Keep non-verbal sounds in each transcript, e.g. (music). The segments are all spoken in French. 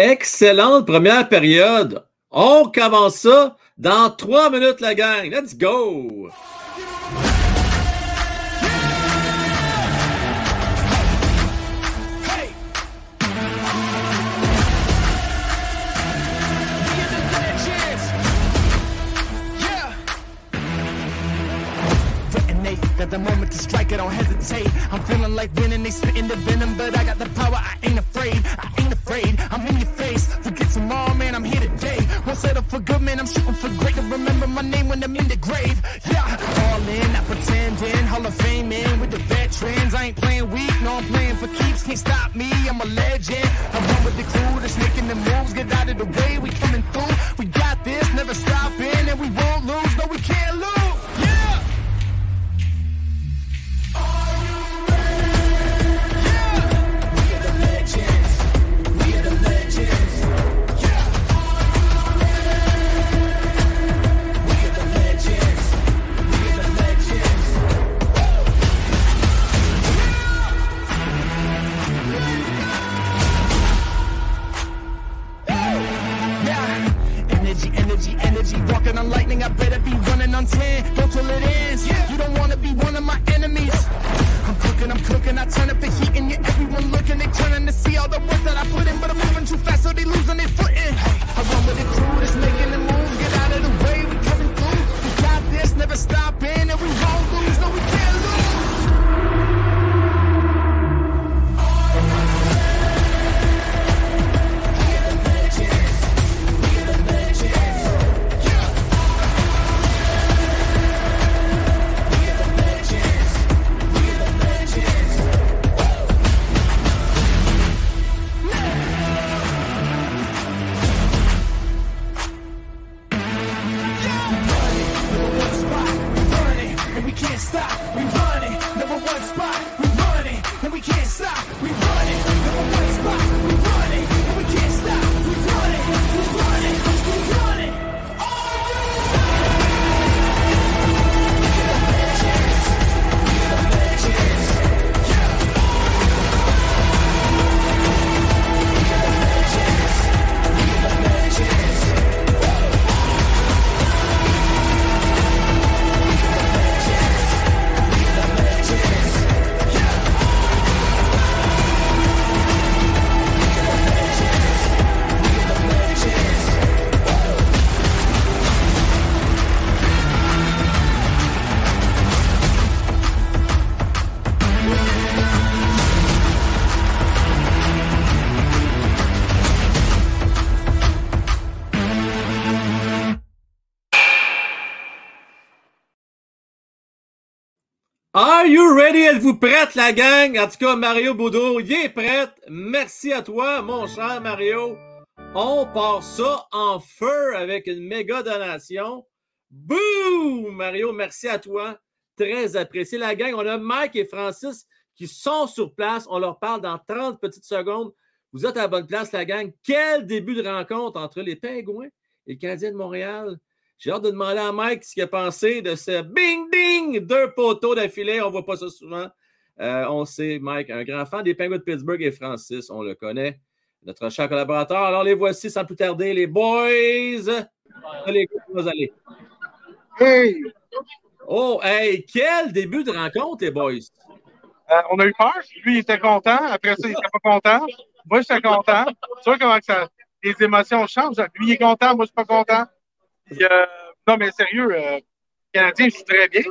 Excellente première période. On commence ça dans trois minutes, la gang. Let's go! Got the moment to strike, I don't hesitate. I'm feeling like winning, they spitting the venom, but I got the power, I ain't afraid. I ain't afraid, I'm in your face. Forget tomorrow, man, I'm here today. Won't settle for good, man, I'm shooting for great. To remember my name when I'm in the grave. Yeah, all in, not pretending. Hall of Fame in with the veterans. I ain't playing weak, no, I'm playing for keeps. Can't stop me, I'm a legend. I run with the crew that's making the moves. Get out of the way, we coming through. We got this, never stopping, and we won't lose. No, we can't lose. Walking on lightning, I better be running on 10. Go till it ends. You don't wanna be one of my enemies. I'm cooking, I'm cooking. I turn up the heat and you everyone looking. They turning to see all the work that I put in, but I'm moving too fast, so they losing their footing. I run with the crew that's making the moves. Get out of the way, we coming through. We got this, never stopping, and we won't lose. You ready? Êtes-vous prête, la gang? En tout cas, Mario Boudreau, il est prête. Merci à toi, mon cher Mario. On part ça en feu avec une méga donation. Boum! Mario, merci à toi. Très apprécié. La gang, on a Mike et Francis qui sont sur place. On leur parle dans 30 petites secondes. Vous êtes à la bonne place, la gang. Quel début de rencontre entre les Pingouins et le Canadien de Montréal. J'ai hâte de demander à Mike ce qu'il a pensé de ce bing-ding, deux poteaux d'affilée. On ne voit pas ça souvent. Euh, on sait, Mike, un grand fan des Penguins de Pittsburgh et Francis, on le connaît, notre cher collaborateur. Alors, les voici sans plus tarder, les boys. Allez, vous allez. Hey! Oh, hey, quel début de rencontre, les boys. Euh, on a eu peur. Lui, il était content. Après ça, il n'était pas content. Moi, j'étais content. Tu vois comment que ça, les émotions changent. Lui, il est content. Moi, je suis pas content. Puis, euh, non, mais sérieux, euh, le Canadien joue très bien.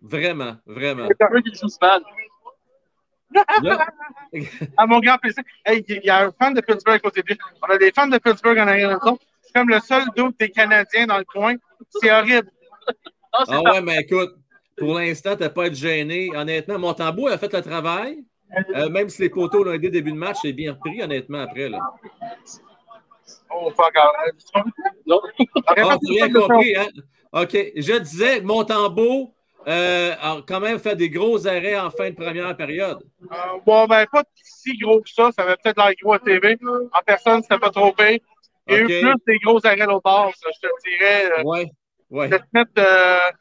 Vraiment, vraiment. C'est un qui joue mal. À (laughs) mon grand plaisir. Hey, il y a un fan de Pittsburgh à côté de lui. On a des fans de Pittsburgh en arrière de nous. C'est comme le seul doute des Canadiens dans le coin. C'est horrible. ah ouais, mais écoute, pour l'instant, tu n'as pas à être gêné. Honnêtement, Montembeau a fait le travail. Euh, même si les poteaux l'ont aidé début de match, c'est bien repris, honnêtement, après. Là. Oh, fuck. euh, Non. Ah, rien compris, hein? OK. Je disais, Montembeau euh, a quand même fait des gros arrêts en fin de première période. Euh, bon, ben, pas si gros que ça. Ça avait peut-être l'air gros à TV. En personne, c'était pas trop pire. Il y a eu plus des gros arrêts l'autre bord, ça, je te dirais. euh, te mettre de-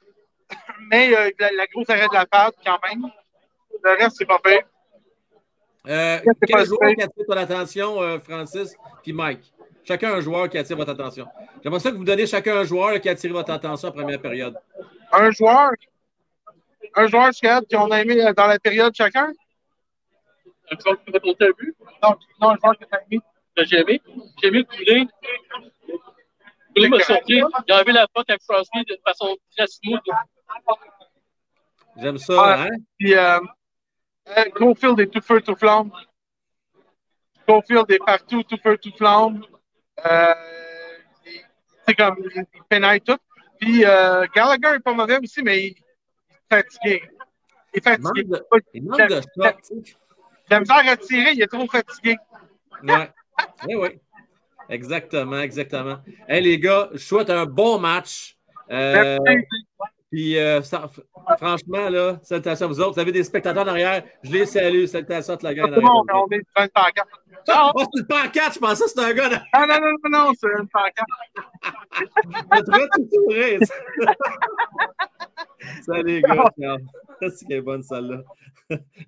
(coughs) Mais euh, la, la grosse arrêt de la pâte, quand même. Le reste, c'est pas pire. Euh, quel joueur qui attire ton attention, euh, Francis puis Mike? Chacun un joueur qui attire votre attention. J'aimerais ça que vous donnez chacun un joueur qui attire votre attention en première période. Un joueur, un joueur, Scott, qu'on a aimé dans la période chacun? Un joueur qui m'a monté un but, Non, non, un joueur que t'as aimé. j'ai aimé. J'ai aimé Goulet. Goulet m'a surpris. Il a enlevé la faute à Crosby de façon très smooth. J'aime ça, Ah. hein? Puis, euh, euh, Cofield est tout feu, tout flamme. Cofield est partout, tout feu, tout flamme. Euh, c'est comme, il il pénètre tout. Puis, euh, Gallagher est pas mauvais aussi, mais il, est fatigué. Il est Il fatigué. manque de, il manque de. Il a misère à tirer, il est trop fatigué. Ouais. Oui, oui. Exactement, exactement. Hey, les gars, je souhaite un bon match. Euh, Merci. Puis, euh, ça- franchement, là, salutations à vous autres. Vous avez des spectateurs en arrière. Je les salue. Salutations à toute la gang. C'est bon, on est devant une pancarte. Oh, c'est une pancarte, je pensais que c'était un gars de... Ah, non, non, non, non, c'est une pancarte. de très touré. Salut les gars. C'est est bonne celle-là.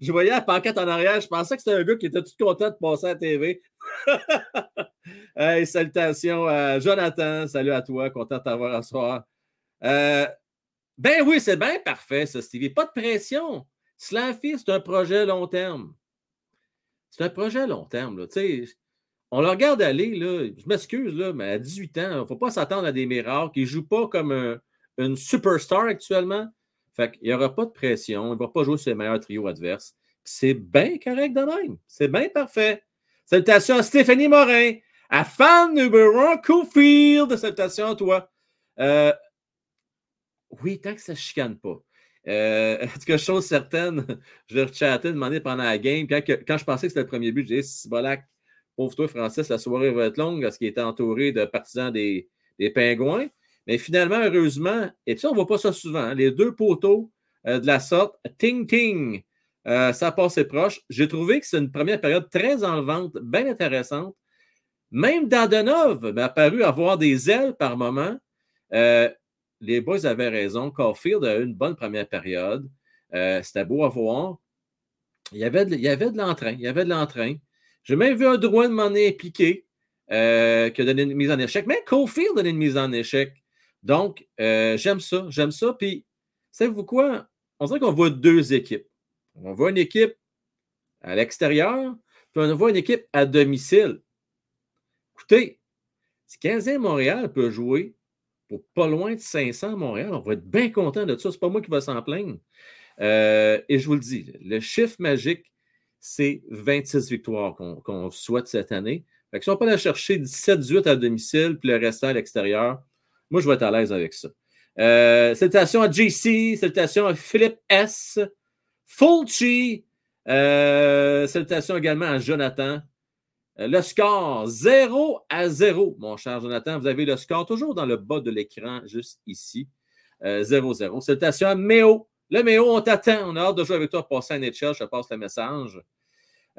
Je voyais la pancarte en arrière. Je pensais que c'était un gars qui était tout content de passer à la TV. (laughs) hey, salutations à Jonathan. Salut à toi. Content de t'avoir ce soir. Euh, ben oui, c'est bien parfait, ça, Stevie. Pas de pression. Slaffy, c'est un projet long terme. C'est un projet long terme. Là. On le regarde aller, là, je m'excuse, mais à 18 ans, il ne faut pas s'attendre à des miracles. Il ne joue pas comme un- une superstar actuellement. Fait qu'il n'y aura pas de pression. Il ne va pas jouer sur les meilleurs trios adverses. C'est bien correct de même. C'est bien parfait. Salutations à Stéphanie Morin, à fan numéro un Cofield. Salutations à toi. Euh, oui, tant que ça ne chicane pas. Euh, (laughs) en tout cas, chose certaine, (laughs) je l'ai rechatté, demandé pendant la game. Quand, quand je pensais que c'était le premier but, j'ai dit Sibolac, pauvre toi, Francis, la soirée va être longue parce qu'il était entouré de partisans des, Pingouins. Mais finalement, heureusement, et puis on ne voit pas ça souvent, hein, les deux poteaux euh, de la sorte, ting-ting, euh, ça passé proche. J'ai trouvé que c'est une première période très enlevante, bien intéressante. Même Dadonov m'a paru avoir des ailes par moment. Euh, les boys avaient raison. Caulfield a eu une bonne première période. Euh, C'était beau à voir. Il y avait de, l'entrain. Il y avait de l'entrain. J'ai même vu un droit de monnaie impliqué euh, qui a donné une mise en échec. Même Caulfield a donné une mise en échec. Donc, euh, j'aime ça. J'aime ça. Puis, savez-vous quoi? On dirait qu'on voit deux équipes. On voit une équipe à l'extérieur, puis on voit une équipe à domicile. Écoutez, si 15 Montréal peut jouer pour pas loin de 500 à Montréal, on va être bien content de ça. C'est pas moi qui va s'en plaindre. Euh, et je vous le dis, le chiffre magique, c'est 26 victoires qu'on souhaite cette année. Fait que si on peut aller chercher 17-18 à domicile, puis le restant à l'extérieur, moi, je vais être à l'aise avec ça. Euh, salutations à JC, salutations à Philippe S. Fulci, euh, salutations également à Jonathan. Euh, le score 0 à 0, mon cher Jonathan. Vous avez le score toujours dans le bas de l'écran, juste ici. Euh, 0-0. Salutations à Méo. Le Méo, on t'attend. On a hâte de jouer avec toi pour passer à. Je te passe le message.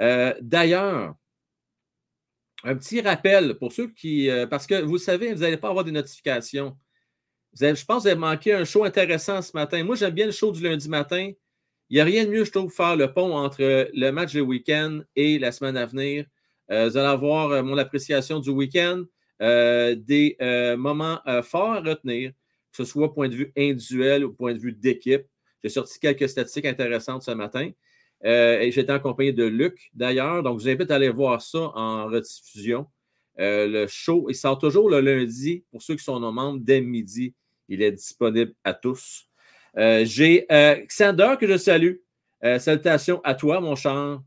Euh, D'ailleurs, un petit rappel pour ceux qui. euh, parce que vous savez, vous n'allez pas avoir des notifications. Je pense que vous avez manqué un show intéressant ce matin. Moi, j'aime bien le show du lundi matin. Il n'y a rien de mieux, je trouve, faire le pont entre le match de week-end et la semaine à venir. Euh, vous allez avoir euh, mon appréciation du week-end, euh, des moments forts à retenir, que ce soit point de vue individuel ou point de vue d'équipe. J'ai sorti quelques statistiques intéressantes ce matin. J'étais en compagnie de Luc, d'ailleurs. Donc, je vous invite à aller voir ça en rediffusion. Le show, il sort toujours le lundi. Pour ceux qui sont nos membres, dès midi, il est disponible à tous. J'ai Xander que je salue. Salutations à toi, mon cher.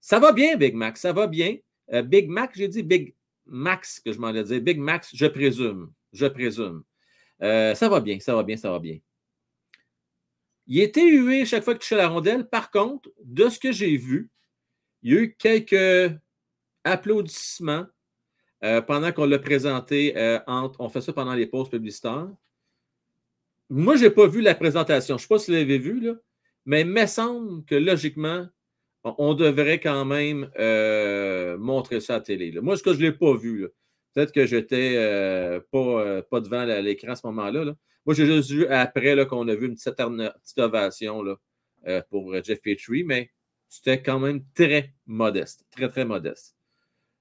Ça va bien, Big Mac. Ça va bien. Euh, Big Mac, j'ai dit Big Max que je m'en ai dit. Big Max, je présume. Je présume. Euh, ça va bien, ça va bien, ça va bien. Il était hué chaque fois qu'il touchait la rondelle. Par contre, de ce que j'ai vu, il y a eu quelques applaudissements euh, pendant qu'on l'a présenté. on fait ça pendant les pauses publicitaires. Moi, je n'ai pas vu la présentation. Je ne sais pas si vous l'avez vu, là, mais il me semble que logiquement, on, devrait quand même euh, montrer ça à la télé. Moi, ce que je ne l'ai pas vu, peut-être que j'étais euh, pas, euh, devant l'écran à ce moment-là. là. Moi, j'ai juste vu après qu'on a vu une petite, ovation euh, pour Jeff Petrie, mais C'était quand même très modeste. Très, très modeste.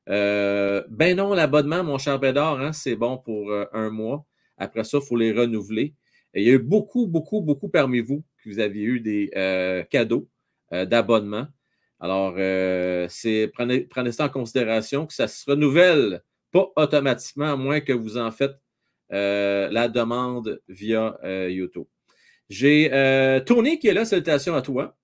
Ben non, l'abonnement, mon cher Bédard, hein, c'est bon pour un mois. Après ça, il faut les renouveler. Il y a eu beaucoup, beaucoup, beaucoup parmi vous qui vous aviez eu des cadeaux d'abonnement. Alors, c'est prenez, ça en considération que ça se renouvelle pas automatiquement, à moins que vous en faites la demande via YouTube. J'ai Tony qui est là, salutations à toi.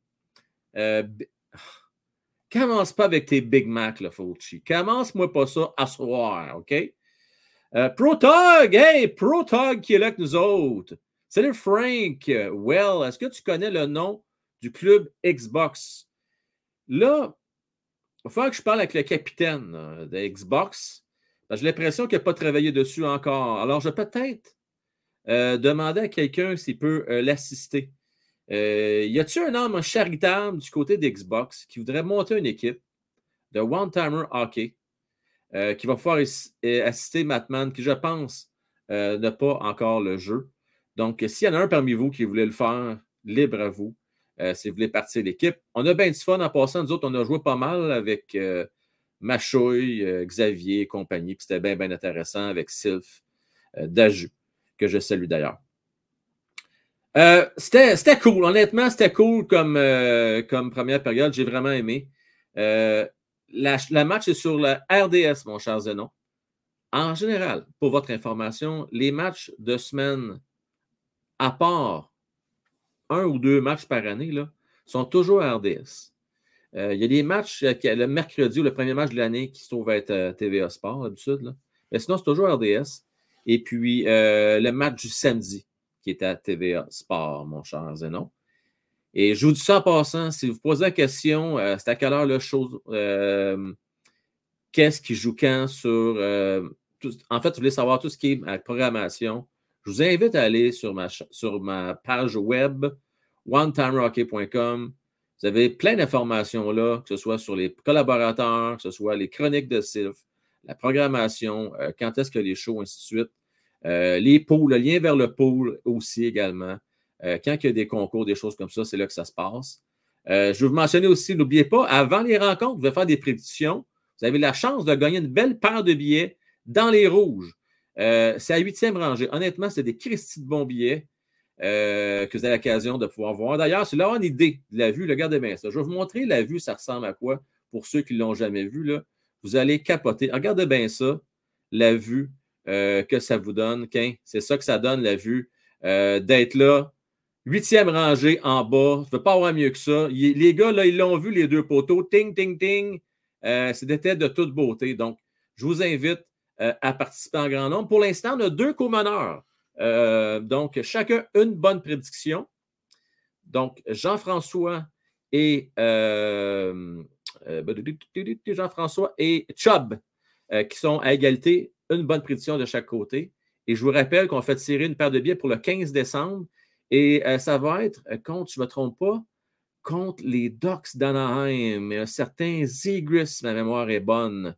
Commence pas avec tes Big Mac, là, Fauci. Commence-moi pas ça à soir, OK? Euh, Protog, hey, Protog qui est là avec nous autres. Salut Frank. Well, est-ce que tu connais le nom du club Xbox? Là, il va que je parle avec le capitaine euh, de Xbox. J'ai l'impression qu'il n'a pas travaillé dessus encore. Alors, je vais peut-être euh, demander à quelqu'un s'il peut euh, l'assister. Y a-t-il un homme charitable du côté d'Xbox qui voudrait monter une équipe de One-Timer Hockey qui va pouvoir assister Matman, qui, je pense, n'a pas encore le jeu? Donc, s'il y en a un parmi vous qui voulait le faire, libre à vous, si vous voulez partir l'équipe. On a bien du fun en passant. Nous autres, on a joué pas mal avec Machouille, Xavier et compagnie. Puis c'était bien, bien intéressant avec Sylph Daju, que je salue d'ailleurs. Euh, c'était cool, honnêtement, c'était cool comme, euh, comme première période. J'ai vraiment aimé. Euh, la, la, match est sur la RDS, mon cher Zenon. En général, pour votre information, les matchs de semaine, à part un ou deux matchs par année, là, sont toujours RDS. Il y a des matchs le mercredi ou le premier match de l'année qui se trouve être TVA Sport, d'habitude. Mais sinon, c'est toujours RDS. Et puis, le match du samedi qui est à TVA Sport, mon cher Zenon. Et je vous dis ça en passant, si vous posez la question, euh, c'est à quelle heure le show, euh, qu'est-ce qui joue quand sur. Euh, en fait, vous voulez savoir tout ce qui est programmation, je vous invite à aller sur ma, sur ma page web, onetimerocket.com. Vous avez plein d'informations là, que ce soit sur les collaborateurs, que ce soit les chroniques de Sylph, la programmation, quand est-ce que les shows, ainsi de suite. Euh, les pôles, le lien vers le pôle aussi également. Euh, quand il y a des concours, des choses comme ça, c'est là que ça se passe. Euh, je vais vous mentionner aussi, n'oubliez pas, avant les rencontres, vous pouvez faire des prédictions. Vous avez la chance de gagner une belle paire de billets dans les rouges. C'est à huitième rangée. Honnêtement, c'est des Christy de bons billets que vous avez l'occasion de pouvoir voir. D'ailleurs, c'est là une idée de la vue. Regardez bien ça. Je vais vous montrer la vue, ça ressemble à quoi pour ceux qui ne l'ont jamais vu. Là. Vous allez capoter. Regardez bien ça, la vue euh, que ça vous donne. C'est ça que ça donne, la vue. Euh, d'être là, huitième rangée en bas. Je ne peux pas avoir mieux que ça. les gars, là, ils l'ont vu, les deux poteaux. Ting, ting, ting. Euh, C'était de toute beauté. Donc, je vous invite à participer en grand nombre. Pour l'instant, on a deux co-meneurs. donc, chacun une bonne prédiction. Donc, Jean-François et Jean-François et Chubb, qui sont à égalité une bonne prédiction de chaque côté. Et je vous rappelle qu'on fait tirer une paire de billets pour le 15 décembre. Et euh, ça va être, euh, contre, je ne me trompe pas, contre les Ducks d'Anaheim et un certain Zegris, ma mémoire est bonne.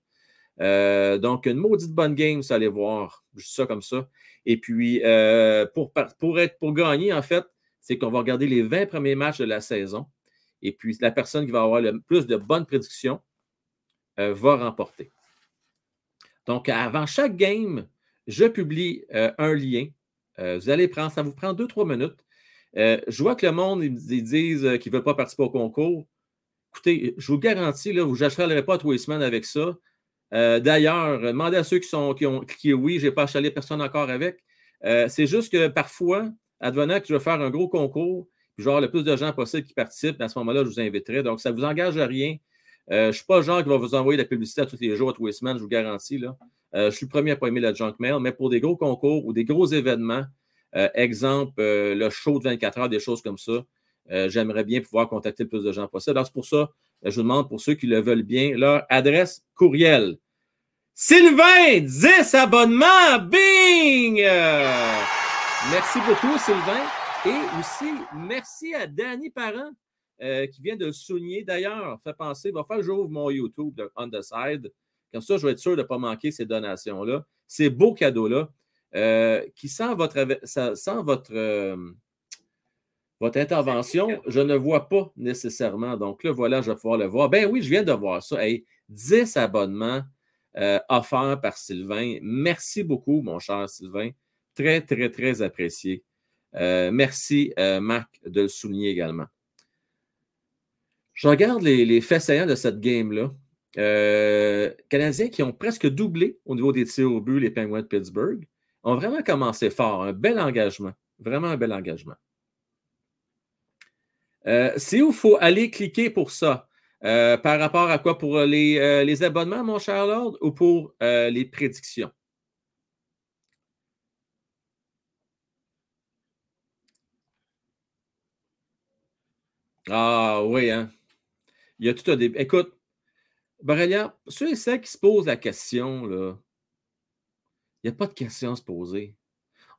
Euh, donc, une maudite bonne game, vous allez voir. Juste ça comme ça. Et puis, pour, pour, être, pour gagner, en fait, c'est qu'on va regarder les 20 premiers matchs de la saison. Et puis, la personne qui va avoir le plus de bonnes prédictions va remporter. Donc, avant chaque game, je publie euh, un lien. Euh, vous allez prendre, ça vous prend deux, trois minutes. Euh, je vois que le monde, ils, disent qu'ils ne veulent pas participer au concours. Écoutez, je vous garantis, là, vous n'achèterez pas tous les semaines avec ça. D'ailleurs, demandez à ceux qui, sont, qui ont cliqué oui, je n'ai pas acheté personne encore avec. C'est juste que parfois, advenant que je vais faire un gros concours, puis genre le plus de gens possible qui participent, à ce moment-là, je vous inviterai. Donc, ça ne vous engage à rien. Euh, je ne suis pas le genre qui va vous envoyer la publicité à tous les jours, à tous les semaines, je vous garantis. Là. Euh, je suis le premier à pas aimer la junk mail, mais pour des gros concours ou des gros événements, euh, exemple, le show de 24 heures, des choses comme ça, j'aimerais bien pouvoir contacter le plus de gens possible. Alors, c'est pour ça, je vous demande pour ceux qui le veulent bien, leur adresse courriel. Sylvain, 10 abonnements, bing! merci beaucoup, Sylvain. Et aussi, merci à Danny Parent euh, qui vient de souligner. D'ailleurs, fait penser, va faire que j'ouvre mon YouTube de On the Side. Comme ça, je vais être sûr de ne pas manquer ces donations-là. Ces beaux cadeaux-là, euh, qui, sans votre, sans votre, euh, Votre intervention, je ne vois pas nécessairement. Donc là, voilà, je vais pouvoir le voir. Ben oui, je viens de voir ça. 10 abonnements euh, offerts par Sylvain. Merci beaucoup, mon cher Sylvain. Très, très, très apprécié. Euh, merci, euh, Marc, de le souligner également. Je regarde les, les faits saillants de cette game-là. Canadiens qui ont presque doublé au niveau des tirs au but, les Penguins de Pittsburgh, ont vraiment commencé fort. Un bel engagement. Vraiment un bel engagement. C'est où il faut aller cliquer pour ça? Euh, par rapport à quoi? Pour les, euh, les, abonnements, mon cher Lord, ou pour euh, les prédictions? Ah oui, hein? Il y a tout un début. Écoute, Borrelia, ceux et celles qui se posent la question, là, il n'y a pas de question à se poser.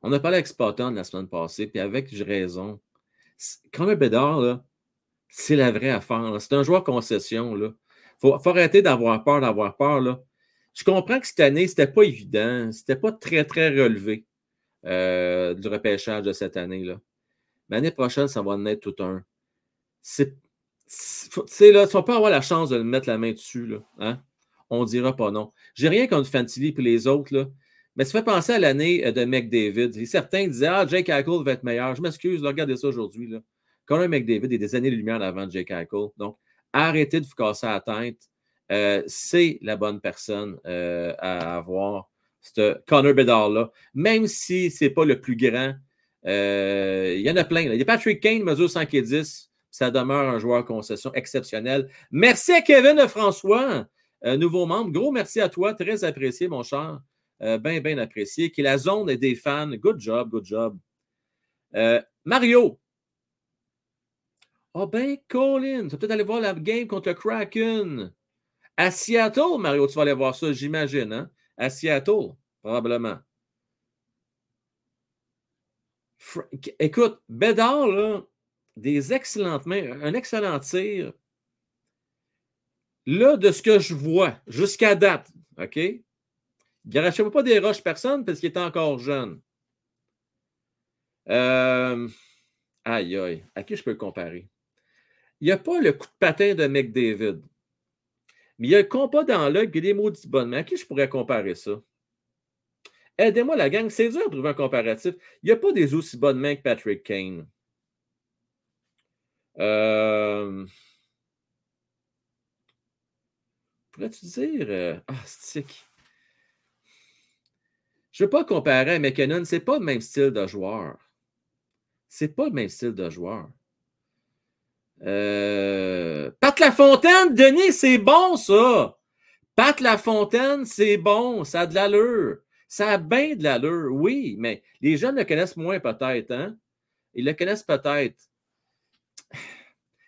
On a parlé avec Spotton la semaine passée, puis avec raison. Quand un Bédard, c'est la vraie affaire. C'est un joueur concession. Il faut, arrêter d'avoir peur, d'avoir peur. Là. Je comprends que cette année, ce n'était pas évident. Ce n'était pas très, très relevé euh, du repêchage de cette année-là. L'année prochaine, ça va en être tout un. C'est. là, tu vas pas avoir la chance de mettre la main dessus. Là, hein? On ne dira pas non. J'ai rien contre Fantilly et les autres, là, mais ça fait penser à l'année euh, de McDavid. certains disaient Ah, Jake Hackle va être meilleur. Je m'excuse, regardez ça aujourd'hui. Conor McDavid est des années de lumière avant Jake Eichel. Donc, arrêtez de vous casser la tête. Euh, c'est la bonne personne euh, à avoir, ce Connor Bedard-là. Même si ce n'est pas le plus grand, il y en a plein. Il y a Patrick Kane, mesure 5 et 10. Ça demeure un joueur concession exceptionnel. Merci à Kevin François, nouveau membre. Gros merci à toi. Très apprécié, mon cher. Bien, bien apprécié. Qui est la zone des fans. Good job, good job. Mario, oh ben, Colin, tu vas peut-être aller voir la game contre le Kraken. À Seattle, Mario, tu vas aller voir ça, j'imagine. Hein? À Seattle, probablement. Écoute, Bédard, là, des excellentes mains, un excellent tir. Là, de ce que je vois, jusqu'à date, OK? Il pas des roches personne parce qu'il est encore jeune. Euh, aïe, aïe. À qui je peux le comparer? Il n'y a pas le coup de patin de McDavid. Mais il y a le compas dans l'œil et des maudits bonnes À qui je pourrais comparer ça? Aidez-moi, la gang. C'est dur de trouver un comparatif. Il n'y a pas des aussi bonnes mains que Patrick Kane. Euh... Pourrais-tu dire. Euh, ah, stick. Je ne veux pas comparer à McKinnon. Ce n'est pas le même style de joueur. C'est pas le même style de joueur. Euh, Pat Lafontaine, Denis, c'est bon ça. Pat Lafontaine, c'est bon, ça a de l'allure. Ça a bien de l'allure, oui, mais les jeunes le connaissent moins peut-être, hein? Ils le connaissent peut-être.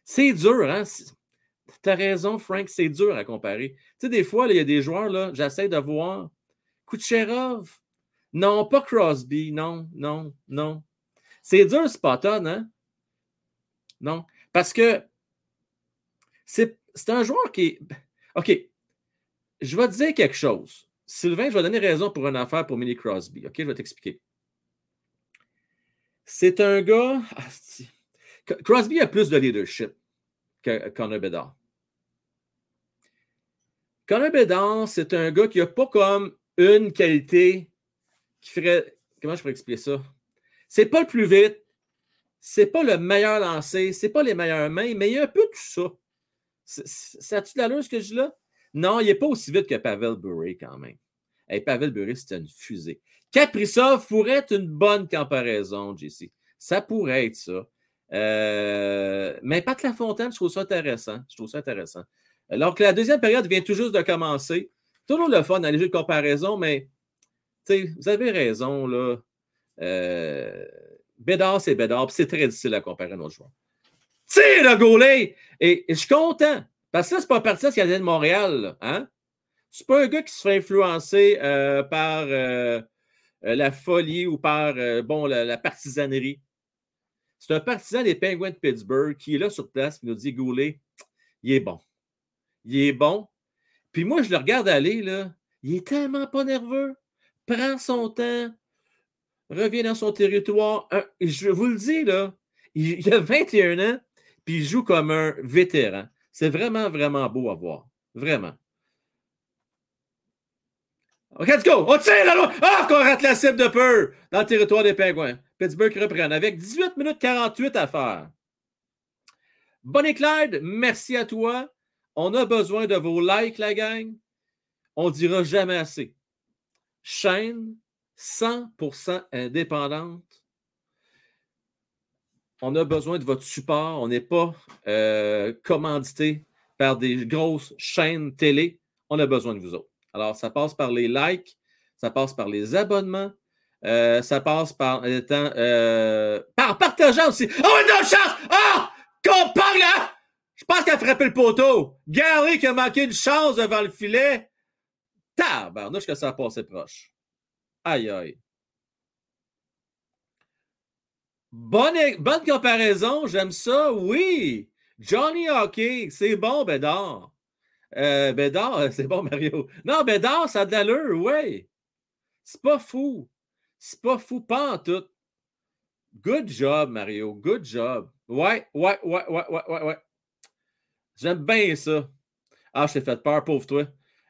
C'est dur, hein? Tu as raison, Frank, c'est dur à comparer. Tu sais, des fois, il y a des joueurs, là, j'essaie de voir. Kucherov. Non, pas Crosby. Non, non, non. C'est dur, Spotton, hein? Non. Parce que c'est un joueur qui OK. Je vais te dire quelque chose. Sylvain, je vais donner raison pour une affaire pour Millie Crosby. OK, je vais t'expliquer. C'est un gars. Ah, Crosby a plus de leadership que Connor Bedard. Connor Bedard, c'est un gars qui n'a pas comme une qualité qui ferait. Comment je pourrais expliquer ça? C'est pas le plus vite, c'est pas le meilleur lancé, c'est pas les meilleures mains, mais il y a un peu tout ça. Ça a-tu de l'allure ce que je dis là? Non, il n'est pas aussi vite que Pavel Bure quand même. Hey, Pavel Bure, c'est une fusée. Kaprizov pourrait être une bonne comparaison, JC. Ça pourrait être ça. Euh, mais Pat Lafontaine, je trouve ça intéressant. Je trouve ça intéressant. Alors que la deuxième période vient tout juste de commencer. Toujours le fun dans les jeux de comparaison, mais vous avez raison, là. Euh, Bédard, c'est Bédard, c'est très difficile à comparer à notre joueur. Tire le goalet! Et, je suis content. Parce que là, c'est pas un parti qui vient de Montréal. Hein? C'est pas un gars qui se fait influencer euh, par euh, la folie ou par bon, la, partisanerie. C'est un partisan des Penguins de Pittsburgh qui est là sur place et nous dit Goulet, il est bon. Il est bon. Puis moi, je le regarde aller, là. Il est tellement pas nerveux. Prend son temps, revient dans son territoire. je vous le dis, là, Il, a 21 ans, puis il joue comme un vétéran. C'est vraiment, vraiment beau à voir. Vraiment. OK, let's go! On tire la loi! Ah, qu'on rate la cible de peu dans le territoire des Pingouins. Pittsburgh reprenne avec 18 minutes 48 à faire. Bonnie Clyde, merci à toi. On a besoin de vos likes, la gang. On dira jamais assez. Chaîne 100% indépendante. On a besoin de votre support. On n'est pas euh, commandité par des grosses chaînes télé. On a besoin de vous autres. Alors, ça passe par les likes, ça passe par les abonnements, euh, ça passe par étant, euh, par partageant aussi. Oh, une autre chance! Ah! Qu'on parle, hein? Je pense qu'elle a frappé le poteau. Gary qui a manqué une chance devant le filet. Tabarnouche que ça a passé proche. Aïe, aïe. Bonne, bonne comparaison, j'aime ça, oui. Johnny Hockey, c'est bon, Bédard. Euh, Bédard, c'est bon, Mario. Non, Bédard, ça a de l'allure, oui. C'est pas fou. C'est pas fou, pas en tout. Good job, Mario. Good job. Ouais, ouais, ouais, ouais, ouais, ouais, ouais. J'aime bien ça. Ah, je t'ai fait peur, pauvre toi.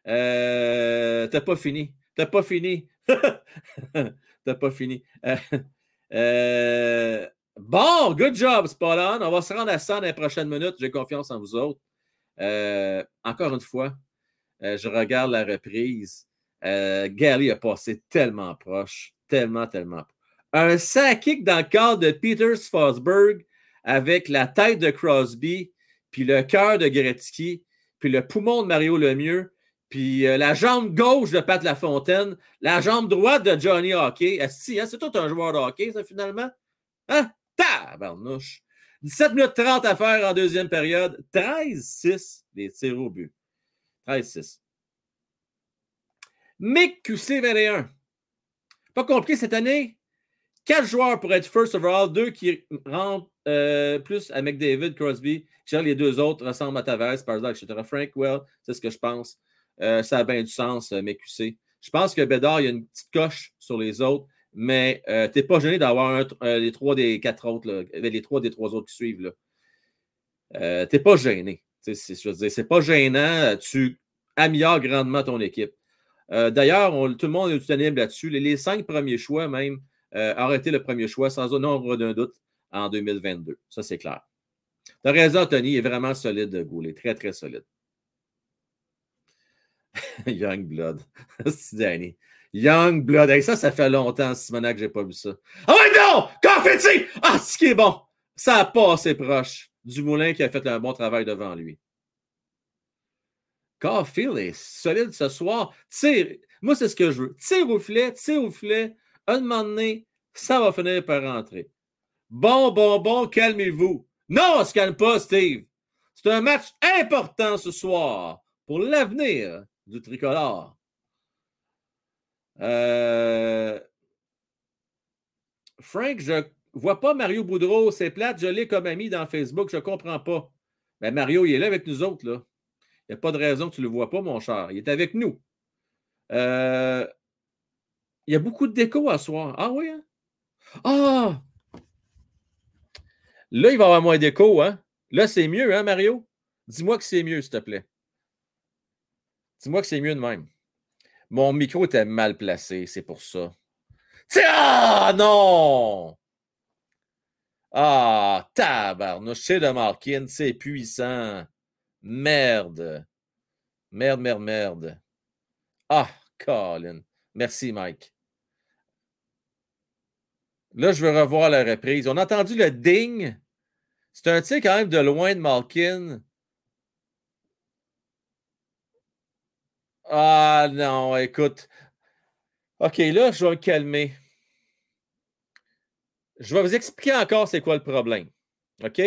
Euh, T'as pas fini. T'as pas fini. (laughs) T'as pas fini. Euh, euh, bon, good job, Spot On. On va se rendre à ça dans les prochaines minutes. J'ai confiance en vous autres. Euh, encore une fois, je regarde la reprise. Gally a passé tellement proche. Tellement, tellement proche. Un sac kick dans le cadre de Peter Fosberg avec la tête de Crosby, puis le cœur de Gretzky, puis le poumon de Mario Lemieux, puis euh, la jambe gauche de Pat Lafontaine, la jambe droite de Johnny Hockey. Hein, c'est tout un joueur de hockey, ça, finalement? Hein? Tabarnouche! 17 minutes 30 à faire en deuxième période. 13-6 des tirs au but. 13-6. Mick QC21. Pas compliqué cette année. Quatre joueurs pour être first overall, deux qui rentrent euh, plus à McDavid, Crosby. Les deux autres ressemblent à Tavares, par exemple, etc. Frank Well, c'est ce que je pense. Euh, ça a bien du sens, euh, QC. Je pense que Bédard, il y a une petite coche sur les autres, mais euh, tu n'es pas gêné d'avoir les trois des quatre autres, les trois des trois autres qui suivent. tu n'es pas gêné. C'est pas gênant. Tu améliores grandement ton équipe. D'ailleurs, tout le monde est unanime là-dessus. Les, cinq premiers choix, même, été le premier choix sans nombre d'un doute en 2022. Ça, c'est clair. Tu as raison, Tony, il est vraiment solide, Goulet. Très, très solide. (laughs) Young Blood. (laughs) C'est Danny. Young Blood. ça, ça fait longtemps, Simonac, que je n'ai pas vu ça. Ah ouais, non! Confetti! Ah, ce qui est bon! Ça a passé proche du moulin qui a fait un bon travail devant lui. Caulfield est solide ce soir. Tire. Moi, c'est ce que je veux. Tire au filet, tire au filet. Un moment donné, ça va finir par rentrer. Bon, bon, bon, calmez-vous. Non, on ne se calme pas, Steve. C'est un match important ce soir pour l'avenir du tricolore. Euh, Frank, je ne vois pas Mario Boudreau. C'est plate, je l'ai comme ami dans Facebook, je ne comprends pas. Mais Mario, il est là avec nous autres. Il n'y a pas de raison que tu ne le vois pas, mon cher. Il est avec nous. Euh, il y a beaucoup de déco à soir. Ah oui? Hein? Ah! Là, il va y avoir moins d'écho, hein? Là, c'est mieux, hein, Mario? Dis-moi que c'est mieux, s'il te plaît. Dis-moi que c'est mieux de même. Mon micro était mal placé, c'est pour ça. Ah non! Ah, tabarnouche, c'est de Markin, c'est puissant. Merde. Merde, merde, merde. Ah, Colin. Merci, Mike. Là, je veux revoir la reprise. On a entendu le ding. C'est un tir quand même de loin de Malkin. Ah non, écoute. OK, là, je vais me calmer. Je vais vous expliquer encore c'est quoi le problème. OK?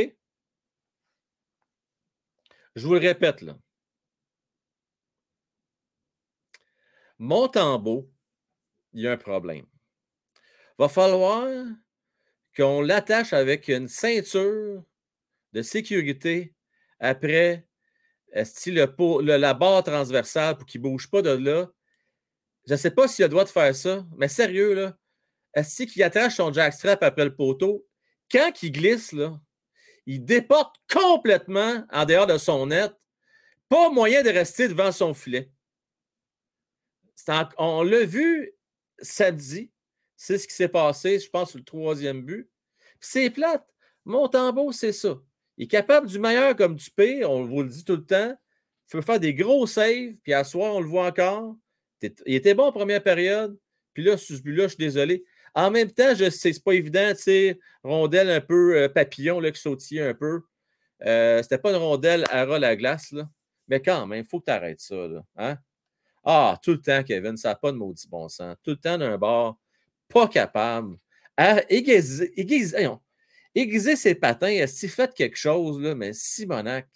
Je vous le répète, là. Mon tambour, il y a un problème. Va falloir qu'on l'attache avec une ceinture de sécurité après style le, la barre transversale pour qu'il ne bouge pas de là. Je ne sais pas s'il a le droit de faire ça, mais sérieux, là. Est-ce qu'il attache son jackstrap après le poteau, quand il glisse, il déporte complètement en dehors de son net. Pas moyen de rester devant son filet. on l'a vu samedi. C'est ce qui s'est passé, je pense, sur le troisième but. C'est plate. Montembeau, c'est ça. Il est capable du meilleur comme du pire, on vous le dit tout le temps. Il peut faire des gros saves, puis à soir, on le voit encore. Il était bon en première période, puis là, sur ce but-là, je suis désolé. En même temps, je c'est pas évident, tu sais, rondelle un peu euh, papillon là, qui sautillait un peu. Euh, c'était pas une rondelle à ras la glace, là. Mais quand même, il faut que tu arrêtes ça. Là, hein? Ah, tout le temps, Kevin, ça n'a pas de maudit bon sens. Tout le temps d'un bord, pas capable. À aiguiser, aiguiser, ses patins, est-ce fait quelque chose, là, mais Simonac,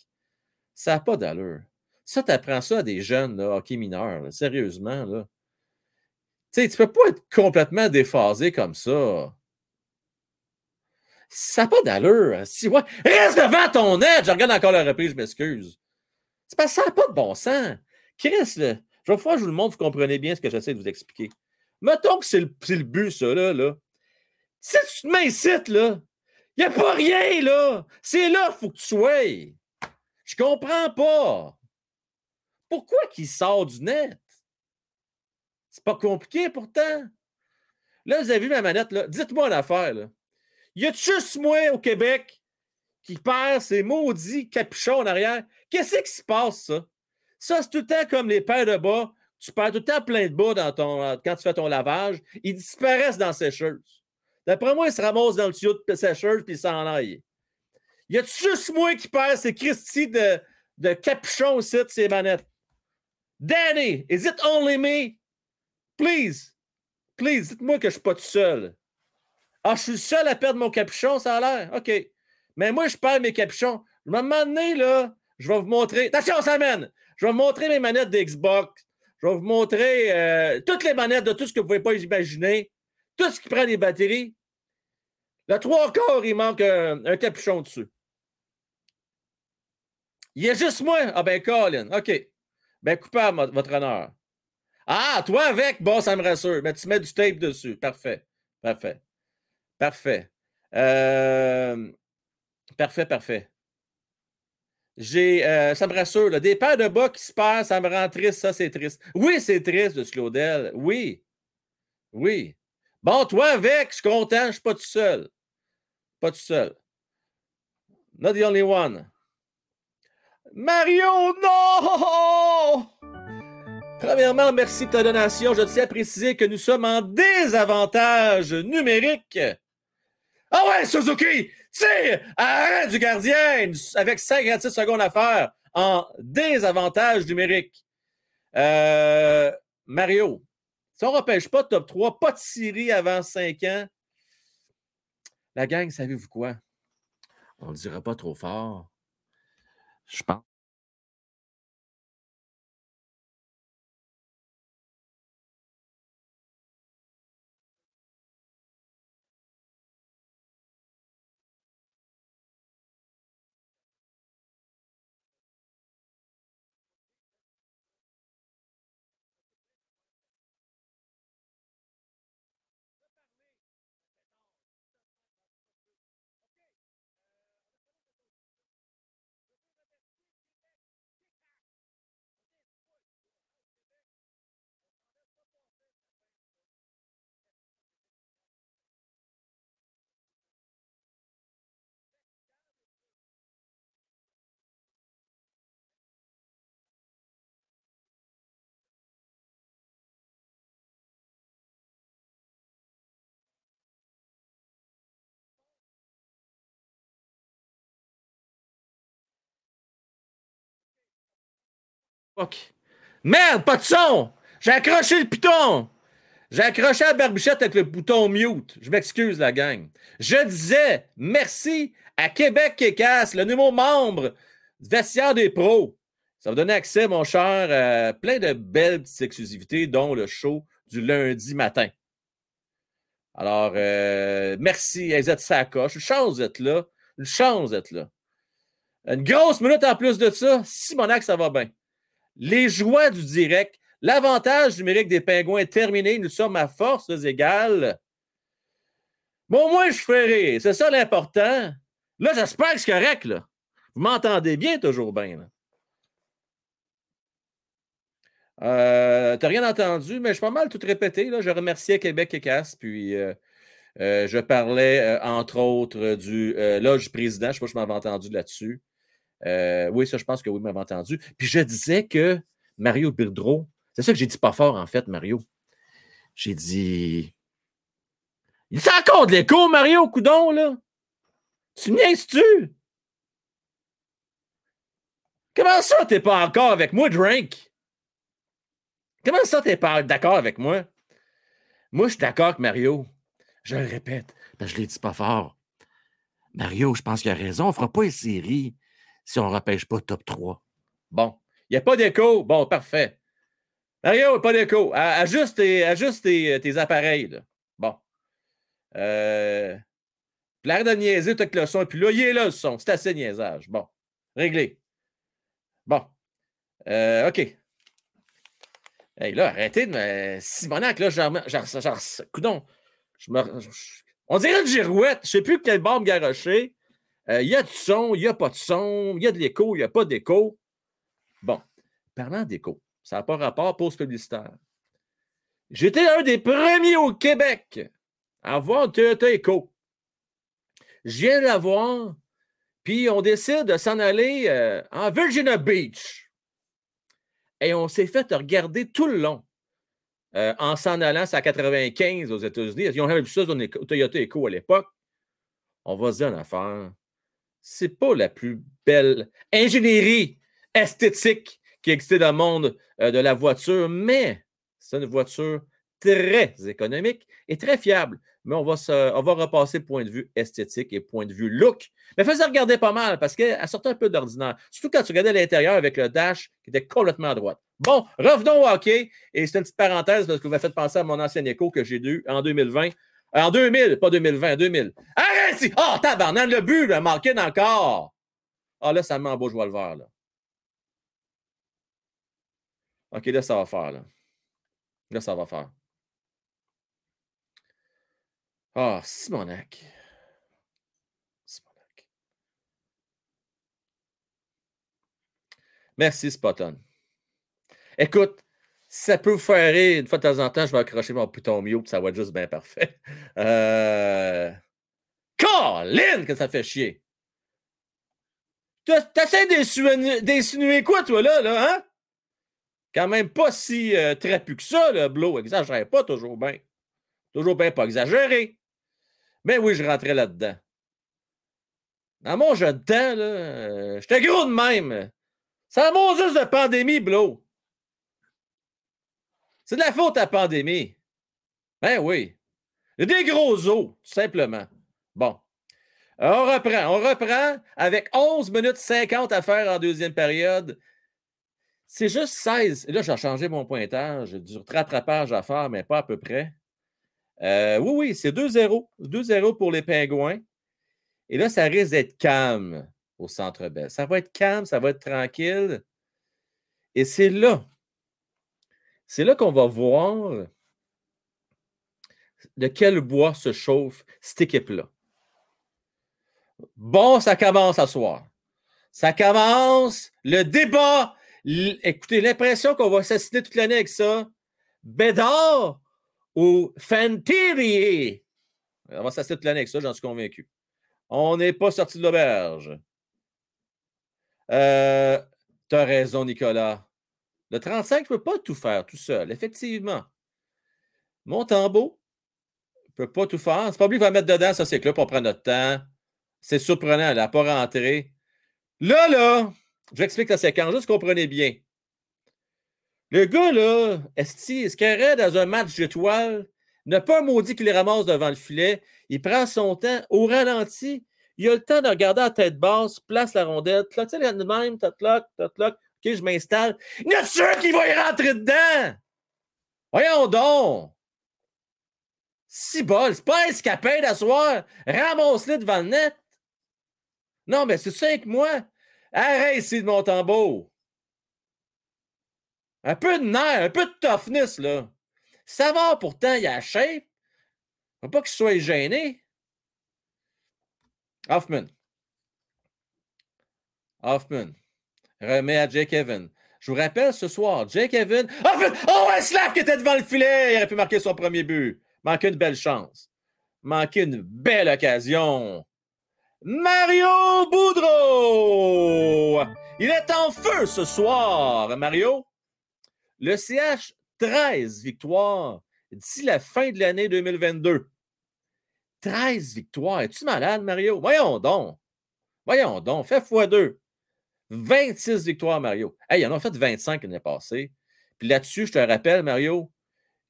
ça n'a pas d'allure. Ça, tu apprends ça à des jeunes, là, hockey mineurs, sérieusement, là. Tu tu peux pas être complètement déphasé comme ça. Ça n'a pas d'allure. Si, reste devant ton aide. Je regarde encore la reprise, je m'excuse. Que ça n'a pas de bon sens. Chris, je vais faire, je vous le montre, vous comprenez bien ce que j'essaie de vous expliquer. Mettons que c'est le, le, but, ça, là, là. Si tu te mets ici, là, il n'y a pas rien, là. C'est là qu'il faut que tu sois. Je comprends pas. Pourquoi qu'il sort du net? C'est pas compliqué pourtant. Là, vous avez vu ma manette, là. Dites-moi une affaire, là. Y a juste moi au Québec qui perd ses maudits capuchons en arrière? Qu'est-ce qui se passe, ça? Ça, c'est tout le temps comme les paires de bas. Tu perds tout le temps plein de bas dans ton, quand tu fais ton lavage. Ils disparaissent dans la sécheuse. D'après moi, ils se ramassent dans le tuyau de sécheuse puis ils s'en aillent. Y a juste moi qui perds ces Christy de, de capuchons aussi de ces manettes? Danny, is it only me? Please, please, dites-moi que je ne suis pas tout seul. Ah, je suis le seul à perdre mon capuchon, ça a l'air? OK. Mais moi, je perds mes capuchons. Je vais m'amener, là, je vais vous montrer. Attention, ça mène! Je vais vous montrer mes manettes d'Xbox. Je vais vous montrer euh, toutes les manettes de tout ce que vous ne pouvez pas imaginer. Tout ce qui prend des batteries. Le trois quarts, il manque un, capuchon dessus. Il y a juste moi. Ah ben, Colin. OK. Ben, coupable, votre honneur. Ah, toi avec, bon, ça me rassure. Mais tu mets du tape dessus. Parfait. Parfait. Parfait. Euh, parfait, parfait. J'ai, euh, ça me rassure. Là, des paires de bas qui se passent, ça me rend triste. Ça, c'est triste. Oui, c'est triste de Slowdell. Oui. Oui. Bon, toi avec, je suis content, je suis pas tout seul. Pas tout seul. Not the only one. Mario, non! Premièrement, merci de ta donation. Je tiens à préciser que nous sommes en désavantage numérique. Ah ouais, Suzuki! Tire! Arrête du gardien! Avec 56 secondes à faire en désavantage numérique. Euh, Mario, si on ne repêche pas top 3, pas de Syrie avant 5 ans, la gang, savez-vous quoi? On ne le dira pas trop fort. Je pense. Merde, pas de son! J'ai accroché le piton! J'ai accroché la barbichette avec le bouton mute. Je m'excuse, la gang. Je disais merci à Québec Kécasse, le nouveau membre du vestiaire des pros. Ça va donner accès, mon cher, à plein de belles petites exclusivités, dont le show du lundi matin. Alors, euh, merci, Aizette Sacoche. Une chance d'être là. Une chance d'être là. Une grosse minute en plus de ça. Simonac, ça va bien. Les joies du direct. L'avantage numérique des pingouins est terminé. Nous sommes à forces égales. Bon, moi, je rire. C'est ça l'important. Là, j'espère que c'est correct. Vous m'entendez bien, toujours bien, là. Euh, T'as rien entendu, mais je suis pas mal tout répété. Là. Je remerciais Québec et Casse, puis euh, euh, je parlais, euh, entre autres, du loge président. Je ne sais pas si je m'avais entendu là-dessus. Oui, ça, je pense que oui, je m'avais entendu. Puis je disais que Mario Birdreau, c'est ça que j'ai dit pas fort, en fait, Mario. J'ai dit. Il est encore de l'écho, Mario, coudon, là. Tu me tu Comment ça, t'es pas encore avec moi, Drink? Comment ça, t'es pas d'accord avec moi? Moi, je suis d'accord avec Mario. Je le répète, parce que je ne l'ai dit pas fort. Mario, je pense qu'il a raison. On fera pas une série si on ne repêche pas top 3. Bon. Il n'y a pas d'écho. Bon, parfait. Mario, pas d'écho. Ajuste, tes, ajuste tes, appareils. Là. Bon. Euh, l'air de niaiser avec le son. Puis là, il est là, le son. C'est assez niaisage. Bon. Réglé. Bon. Euh, OK. Hey, là, arrêtez de me. Simonac, là, genre, genre, genre coudon. Je me... On dirait une girouette. Je ne sais plus quelle bombe garocher. Euh, il y a du son, il n'y a pas de son, il y a de l'écho, il n'y a pas d'écho. Bon, parlant d'écho, ça n'a pas rapport pause publicitaire. J'étais un des premiers au Québec à avoir un Toyota Echo. Je viens de l'avoir, puis on décide de s'en aller euh, en Virginia Beach. Et on s'est fait regarder tout le long. Euh, en s'en allant, à 95 aux États-Unis. Ils ont vu ça au Toyota Echo à l'époque. On va se dire une affaire. C'est pas la plus belle ingénierie esthétique qui existait dans le monde euh, de la voiture, mais c'est une voiture très économique et très fiable. Mais on va, on repasser point de vue esthétique et point de vue look. Mais faisait regarder pas mal parce qu'elle sortait un peu d'ordinaire. Surtout quand tu regardais l'intérieur avec le dash qui était complètement à droite. Bon, revenons au hockey. Et c'est une petite parenthèse parce que vous m'avez fait penser à mon ancien écho que j'ai eu en 2020. En 2000, pas 2020, en 2000. Arrête! Oh, tabarnak, le but, le manqué encore. Ah, là, ça me met en beau, le vert, là. OK, là, ça va faire, là. Là, ça va faire. Ah, Simonac. Simonac. Merci, Spotton. Écoute, ça peut vous faire rire. Une fois de temps en temps, je vais accrocher mon bouton mute, ça va être juste bien parfait. (laughs) Euh... Colin, que ça fait chier. T'essaies d'insinuer quoi, toi, là, là, hein? Quand même pas si euh, trapu que ça, le Blow. Exagère pas toujours bien. Toujours bien pas exagéré. Mais oui, je rentrais là-dedans. Dans mon jeu de temps, là, euh, j'étais gros de même. C'est un Moses de pandémie, Blow. C'est de la faute à la pandémie. Ben oui. Des gros os, tout simplement. Bon. On reprend. On reprend avec 11 minutes 50 à faire en deuxième période. C'est juste 16. Et là, j'ai changé mon pointage. J'ai du rattrapage à faire, mais pas à peu près. Euh, oui, oui, c'est 2-0. 2-0 pour les Pingouins. Et là, ça risque d'être calme au centre belle. Ça va être calme, ça va être tranquille. Et c'est là c'est là qu'on va voir de quel bois se chauffe cette équipe-là. Bon, ça commence à soir. Ça commence le débat. Écoutez, l'impression qu'on va assassiner toute l'année avec ça. Bédard ou Fantiri. On va assassiner toute l'année avec ça, j'en suis convaincu. On n'est pas sorti de l'auberge. Euh, tu as raison, Nicolas. Le 35 ne peut pas tout faire tout seul, effectivement. Montembeau ne peut pas tout faire. C'est pas qui va mettre dedans, ça, c'est que là, pour prendre notre temps. C'est surprenant, elle n'a pas rentré. Là, là, je vais expliquer la séquence, juste comprenez bien. Le gars, là, est-ce qu'il est dans un match d'étoiles? n'a pas maudit qu'il les ramasse devant le filet. Il prend son temps au ralenti. Il a le temps de regarder à tête basse, place la rondelle, tu sais, même, tot-lock, je m'installe. Il y a sûr qu'il va y rentrer dedans. Voyons donc. Si bol, c'est pas escapé d'asseoir. Ramasse-le devant le net. Non, mais c'est cinq mois. Arrête ici de mon tambour. Un peu de nerf, un peu de toughness, là. Ça va pourtant, il a. Faut pas qu'il soit gêné. Hoffman. Hoffman. Remet à Jake Evan. Je vous rappelle ce soir, Jake Evan. Hoffman! Oh, un slap qui était devant le filet! Il aurait pu marquer son premier but. Manquait une belle chance. Manquait une belle occasion. Mario Boudreau! Il est en feu ce soir, Mario. Le CH, 13 victoires d'ici la fin de l'année 2022. 13 victoires. Es-tu malade, Mario? Voyons donc. Voyons donc. Fais x2. 26 victoires, Mario. Hey, il en a fait 25 l'année passée. Puis là-dessus, je te rappelle, Mario,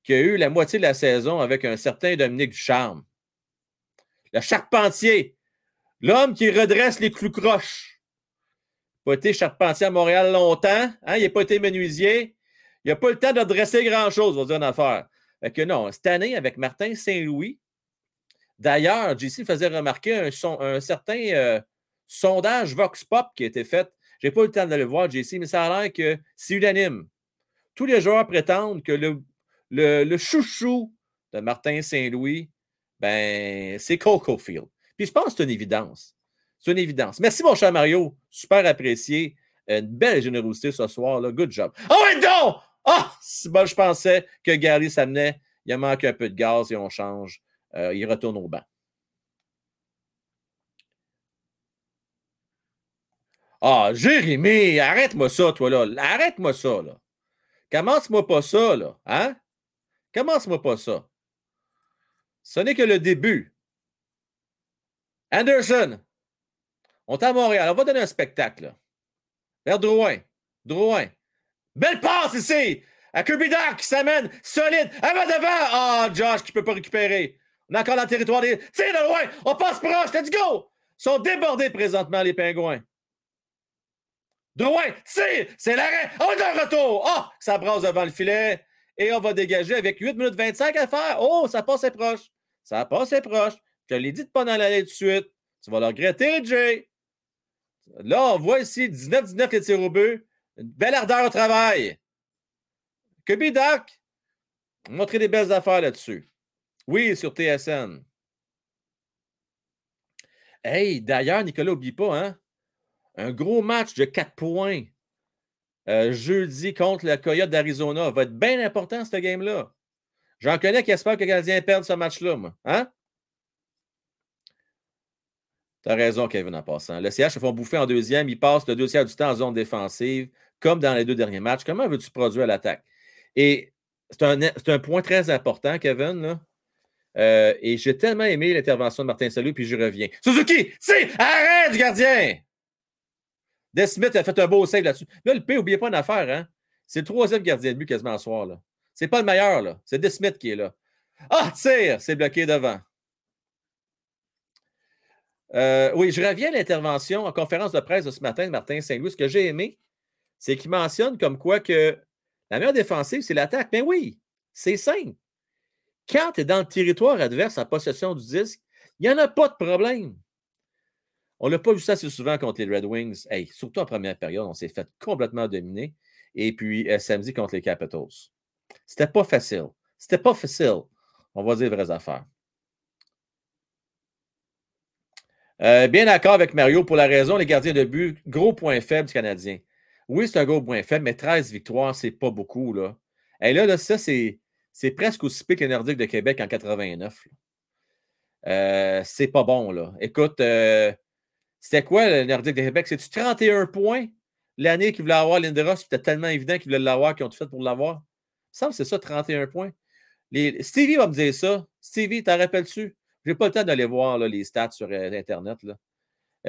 qu'il y a eu la moitié de la saison avec un certain Dominique Ducharme. Le charpentier. L'homme qui redresse les clous croches. Il pas été charpentier à Montréal longtemps. Hein? Il n'a pas été menuisier. Il n'a pas le temps de dresser grand-chose, on va dire une affaire. Fait que non, cette année, avec Martin Saint-Louis, d'ailleurs, JC faisait remarquer un, un certain euh, sondage Vox Pop qui a été fait. Je n'ai pas eu le temps d'aller voir, JC, mais ça a l'air que c'est unanime. Tous les joueurs prétendent que le, chouchou de Martin Saint-Louis, ben, c'est Coco Field. Puis je pense que c'est une évidence. C'est une évidence. Merci, mon cher Mario. Super apprécié. Une belle générosité ce soir. Là. Good job. Oh, et donc! Ah! Si bon, je pensais que Gary s'amenait. Il a manqué un peu de gaz et on change. Euh, il retourne au banc. Ah, Jérémy, arrête-moi ça, toi, là. Arrête-moi ça, là. Commence-moi pas ça, là. Hein? Commence-moi pas ça. Ce n'est que le début. Anderson, on est à Montréal. On va donner un spectacle, là. Vers Drouin. Drouin. Belle passe ici! À Kirby Doc qui s'amène solide. va devant! Ah, Josh qui ne peut pas récupérer. On est encore dans le territoire des. Tire de loin! On passe proche! Let's go! Ils sont débordés présentement, les pingouins. Drouin, tire! C'est l'arrêt! On est de retour! Ah! Oh, ça brasse devant le filet. Et on va dégager avec 8 minutes 25 à faire. Oh, ça passe proche. Ça passe proche. Je l'ai dit de pas dans l'allée de suite. Tu vas le regretter, Jay. Là, on voit ici 19-19 les tirs au but. Une belle ardeur au travail. Que Doc, montrer des belles affaires là-dessus. Oui, sur TSN. Hey, d'ailleurs, Nicolas, n'oublie pas, hein? Un gros match de 4 points euh, jeudi contre le Coyote d'Arizona va être bien important, ce game-là. J'en connais qui espèrent que les Canadiens perdent ce match-là, moi. Hein? T'as raison, Kevin, en passant. Le CH se font bouffer en deuxième. Ils passent le deux tiers du temps en zone défensive comme dans les deux derniers matchs. Comment veux-tu produire l'attaque? Et c'est un, point très important, Kevin. Euh, et j'ai tellement aimé l'intervention de Martin Salut, puis je reviens. Suzuki, c'est arrête gardien! Des Smith a fait un beau save là-dessus. Là, le P, n'oubliez pas une affaire, hein? C'est le troisième gardien de but quasiment ce soir. Là. C'est pas le meilleur, là. C'est Des Smith qui est là. Ah, tire! C'est bloqué devant. Euh, oui, je reviens à l'intervention en conférence de presse de ce matin de Martin Saint-Louis. Ce que j'ai aimé, c'est qu'il mentionne comme quoi que la meilleure défensive, c'est l'attaque. Mais oui, c'est simple. Quand tu es dans le territoire adverse en possession du disque, il n'y en a pas de problème. On n'a pas vu ça assez souvent contre les Red Wings. Hey, surtout en première période, on s'est fait complètement dominer. Et puis euh, samedi contre les Capitals. C'était pas facile. C'était pas facile. On va dire vraies affaires. Euh, bien d'accord avec Mario pour la raison, les gardiens de but, gros point faible du Canadien. Oui, c'est un gros point faible, mais 13 victoires, c'est pas beaucoup. Là. Et là, ça, c'est, presque aussi pire que les Nordiques de Québec en 89. Euh, c'est pas bon, là. Écoute, c'était quoi le Nordique de Québec? C'est-tu 31 points l'année qu'ils voulaient avoir Linderos? C'était tellement évident qu'ils voulaient l'avoir, qu'ils ont tout fait pour l'avoir? Ça c'est ça, 31 points. Stevie va me dire ça. Stevie, t'en rappelles-tu? Je n'ai pas le temps d'aller voir les stats sur euh, Internet. Là.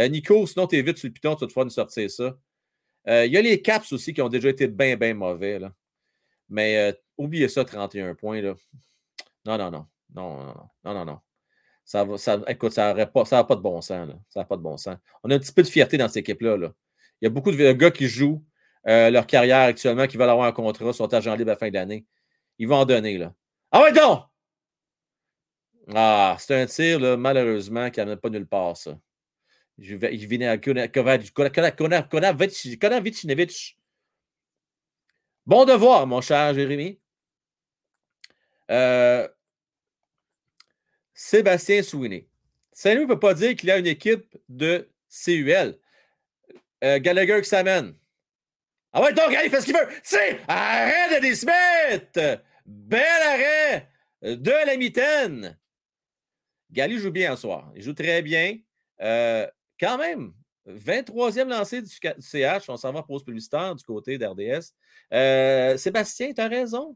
Nico, sinon, tu es vite sur le piton, tu vas te faire sortir ça. Euh, il y a les Caps aussi qui ont déjà été bien, bien mauvais. Là. Mais euh, oubliez ça, 31 points. Là. Non, non, non. Non, non, non. non, non, Ça, écoute, ça n'a pas, pas de bon sens. Ça n'a pas de bon sens. On a un petit peu de fierté dans cette équipe-là. Là. Il y a beaucoup de gars qui jouent euh, leur carrière actuellement, qui veulent avoir un contrat, sont agents libres à la fin de l'année. Ils vont en donner. Là. Ah ouais, donc! Ah, c'est un tir, malheureusement, qui n'a pas nulle part, ça. Il venait à Bon devoir, mon cher Jérémy. Euh, Sébastien Souiné. Saint-Louis ne peut pas dire qu'il a une équipe de CUL. Euh, Gallagher qui s'amène. Ah ouais, donc, il fait ce qu'il veut. C'est arrêt de Smith! Bel arrêt de la mitaine. Gali joue bien ce soir. Il joue très bien. Euh, quand même, 23e lancé du CH. On s'en va pause publicitaire du côté d'RDS. Euh, Sébastien, tu as raison.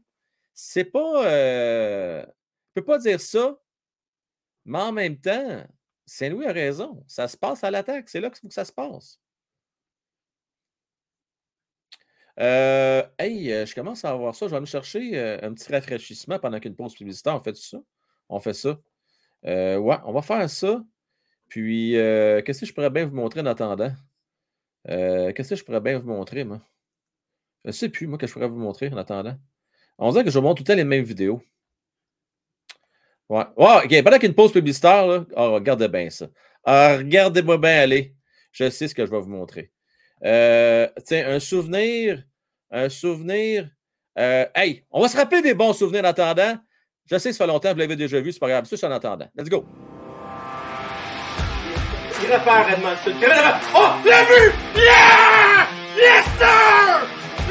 C'est pas. Euh, ne peux pas dire ça, mais en même temps, Saint-Louis a raison. Ça se passe à l'attaque. C'est là qu'il faut que ça se passe. Euh, hey, euh, je commence à avoir ça. Je vais me chercher un petit rafraîchissement pendant qu'une pause publicitaire. On fait ça? On fait ça. ouais, on va faire ça. Puis, qu'est-ce que je pourrais bien vous montrer en attendant? qu'est-ce que je pourrais bien vous montrer, moi? Je ne sais plus, moi, que je pourrais vous montrer en attendant. On dirait que je vous montre tout le temps les mêmes vidéos. Ouais. OK. Pendant qu'une pause publicitaire, oh, regardez bien ça. Ah, regardez-moi bien aller. Je sais ce que je vais vous montrer. Euh, tiens, un souvenir. Un souvenir. Euh, hey, on va se rappeler des bons souvenirs en attendant. Je sais ça fait longtemps, vous l'avez déjà vu, c'est pas grave. Ça, c'est en attendant. Let's go. Oh, le but! Yeah! Yes, sir!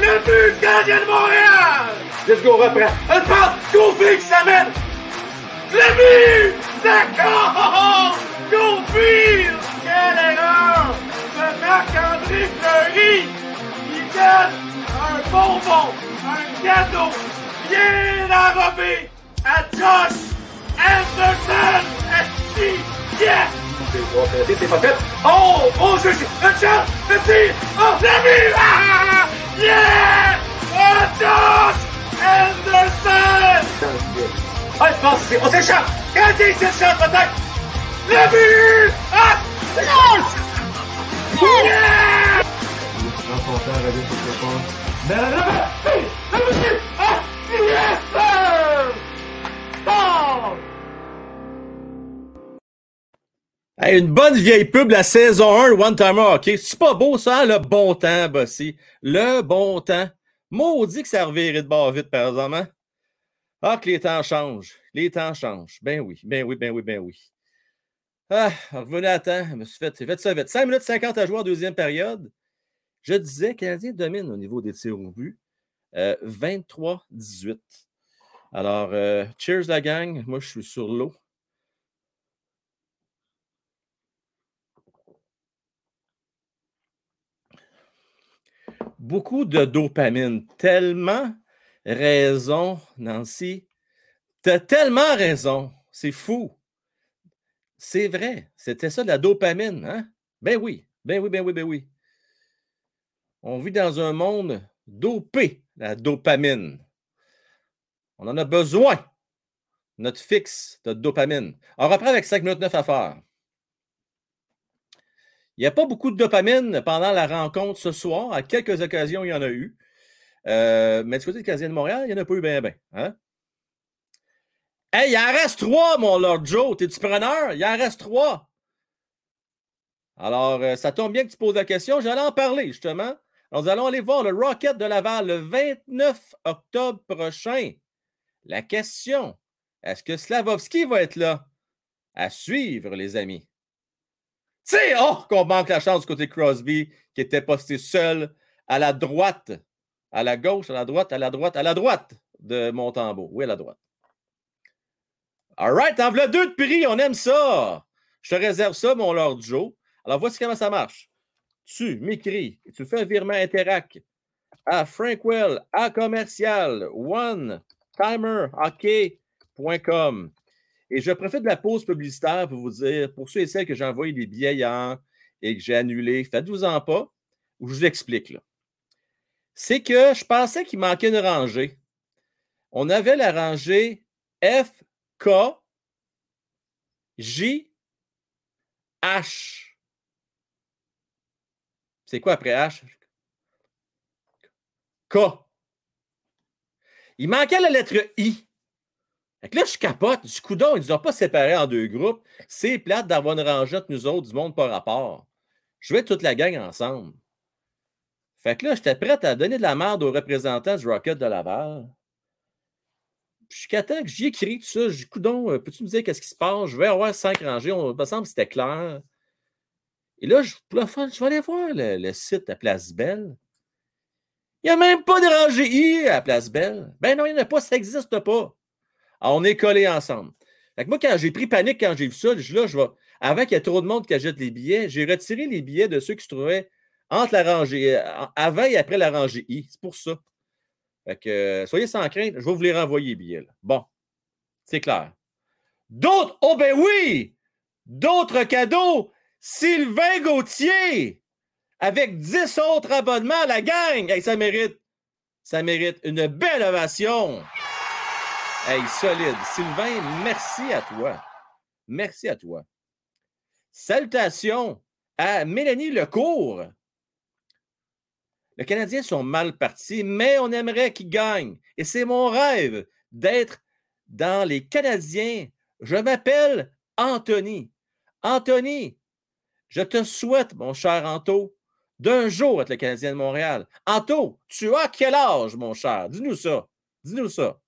Le but gardien de Montréal! Let's go, reprend. Kofi qui s'amène! Le but! D'accord! Kofi! Quelle erreur! De Marc-André Fleury qui donne un bonbon, un cadeau bien enrobé à Josh Anderson! Esti! Yes! C'est pas fait. Oh! Oh, je suis. Le chat! Le tir! Oh, la vie! Ah! Yeah! Oh, Josh! Anderson! C'est. On s'échappe! Il s'échappe peut-être! Le but! Ah! Le but! Ah! Yes! Hey, une bonne vieille pub, la saison 1, One Timer OK. C'est pas beau, ça, le bon temps, Bossy? Le bon temps. Maudit que ça revirait de bord vite, par exemple. Hein? Ah, que les temps changent. Les temps changent. Ben oui, ben oui, ben oui, ben oui. Ah, revenez à temps. Je me suis fait, fait ça vite. 5 minutes 50 à jouer en deuxième période. Je disais, Canadien domine au niveau des tirs au but. 23-18. Euh, Alors, euh, cheers la gang. Moi, je suis sur l'eau. beaucoup de dopamine. Tellement raison, Nancy. Tu as tellement raison. C'est fou. C'est vrai. C'était ça, de la dopamine. Hein? Ben oui. Ben oui, ben oui, ben oui. On vit dans un monde dopé, la dopamine. On en a besoin. Notre fixe de dopamine. On reprend avec 5 minutes 9 à faire. Il n'y a pas beaucoup de dopamine pendant la rencontre ce soir. À quelques occasions, il y en a eu. Euh, mais du côté du Canadien de Montréal, il n'y en a pas eu bien, bien. Hein? Hey, il en reste trois, mon Lord Joe. T'es-tu preneur? Il en reste trois. Alors, euh, ça tombe bien que tu poses la question. J'allais en parler, justement. nous allons aller voir le Rocket de Laval le 29 octobre prochain. La question, est-ce que Slavovski va être là? À suivre, les amis? C'est oh, qu'on manque la chance du côté Crosby qui était posté seul à la droite, à la gauche, à la droite, à la droite, à la droite de Montembeau. Oui, à la droite? All right, en voilà deux de prix, on aime ça. Je te réserve ça, mon Lord Joe. Alors, voici comment ça marche. Tu m'écris, tu fais un virement Interac à Frankwell, à commercial, one, timer, et je profite de la pause publicitaire pour vous dire, pour ceux et celles que j'ai envoyé des billets hier et que j'ai annulé, faites-vous-en pas, je vous explique. C'est que je pensais qu'il manquait une rangée. On avait la rangée F, K, J, H. C'est quoi après H? K. Il manquait la lettre I. Fait là, je capote. Du coup, ils ne ont pas séparé en deux groupes. C'est plate d'avoir une rangée entre nous autres, du monde par rapport. Je vais toute la gang ensemble. Fait que là, j'étais prêt à donner de la merde aux représentants du Rocket de Laval. jusqu'à temps que j'y écris tout ça, j'ai coudon, euh, peux-tu me dire qu'est-ce qui se passe? Je vais avoir cinq rangées. On me semble que c'était clair. Et là, je, je vais aller voir le, site à Place Belle. Il n'y a même pas de rangée I à Place Belle. Ben non, il n'y en a pas, ça n'existe pas. Alors, on est collés ensemble. Fait que moi, quand j'ai pris panique, quand j'ai vu ça, je, là, je. Avant qu'il y ait trop de monde qui achète les billets, j'ai retiré les billets de ceux qui se trouvaient entre la rangée, euh, avant et après la rangée I. C'est pour ça. Euh, soyez sans crainte, je vais vous les renvoyer les billets. là. Bon, c'est clair. D'autres, oh ben oui! D'autres cadeaux! Sylvain Gauthier! Avec 10 autres abonnements à la gang! Hey, ça mérite, ça mérite une belle ovation! Hey, solide. Sylvain, merci à toi. Merci à toi. Salutations à Mélanie Lecourt. Les Canadiens sont mal partis, mais on aimerait qu'ils gagnent. Et c'est mon rêve d'être dans les Canadiens. Je m'appelle Anthony. Anthony, je te souhaite, mon cher Anto, d'un jour être le Canadien de Montréal. Anto, tu as quel âge, mon cher? Dis-nous ça. Dis-nous ça.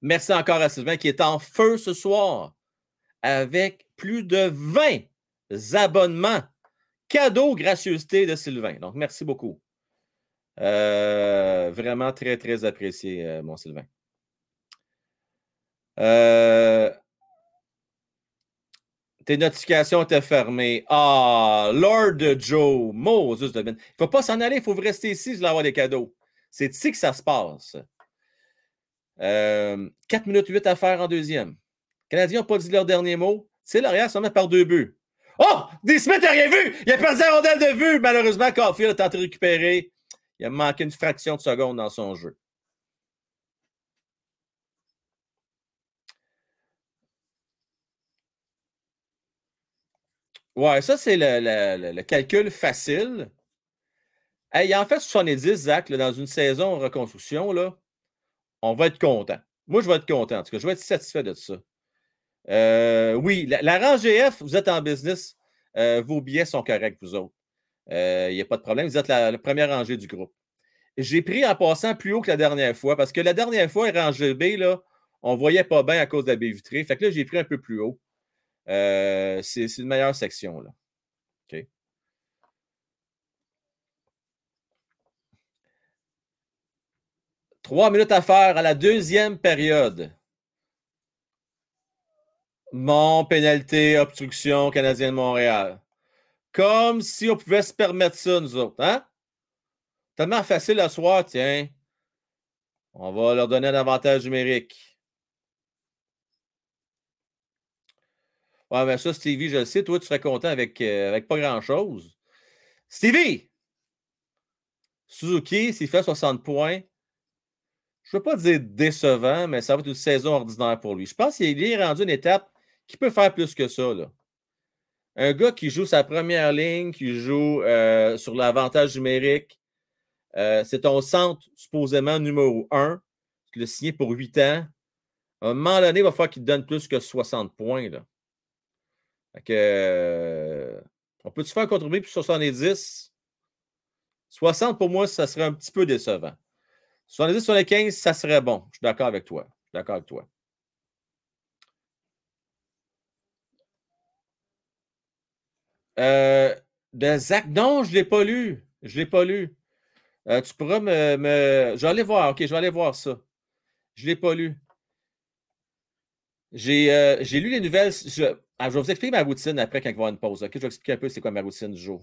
Merci encore à Sylvain qui est en feu ce soir avec plus de 20 abonnements. Cadeau gracieuseté de Sylvain. Donc, merci beaucoup. Euh, vraiment très, très apprécié, euh, mon Sylvain. Euh, tes notifications étaient fermées. Ah, Lord Joe, Moses de Ben. Il ne faut pas s'en aller, il faut rester ici, je vais avoir des cadeaux. C'est ici que ça se passe. 4 minutes 8 à faire en deuxième. Les Canadiens n'ont pas dit leur dernier mot. C'est l'arrière seulement par deux buts. Oh! D. Smith n'a rien vu! Il a perdu la rondelle de vue. Malheureusement, Caulfield a tenté de récupérer. Il a manqué une fraction de seconde dans son jeu. Ouais, ça, c'est le, le, le, calcul facile. Hey, en fait 70, Zach, dans une saison en reconstruction. Là, on va être content. Moi, je vais être content. En tout cas, je vais être satisfait de ça. Euh, oui, la, la rang GF, vous êtes en business. Euh, vos billets sont corrects, vous autres. Il euh, n'y a pas de problème. Vous êtes la, première rangée du groupe. J'ai pris en passant plus haut que la dernière fois parce que la dernière fois, rangée B, là, on ne voyait pas bien à cause de la baie vitrée. Fait que là, j'ai pris un peu plus haut. C'est une meilleure section. Là. OK. Trois minutes à faire à la deuxième période. Mon pénalité, obstruction, Canadien de Montréal. Comme si on pouvait se permettre ça, nous autres. Hein? Tellement facile à soir, tiens. On va leur donner un avantage numérique. Ouais, mais ça, Stevie, je le sais, toi, tu serais content avec, euh, avec pas grand-chose. Stevie! Suzuki, s'il fait 60 points, je ne veux pas dire décevant, mais ça va être une saison ordinaire pour lui. Je pense qu'il est rendu une étape qui peut faire plus que ça. Là. Un gars qui joue sa première ligne, qui joue euh, sur l'avantage numérique, euh, c'est ton centre supposément numéro 1. Tu l'as signé pour 8 ans. À un moment donné, il va falloir qu'il te donne plus que 60 points. Euh, on peut-tu faire contribuer plus 70? 60 pour moi, ça serait un petit peu décevant. 70 sur les 15, ça serait bon. Je suis d'accord avec toi. Je suis d'accord avec toi. Euh, de Zach, non, je ne l'ai pas lu. Je ne l'ai pas lu. Euh, tu pourras me, me, Je vais aller voir. OK, je vais aller voir ça. Je ne l'ai pas lu. J'ai euh, lu les nouvelles. Je, ah, je, vais vous expliquer ma routine après quand il va y avoir une pause. OK, je vais expliquer un peu c'est quoi ma routine du jour.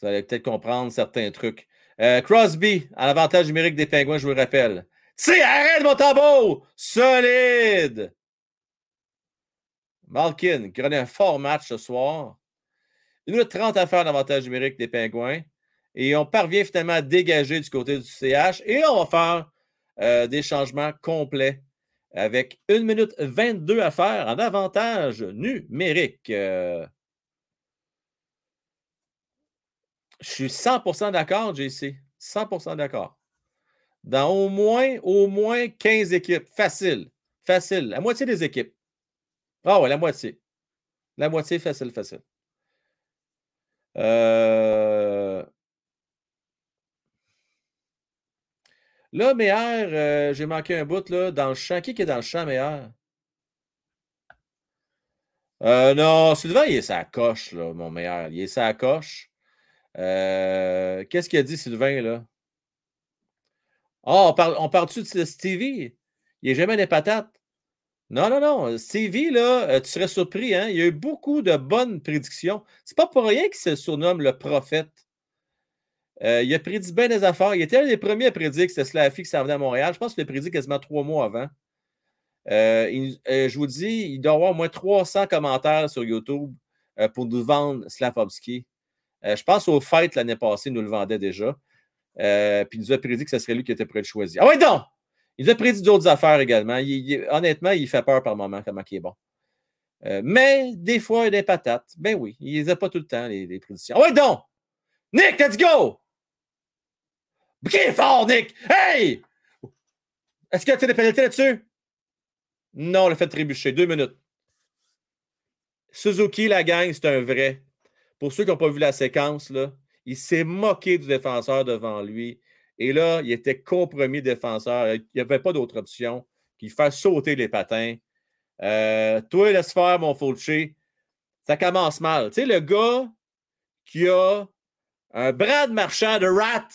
Vous allez peut-être comprendre certains trucs. Crosby, à l'avantage numérique des Pingouins, je vous le rappelle. C'est arrête mon tambour! Solide! Malkin, qui a un fort match ce soir. Une minute 30 à faire l'avantage numérique des Pingouins. Et on parvient finalement à dégager du côté du CH. Et on va faire euh, des changements complets avec 1 minute 22 à faire en avantage numérique. Euh, je suis 100% d'accord, JC. 100% d'accord. Dans au moins, au moins 15 équipes. Facile. Facile. La moitié des équipes. Ah ouais, la moitié. La moitié, facile, facile. Euh... Là, Meilleur, euh, j'ai manqué un bout là, dans le champ. Qui est dans le champ, Meilleur? Euh, non, Sylvain, il est sa coche, là, mon meilleur. Il est sa coche. Qu'est-ce qu'il a dit, Sylvain, là? Oh, on parle, on parle-tu de Stevie? Il n'est jamais des patates. Non, non, non. Stevie, là, euh, tu serais surpris, hein? Il y a eu beaucoup de bonnes prédictions. C'est pas pour rien qu'il se surnomme le prophète. Euh, il a prédit bien des affaires. Il était un des premiers à prédire que c'était Slaffy qui s'en venait à Montréal. Je pense qu'il l'a prédit quasiment trois mois avant. Euh, je vous dis, il doit avoir au moins 300 commentaires sur YouTube pour nous vendre Slavovski. je pense au fait l'année passée, il nous le vendait déjà. puis il nous a prédit que ce serait lui qui était prêt de choisir. Ah ouais, donc! Il a prédit d'autres affaires également. honnêtement, il fait peur par moment, comment il est bon. mais des fois, il a des patates. Ben oui, il les a pas tout le temps, les, prédictions. Ah ouais, donc! Nick, let's go! Qui est fort, Nick? Hey! Est-ce qu'il y a des pénalités là-dessus? Non, le fait trébucher. Deux minutes. Suzuki, la gang, c'est un vrai. Pour ceux qui n'ont pas vu la séquence, là, il s'est moqué du défenseur devant lui. Et là, il était compromis défenseur. Il n'y avait pas d'autre option qu'il faire sauter les patins. Euh, toi, laisse faire, mon Fulci. Ça commence mal. Tu sais, le gars qui a un bras de marchand de rat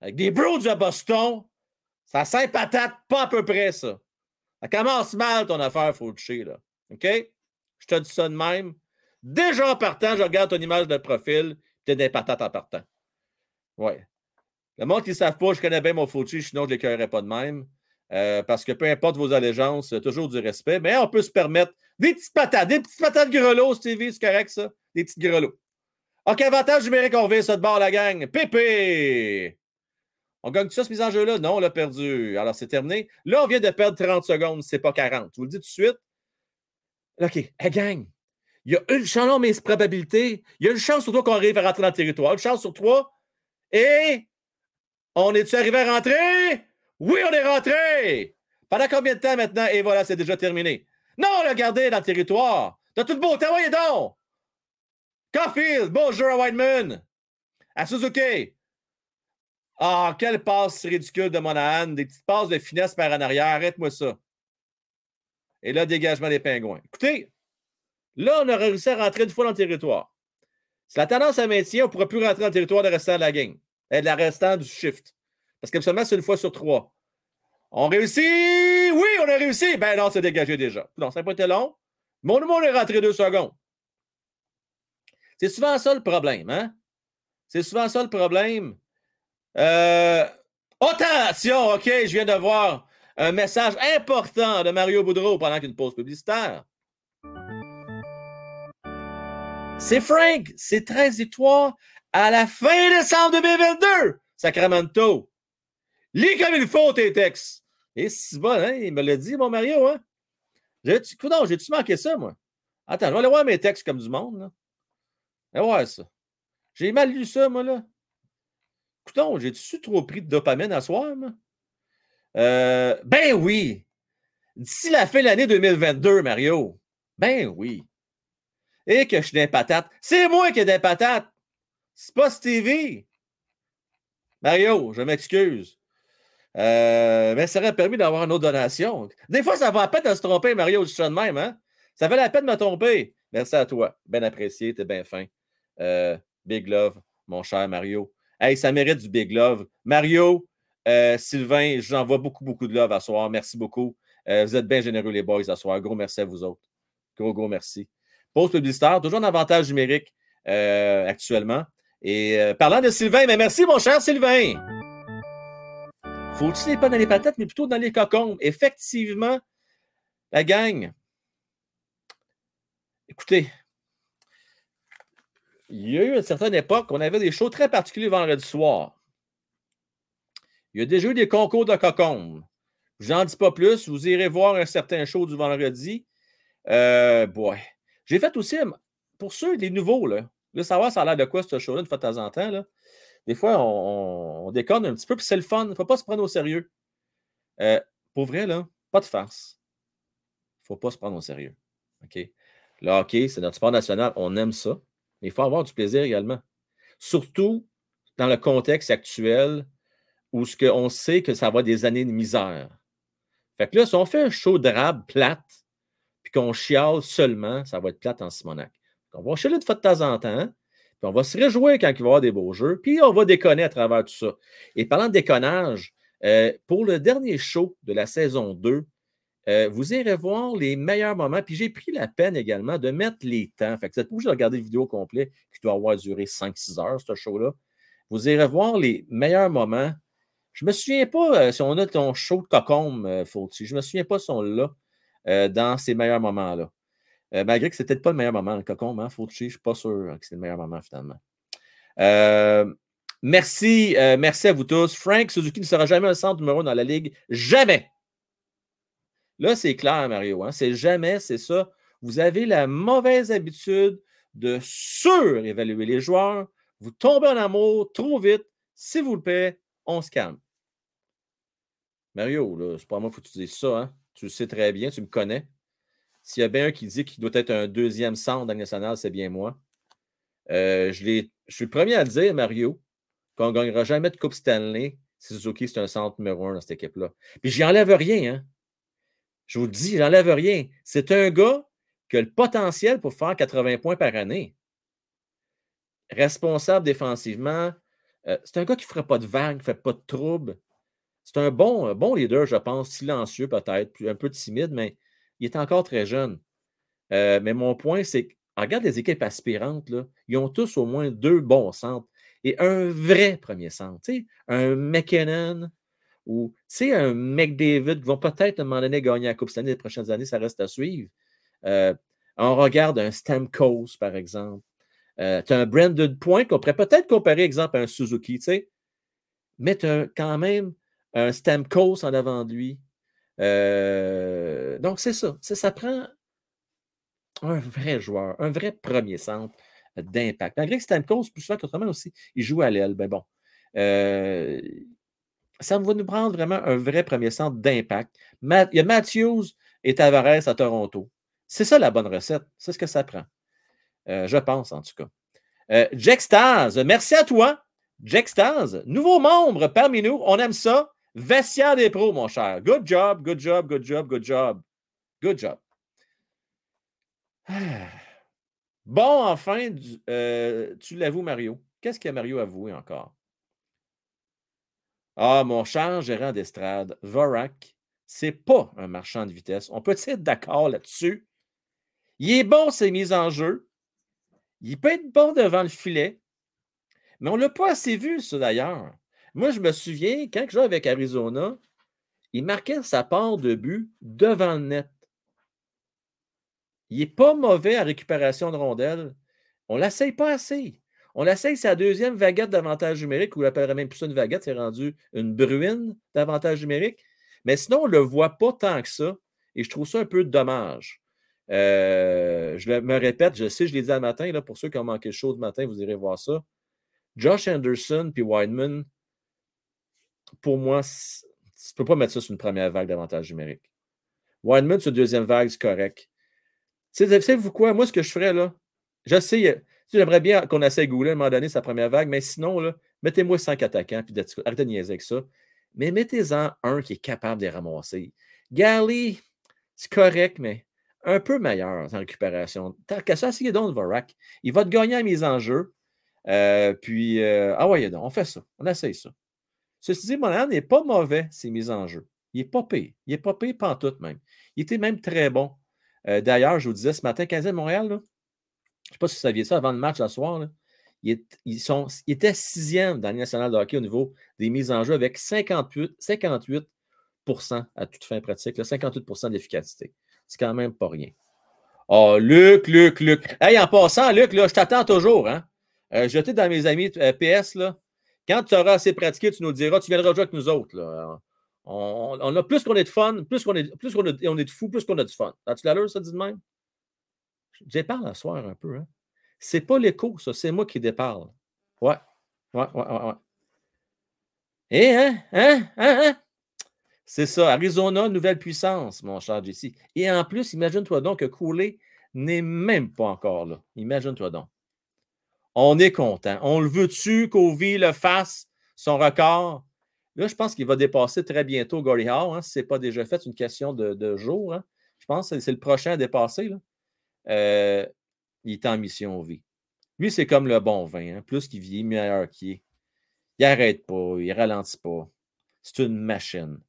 avec des bros de Boston, ça sent patate, pas à peu près ça. Ça commence mal ton affaire, Fauché, là. OK? Je te dis ça de même. Déjà en partant, je regarde ton image de profil, tu es des patates en partant. Ouais. Le monde qui ne savent pas, je connais bien mon Fauché, sinon je ne l'écœurerais pas de même. Euh, parce que peu importe vos allégeances, a toujours du respect. Mais on peut se permettre des petites patates, des petites patates grelots, Stevie, c'est correct ça? Des petites grelots. OK, avantage numérique, on revient ça de bord, la gang. Pépé! On gagne tout ça, ce mise en jeu-là? Non, on l'a perdu. Alors, c'est terminé. Là, on vient de perdre 30 secondes. C'est pas 40. Je vous le dis tout de suite. OK. Hey, gang. Il y a une chance, non, mais probabilité. Il y a une chance sur toi qu'on arrive à rentrer dans le territoire. Une chance sur toi. Et on est-tu arrivé à rentrer? Oui, on est rentré! Pendant combien de temps maintenant? Et voilà, c'est déjà terminé? Non, regardez dans le territoire. T'as tout le beau temps, voyez donc! Caulfield, bonjour à Whiteman. À Suzuki. Ah, quelle passe ridicule de Monahan. Des petites passes de finesse par en arrière. Arrête-moi ça. Et là, dégagement des pingouins. Écoutez, là, on a réussi à rentrer une fois dans le territoire. Si la tendance à maintien, on ne pourra plus rentrer dans le territoire de restant de la game. Et de la restant du shift. Parce qu'absolument, c'est une fois sur trois. On réussit! Oui, on a réussi! Ben non, c'est dégagé déjà. Non, ça n'a pas été long. Mon numéro est rentré deux secondes. C'est souvent ça le problème, hein? C'est souvent ça le problème. Euh, attention, OK, je viens de voir un message important de Mario Boudreau pendant qu'une pause publicitaire. C'est Frank, c'est 13 victoires à la fin décembre 2022. Sacramento. Lis comme il faut tes textes. Et c'est bon, hein? Il me l'a dit, mon Mario, hein? J'ai-tu, j'ai-tu manqué ça, moi? Attends, je vais aller voir mes textes comme du monde, là. Et ouais, ça. J'ai mal lu ça, moi, là. Écoutons, j'ai-tu trop pris de dopamine à soir, moi? Euh, ben oui! D'ici la fin de l'année 2022, Mario. Ben oui. Et que je suis des patates. C'est moi qui ai des patates. C'est Stevie. Mario, je m'excuse. Euh, mais ça aurait permis d'avoir une autre donation. Des fois, ça va à peine de se tromper, Mario, je de même, hein? Ça fait la peine de me tromper. Merci à toi. Bien apprécié, t'es bien fin. Euh, big love, mon cher Mario. Hey, ça mérite du big love. Mario, euh, Sylvain, j'envoie beaucoup, beaucoup de love à soir. Merci beaucoup. Vous êtes bien généreux, les boys, à soir. Gros merci à vous autres. Gros, gros merci. Pause publicitaire, toujours un avantage numérique actuellement. Et parlant de Sylvain, mais merci, mon cher Sylvain. Faut-il pas dans les patates, mais plutôt dans les cocons? Effectivement, la gang. Écoutez, il y a eu une certaine époque, on avait des shows très particuliers vendredi soir. Il y a déjà eu des concours de cocon. Je n'en dis pas plus. Vous irez voir un certain show du vendredi. Euh, J'ai fait aussi, pour ceux, les nouveaux, là, de savoir ça a l'air de quoi ce show-là de temps en temps. Là. Des fois, on, déconne un petit peu, puis c'est le fun. Il ne faut pas se prendre au sérieux. Euh, pour vrai, là, pas de farce. Il ne faut pas se prendre au sérieux. OK? Le hockey, c'est notre sport national. On aime ça il faut avoir du plaisir également. Surtout dans le contexte actuel où ce on sait que ça va des années de misère. Fait que là, si on fait un show de rab plate, puis qu'on chiale seulement, ça va être plate en Simonac. On va chialer de fois de temps en temps, puis on va se réjouir quand il va y avoir des beaux jeux, puis on va déconner à travers tout ça. Et parlant de déconnage, euh, pour le dernier show de la saison 2, euh, vous irez voir les meilleurs moments. Puis j'ai pris la peine également de mettre les temps. Fait que vous obligé de regarder le vidéo complet qui doit avoir duré 5-6 heures, ce show-là. Vous irez voir les meilleurs moments. Je ne me souviens pas euh, si on a ton show de cocombe, euh, Je ne me souviens pas si on l'a dans ces meilleurs moments-là. Malgré que ce n'était pas le meilleur moment, le cocombe, hein, Je ne suis pas sûr que c'est le meilleur moment finalement. merci, merci à vous tous. Frank Suzuki ne sera jamais un centre numéro dans la ligue. Jamais! Là, c'est clair, Mario. Hein? C'est jamais, c'est ça. Vous avez la mauvaise habitude de surévaluer les joueurs. Vous tombez en amour trop vite. S'il vous plaît, on se calme. Mario, c'est pas moi qu'il faut que tu dises ça. Hein? Tu le sais très bien, tu me connais. S'il y a bien un qui dit qu'il doit être un deuxième centre dans national, c'est bien moi. Euh, je, suis le premier à le dire, Mario, qu'on ne gagnera jamais de Coupe Stanley si Suzuki, c'est un centre numéro un dans cette équipe-là. Puis j'y rien. Hein? Je vous le dis, j'enlève rien. C'est un gars qui a le potentiel pour faire 80 points par année. Responsable défensivement. Euh, c'est un gars qui ne ferait pas de vagues, qui ne fait pas de troubles. C'est un bon, bon leader, je pense, silencieux peut-être, un peu timide, mais il est encore très jeune. Euh, mais mon point, c'est que, regarde les équipes aspirantes, ils ont tous au moins deux bons centres et un vrai premier centre. Un McKinnon, ou, un McDavid qui vont peut-être à un moment donné gagner la Coupe Stanley les prochaines années, ça reste à suivre. Euh, on regarde un Stamkos, par exemple. Euh, tu as un Brandon Point qu'on pourrait peut-être comparer, exemple, à un Suzuki, tu sais. Mais tu as quand même un Stamkos en avant de lui. Euh, donc, c'est ça. Ça prend un vrai joueur, un vrai premier centre d'impact. Malgré que Stamkos, plus souvent qu'autrement aussi, il joue à l'aile. Ben bon ça va nous prendre vraiment un vrai premier centre d'impact. Il y a Matthews et Tavares à Toronto. C'est ça la bonne recette. C'est ce que ça prend. Euh, je pense, en tout cas. Euh, Jack merci à toi. Jack Stars, nouveau membre parmi nous. On aime ça. Vestiaire des pros, mon cher. Good job, good job, good job, good job. Good job. (sighs) Bon, enfin, euh, tu l'avoues, Mario. Qu'est-ce que Mario avoué encore? Ah, mon cher gérant d'estrade, Vorak, c'est pas un marchand de vitesse. On peut être d'accord là-dessus? Il est bon, ses mises en jeu. Il peut être bon devant le filet. Mais on ne l'a pas assez vu, ça d'ailleurs. Moi, je me souviens, quand je jouais avec Arizona, il marquait sa part de but devant le net. Il n'est pas mauvais à récupération de rondelles. On ne l'essaye pas assez. On l'essaye, la deuxième vaguette d'avantage numérique, ou on l'appellerait même plus une vaguette, c'est rendu une bruine d'avantage numérique. Mais sinon, on ne le voit pas tant que ça. Et je trouve ça un peu dommage. Euh, je me répète, je sais, je l'ai dit le matin, là, pour ceux qui ont manqué le show de matin, vous irez voir ça. Josh Anderson puis Wideman, pour moi, tu ne peux pas mettre ça sur une première vague d'avantage numérique. Wideman sur deuxième vague, c'est correct. Savez-vous quoi? Moi, ce que je ferais là, je sais, J'aimerais bien qu'on essaie Goulet à un moment donné sa première vague, mais sinon, mettez-moi cinq attaquants, puis arrêtez de niaiser avec ça. Mais mettez-en un qui est capable de les ramasser. Gally, c'est correct, mais un peu meilleur en récupération. Tant qu'à ça, c'est donc Vorak. Il va te gagner à mise en jeu. Euh, puis, euh, ah ouais, on fait ça. On essaye ça. Ceci dit, Monahan n'est pas mauvais, ses mises en jeu. Il n'est pas payé. Il n'est pas payé pantoute même. Il était même très bon. Euh, d'ailleurs, je vous disais ce matin, 15 Montréal, là, je ne sais pas si vous saviez ça avant le match ce soir. ils, étaient sixième dans le national de hockey au niveau des mises en jeu avec 58, 58 à toute fin pratique, 58% d'efficacité. C'est quand même pas rien. Oh, Luc, Luc, Luc. Hey, en passant, Luc, là, je t'attends toujours. Hein? Euh, je dans mes amis euh, PS. Là, quand tu auras assez pratiqué, tu nous diras, tu viendras jouer avec nous autres. On, a plus qu'on est de fun, plus qu'on est, plus qu'on on est de fou, plus qu'on a du fun. As-tu l'allure, ça dit de même? J'ai parlé à soir un peu. Hein? C'est pas l'écho, ça, c'est moi qui déparle. Ouais. Ouais, ouais, ouais, ouais. Eh, hein, hein, hein, hein? C'est ça. Arizona, nouvelle puissance, mon cher Jesse. Et en plus, imagine-toi donc que Cooley n'est même pas encore là. Imagine-toi donc. On est content. On le veut-tu qu'Ovi le fasse, son record? Là, je pense qu'il va dépasser très bientôt Gary Howe. Hein, si ce n'est pas déjà fait, une question de, jours. Hein. Je pense que c'est le prochain à dépasser. Euh, il est en mission vie. Lui, c'est comme le bon vin. Hein. Plus qu'il vieillit, meilleur qu'il est. Il n'arrête pas, il ne ralentit pas. C'est une machine.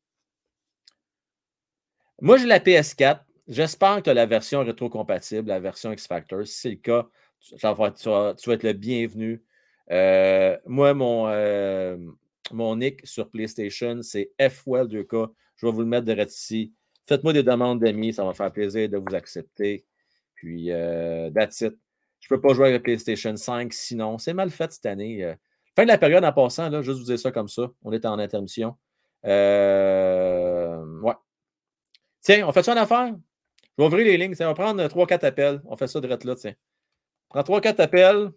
Moi, j'ai la PS4. J'espère que tu as la version rétro-compatible, la version X-Factor. Si c'est le cas, tu vas, être le bienvenu. Euh, moi, mon, euh, mon nick sur PlayStation, c'est FWell2K. Je vais vous le mettre direct ici. Faites-moi des demandes d'amis, ça va faire plaisir de vous accepter. Puis, euh, that's it. Je ne peux pas jouer avec PlayStation 5 sinon. C'est mal fait cette année. Euh. fin de la période en passant, là, juste vous dire ça comme ça. On est en intermission. Ouais. Tiens, on fait ça en affaire? Je vais ouvrir les lignes. On va prendre 3-4 appels. On fait ça direct là, tiens. Prend 3-4 appels.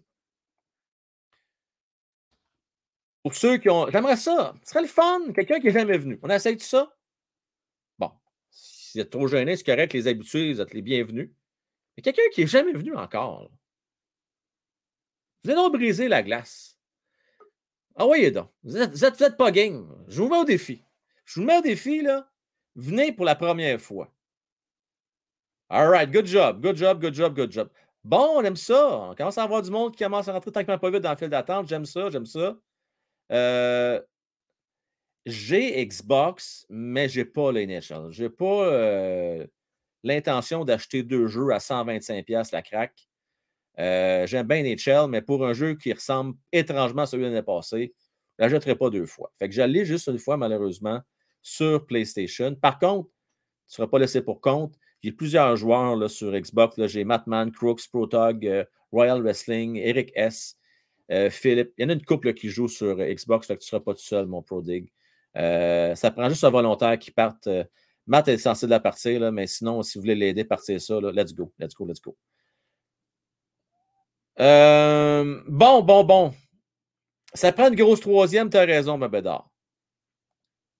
Pour ceux qui ont. J'aimerais ça. Ce serait le fun. Quelqu'un qui n'est jamais venu. On essaye tout ça? Bon. Si vous êtes trop gêné, c'est correct. Les habitués, vous êtes les bienvenus. Mais quelqu'un qui n'est jamais venu encore. Vous allez donc briser la glace. Ah oui, donc. Vous n'êtes vous êtes, pas game. Je vous mets au défi. Je vous mets au défi, là. Venez pour la première fois. All right, good job, good job, good job, good job. Bon, on aime ça. On commence à avoir du monde qui commence à rentrer que pas vite dans le fil d'attente. J'aime ça, j'aime ça. Euh, j'ai Xbox, mais je n'ai pas l'NHL. Je n'ai pas euh, l'intention d'acheter deux jeux à 125$ la craque. Euh, j'aime bien NHL, mais pour un jeu qui ressemble étrangement à celui de l'année passée, je ne l'achèterai pas deux fois. Fait que j'allais juste une fois, malheureusement, sur PlayStation. Par contre, tu ne seras pas laissé pour compte. J'ai plusieurs joueurs là, sur Xbox. J'ai Matman, Crooks, Protog, Royal Wrestling, Eric S. Euh, Philippe, il y en a une couple qui joue sur euh, Xbox, tu ne seras pas tout seul, mon Prodig. Euh, ça prend juste un volontaire qui parte. Matt est censé de la partir, là, mais sinon, si vous voulez l'aider, partir ça. let's go, let's go, let's go. bon, bon, bon. Ça prend une grosse troisième, tu as raison, ma bédard.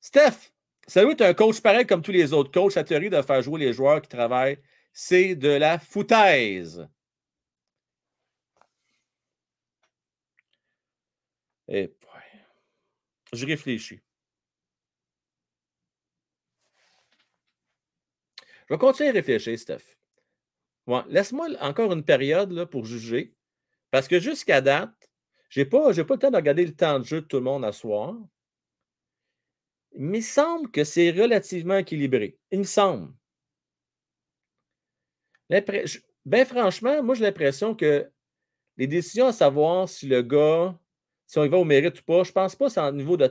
Steph, salut, es un coach pareil comme tous les autres coachs. La théorie de faire jouer les joueurs qui travaillent, c'est de la foutaise. Et je réfléchis. Je vais continuer à réfléchir, Steph. Laisse-moi encore une période pour juger. Parce que jusqu'à date, je n'ai pas, pas le temps de regarder le temps de jeu de tout le monde à soir. Il me semble que c'est relativement équilibré. Il me semble. Bien franchement, moi j'ai l'impression que les décisions à savoir si le gars si on y va au mérite ou pas, je ne pense pas c'est en, niveau de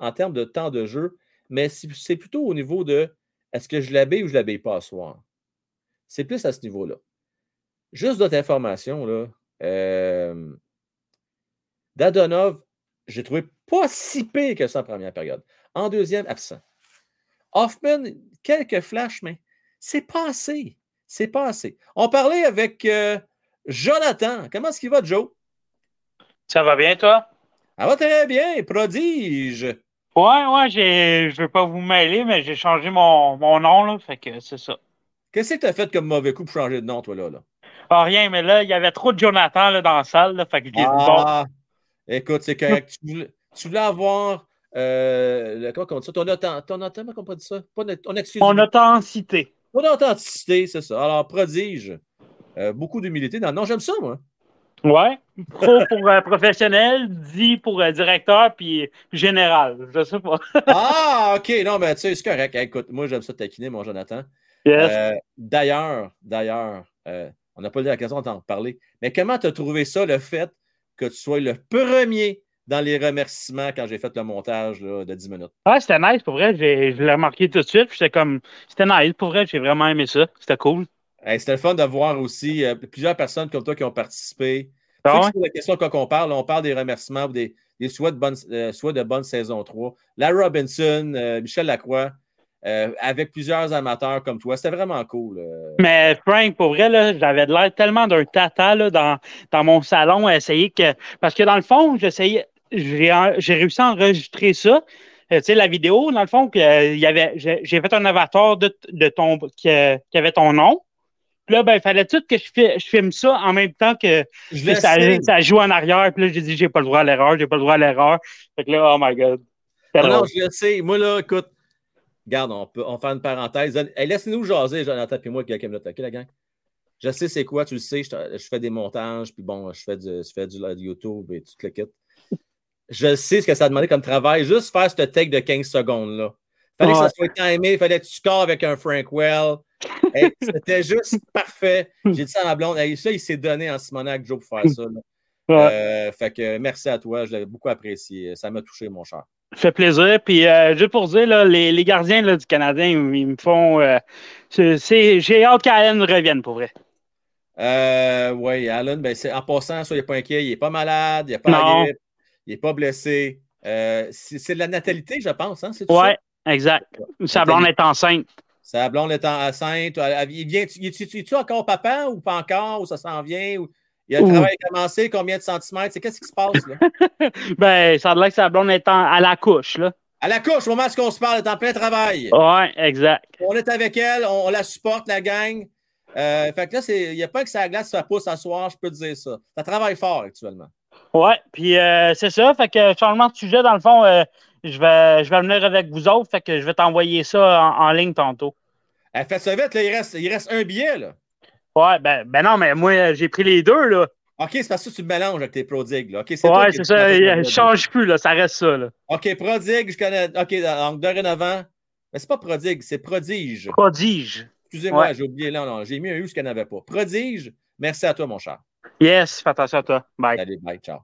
en termes de temps de jeu, mais c'est plutôt au niveau de est-ce que je l'habille ou je ne l'habille pas à soir. C'est plus à ce niveau-là. Juste d'autres informations, là. Euh, Dadonov, j'ai trouvé pas si pire que ça en première période. En deuxième, absent. Hoffman, quelques flashs, mais c'est pas assez. C'est pas assez. On parlait avec euh, Jonathan. Comment est-ce qu'il va, Joe? Ça va bien, toi? Ça va très bien, prodige. Ouais, ouais, je veux pas vous mêler, mais j'ai changé mon, mon nom, là, fait que c'est ça. Qu'est-ce que tu as fait comme mauvais coup pour changer de nom, toi, là? là? Ah, rien, mais là, il y avait trop de Jonathan là, dans la salle, là, fait que je ah, Écoute, c'est correct. (laughs) tu, voulais, tu, voulais, avoir, euh, comment on dit ça, ton, ton, ton comment on dit ça? Pas, ton Mon authenticité. Ton authenticité, c'est ça. Alors, prodige. Euh, beaucoup d'humilité. Non, non j'aime ça, moi. Ouais. Pro pour euh, professionnel, dit pour euh, directeur, puis général. Je sais pas. (laughs) ah, OK. Non, mais tu sais, c'est correct. Écoute, moi, j'aime ça taquiner, mon Jonathan. Euh, d'ailleurs, d'ailleurs, on n'a pas eu l'occasion d'en parler, mais comment tu as trouvé ça, le fait que tu sois le premier dans les remerciements quand j'ai fait le montage de 10 minutes? Ah, c'était nice, pour vrai. Je l'ai remarqué tout de suite. C'était comme, c'était nice, pour vrai. J'ai vraiment aimé ça. C'était cool c'était le fun de voir aussi euh, plusieurs personnes comme toi qui ont participé. Ah la question quand on parle, on parle des remerciements ou des, souhaits, de bonne, euh, de bonne saison 3. La Robinson, euh, Michel Lacroix, avec plusieurs amateurs comme toi. C'était vraiment cool. Mais Frank, pour vrai, j'avais l'air tellement d'un tata dans, dans mon salon à essayer que. Parce que dans le fond, j'essayais. J'ai réussi à enregistrer ça. tu sais, la vidéo, dans le fond, j'ai fait un avatar de, de ton, qui, qui avait ton nom. Puis là, ben, il fallait tout que je, je, filme ça en même temps que, ça, joue en arrière. Puis là, j'ai dit, j'ai pas le droit à l'erreur, j'ai pas le droit à l'erreur. Fait que là, oh my God. C'était Non, je le sais. Moi, là, écoute, regarde, on peut on fait une parenthèse. Hey, Laissez-nous jaser, Jonathan et moi, quelques minutes. OK, la gang? Je sais c'est quoi, tu le sais, je, fais des montages, puis bon, je fais du, je fais du live YouTube et tout le kit. Je sais ce que ça a demandé comme travail, juste faire ce take de 15 secondes-là. Fallait que ça soit timé, fallait que tu scores avec un Frank Well. Hey, (laughs) C'était juste parfait. J'ai dit ça à ma blonde. Ça, il s'est donné en Simonac, Joe, pour faire ça. Ouais. Euh, fait que merci à toi, je l'ai beaucoup apprécié. Ça m'a touché, mon cher. Ça fait plaisir. Puis, euh, juste pour dire, là, les, les gardiens là, du Canadien, ils, ils me font. euh, J'ai hâte qu'Allen revienne, pour vrai. Euh, oui, Allen, ben, en passant, soyez pas inquiet, il n'est pas malade, il n'est pas Non. la grippe, il n'est pas blessé. Euh, c'est de la natalité, je pense, hein? Ça? exact. Sa blonde est enceinte. Sa blonde étant enceinte. Il vient, il, il, tu encore papa ou pas encore, ou ça s'en vient? Ou, il a le travail commencé, combien de centimètres? C'est qu'est-ce qui se passe là? (laughs) Ben, ça a l'air que sa blonde est en- à la couche, là. À la couche, au moment où on se parle, elle est en plein travail. Ouais, exact. On est avec elle, on, on la supporte, la gang. Euh, fait que là, il n'y a pas que sa glace se pousse à soir, je peux te dire ça. Ça travaille fort actuellement. Ouais, puis euh, c'est ça. Fait que changement de sujet, dans le fond, euh, je, vais, je vais venir avec vous autres. Fait que je vais t'envoyer ça en, en ligne tantôt. Elle fait ça vite, là, il, reste, il reste un billet. Là. Ouais, ben, ben non, mais moi, j'ai pris les deux, là. OK, c'est parce que tu te mélanges avec tes prodigues. Là. OK, c'est toi Ouais, c'est ça. Il ne change plus, là. Ça reste ça, là. OK, prodigue, je connais. OK, donc dorénavant. Mais c'est pas prodigue, c'est prodige. Prodige. Excusez-moi, Ouais. j'ai oublié là. Non, j'ai mis un U ce qu'il n'y en avait pas. Prodige, merci à toi, mon cher. Yes, fais attention à toi. Bye. Allez, bye, ciao.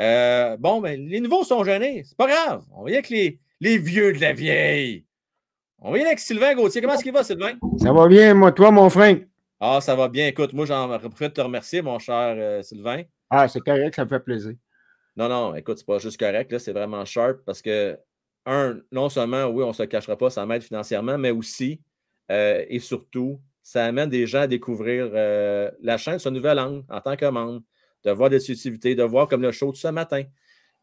Euh, bon, ben, les nouveaux sont gênés. C'est pas grave. On va y aller avec les, les vieux de la vieille. On va y aller avec Sylvain Gauthier. Comment est-ce qu'il va, Sylvain? Ça va bien, moi, toi, mon frère? Ah, ça va bien. Écoute, moi, j'en profite de te remercier, mon cher euh, Sylvain. Ah, c'est correct, ça me fait plaisir. Non, non, écoute, c'est pas juste correct, là, c'est vraiment sharp parce que, un, non seulement, oui, on ne se cachera pas, ça m'aide financièrement, mais aussi euh, et surtout, ça amène des gens à découvrir euh, la chaîne sur un nouvel angle en tant que membre, de voir des subtilités, de voir comme le show de ce matin.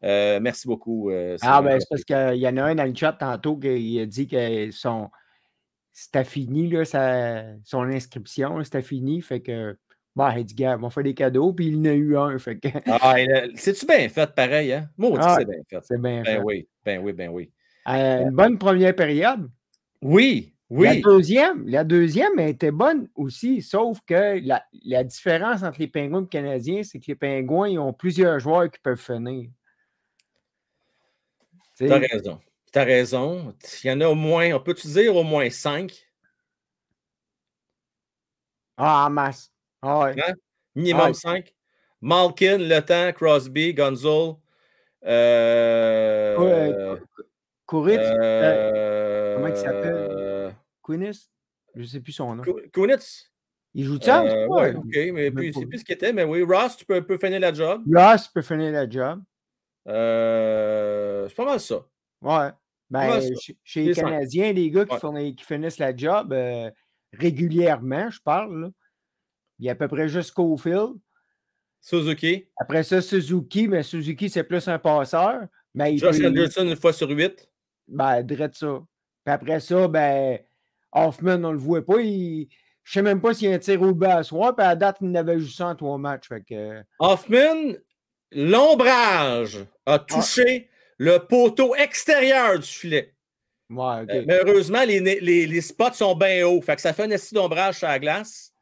Euh, merci beaucoup. euh, Ah, ben, c'est parce qu'il y en a un dans le chat tantôt qui a dit que son. C'était fini, là, sa- son inscription, c'était fini. Fait que, bah, il dit, gars, on fait des cadeaux, puis il en a eu un. Fait que, Ah, C'est-tu bien fait, pareil, hein? Moi, Ah, c'est bien fait. c'est bien Ben fait. oui, ben oui, ben oui. Euh, une bonne première période. Oui, La oui. deuxième, la deuxième elle était bonne aussi, sauf que la, la différence entre les Pingouins et les Canadiens, c'est que les Pingouins, ils ont plusieurs joueurs qui peuvent finir. T'as raison. T'as raison. Il y en a au moins, on peut-tu dire au moins cinq? Ah, masse. Ah ouais. Hein? Minimum Ouais. 5. Malkin, Le Temps, Crosby, Gonzo. Euh, Ouais, euh, comment il s'appelle? Kunis, je ne sais plus son nom. Ku- Kunitz? Il joue ça? Euh, ouais, ok, mais puis c'est plus ce qu'il était, mais oui, Ross, tu peux, peux finir la job. Ross peut finir la job. Euh, c'est pas mal ça. Ouais. Ben, ça. chez- chez Les. Canadiens, les gars qui, Ouais. font- qui finissent la job euh, régulièrement, je parle, là. il y a à peu près juste Cofield. Suzuki. Après ça, Suzuki, mais Suzuki, c'est plus un passeur. Mais il Josh peut- Anderson une fois sur huit. Ben, drette ça. Puis après ça, ben, Hoffman, on le voit pas. Il... Je sais même pas s'il y a un tir au bas à soir. Puis à date, il n'avait juste ça en trois matchs. Fait que... Hoffman, l'ombrage a touché le poteau extérieur du filet. Ouais, ok. Euh, mais heureusement, les, les- les spots sont bien hauts. Fait que ça fait un esti d'ombrage sur la glace.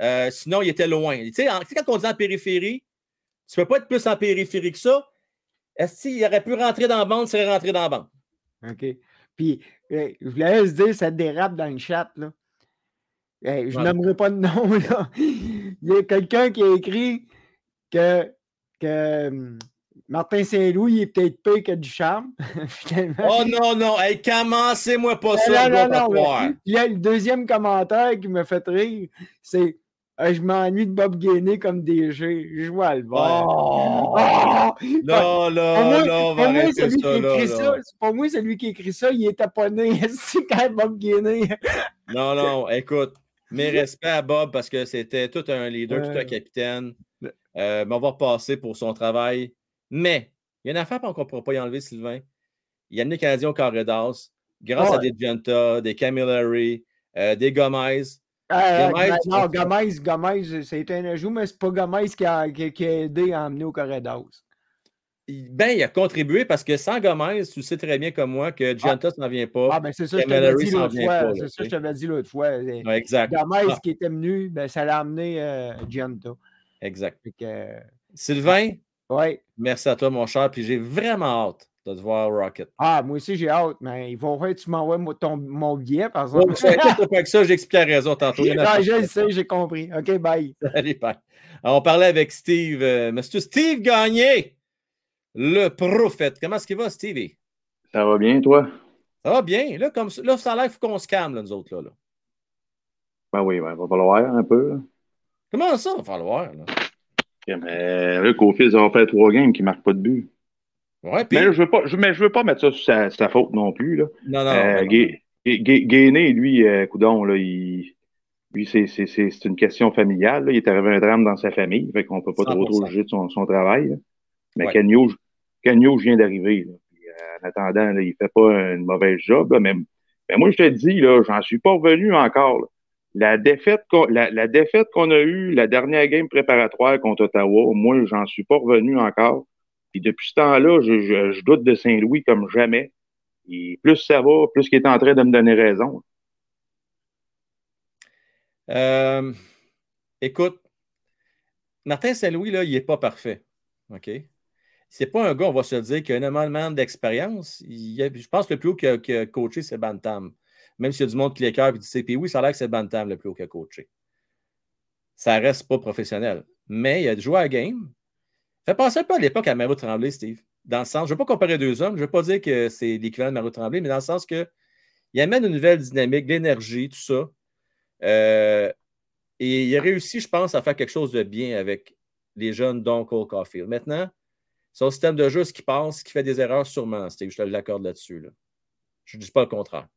Euh, sinon, il était loin. Tu sais, quand on dit en périphérie, tu peux pas être plus en périphérie que ça. Est-ce qu'il aurait pu rentrer dans la bande, il serait rentré dans la bande. OK. Puis, euh, je voulais juste dire, ça dérape dans le chat, là. Eh, je nommerai pas de (laughs) nom, là. Il y a quelqu'un qui a écrit que, que hum, Martin Saint-Louis il est peut-être pire que du charme. (laughs) finalement. Oh non, non, hey, commencez-moi pas ça, Non, non, non, mais il y a le deuxième commentaire qui me fait rire, c'est Ah, Je m'ennuie de Bob Gainé comme DG. Je vois le voir. Oh! Ah! Là, Pour là, moi, là, celui qui ça, là, écrit là. ça, pour moi, celui qui écrit ça, il est taponné. (laughs) C'est quand Bob Gainé. Non, non, écoute, mes respects à Bob parce que c'était tout un leader, tout un capitaine. Euh, on va repasser pour son travail. Mais, il y a une affaire qu'on ne pourra pas y enlever, Sylvain. Il y a amené les Canadiens au carré d'as grâce à des Genta, des Camilleri, euh, des Gomez. Euh, Gomez, ben, non, Gomez, Gomez, c'est un ajout, mais c'est pas Gomez qui a, qui, qui a aidé à emmener au Corridors. ben, il a contribué parce que sans Gomez, tu sais très bien comme moi que Giantas n'en vient pas. Ah, ben c'est ça, je t'avais dit l'autre fois. C'est ça, je t'avais dit l'autre fois. Exact. Gomez Ah. qui était venu, ben, ça l'a amené euh. Exact. Que, euh, Sylvain, ouais. merci à toi, mon cher. Puis j'ai vraiment hâte de te voir Rocket. Ah, moi aussi, j'ai hâte, mais il va falloir que tu m'envoies moi, ton- mon billet, par exemple. ça, pas j'explique la raison tantôt. Il je le sais, j'ai compris. OK, bye. (laughs) Allez, bye. Alors, on parlait avec Steve, euh, Monsieur Steve Gagné, le prophète. Comment est-ce qu'il va, Stevie? Ça va bien, toi? Ça va bien. Là, comme ça, là, ça a l'air qu'il faut qu'on se calme, là, nous autres. Là, là. Ben oui, ben, va falloir un peu. là. Comment ça, va falloir? Là? Mais là, Cofield, ça va faire trois games qui ne marquent pas de but. Ouais. Mais je veux pas, je, mais je veux pas mettre ça sur sa, sa faute non plus. Là. Non, non. Euh, non, non. Gainé, lui, euh, coudon, là, il, lui, c'est, une question familiale. là. Il est arrivé un drame dans sa famille. Fait qu'on peut pas trop, trop 100%. juger de son, son travail. là. Mais Ouais. Canio, Canio vient d'arriver. euh, En attendant, là, il fait pas une mauvaise job. mais, mais moi, je te dis, là, j'en suis pas revenu encore. La défaite, qu'on, la, la défaite qu'on a eue, la dernière game préparatoire contre Ottawa, moi, j'en suis pas revenu encore. Puis depuis ce temps-là, je, doute de Saint-Louis comme jamais. Plus ça va, plus qu'il est en train de me donner raison. Euh, écoute, Martin Saint-Louis, là, il n'est pas parfait. OK? C'est pas un gars, on va se le dire, qui a énormément d'expérience. Il Je pense que le plus haut qu'il a, coaché, c'est Bantam. Même s'il y a du monde qui l'écœure et du CP, oui, ça a l'air que c'est Bantam le plus haut qu'il a coaché. Ça reste pas professionnel. Mais il a joué à la game. Fait penser un peu à l'époque à Mario Tremblay, Steve. Dans le sens, je ne veux pas comparer deux hommes, je ne veux pas dire que c'est l'équivalent de Mario Tremblay, mais dans le sens que il amène une nouvelle dynamique, l'énergie, tout ça. Euh, et il a réussi, je pense, à faire quelque chose de bien avec les jeunes, dont Cole Caulfield. Maintenant, son système de jeu, ce qui passe, qui fait des erreurs, sûrement, Steve, je te l'accorde là-dessus. là. Je ne dis pas le contraire.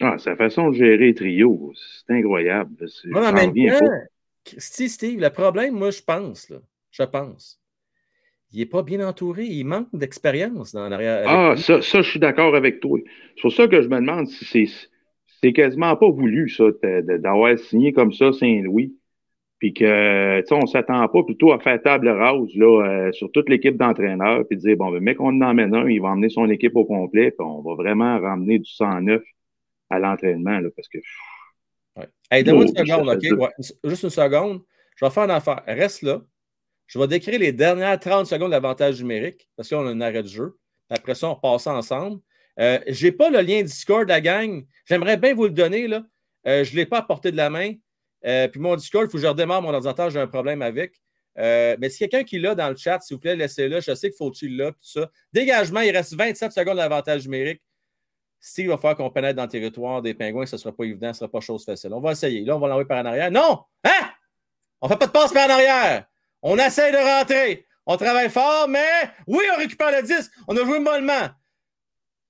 Ah, sa façon de gérer les trios, c'est incroyable. Temps, pas. Steve, Steve, le problème, moi, je pense, là, je pense, il n'est pas bien entouré. Il manque d'expérience dans l'arrière. Ah, ça, ça, je suis d'accord avec toi. C'est pour ça que je me demande si c'est c'est quasiment pas voulu, ça, d'avoir signé comme ça Saint-Louis. Puis que, tu sais, on s'attend pas plutôt à faire table rase, là, euh, sur toute l'équipe d'entraîneurs, puis de dire, bon, ben, mec, on en emmène un, il va emmener son équipe au complet, puis on va vraiment ramener du 109 à l'entraînement, là, parce que, Ouais. Hey, donne-moi une seconde, OK? Ouais, juste une seconde. Je vais faire une affaire. Reste là. Je vais décrire les dernières 30 secondes d'avantage numérique parce qu'on a un arrêt de jeu. Après ça, on repasse ensemble. Euh, je n'ai pas le lien Discord la gang. J'aimerais bien vous le donner. Là. Euh, je ne l'ai pas à portée de la main. Euh, puis mon Discord, il faut que je redémarre mon ordinateur. J'ai un problème avec. Mais si quelqu'un qui l'a dans le chat, s'il vous plaît, laissez-le. Je sais qu'il faut qu'il là. Tout ça. Dégagement, il reste 27 secondes d'avantage numérique. Steve va falloir qu'on pénètre dans le territoire des pingouins, ce ne sera pas évident, ce ne sera pas chose facile. On va essayer. Là, on va l'envoyer par en arrière. Non! Hein? On ne fait pas de passe par en arrière. On essaie de rentrer. On travaille fort, mais oui, on récupère le 10. On a joué mollement.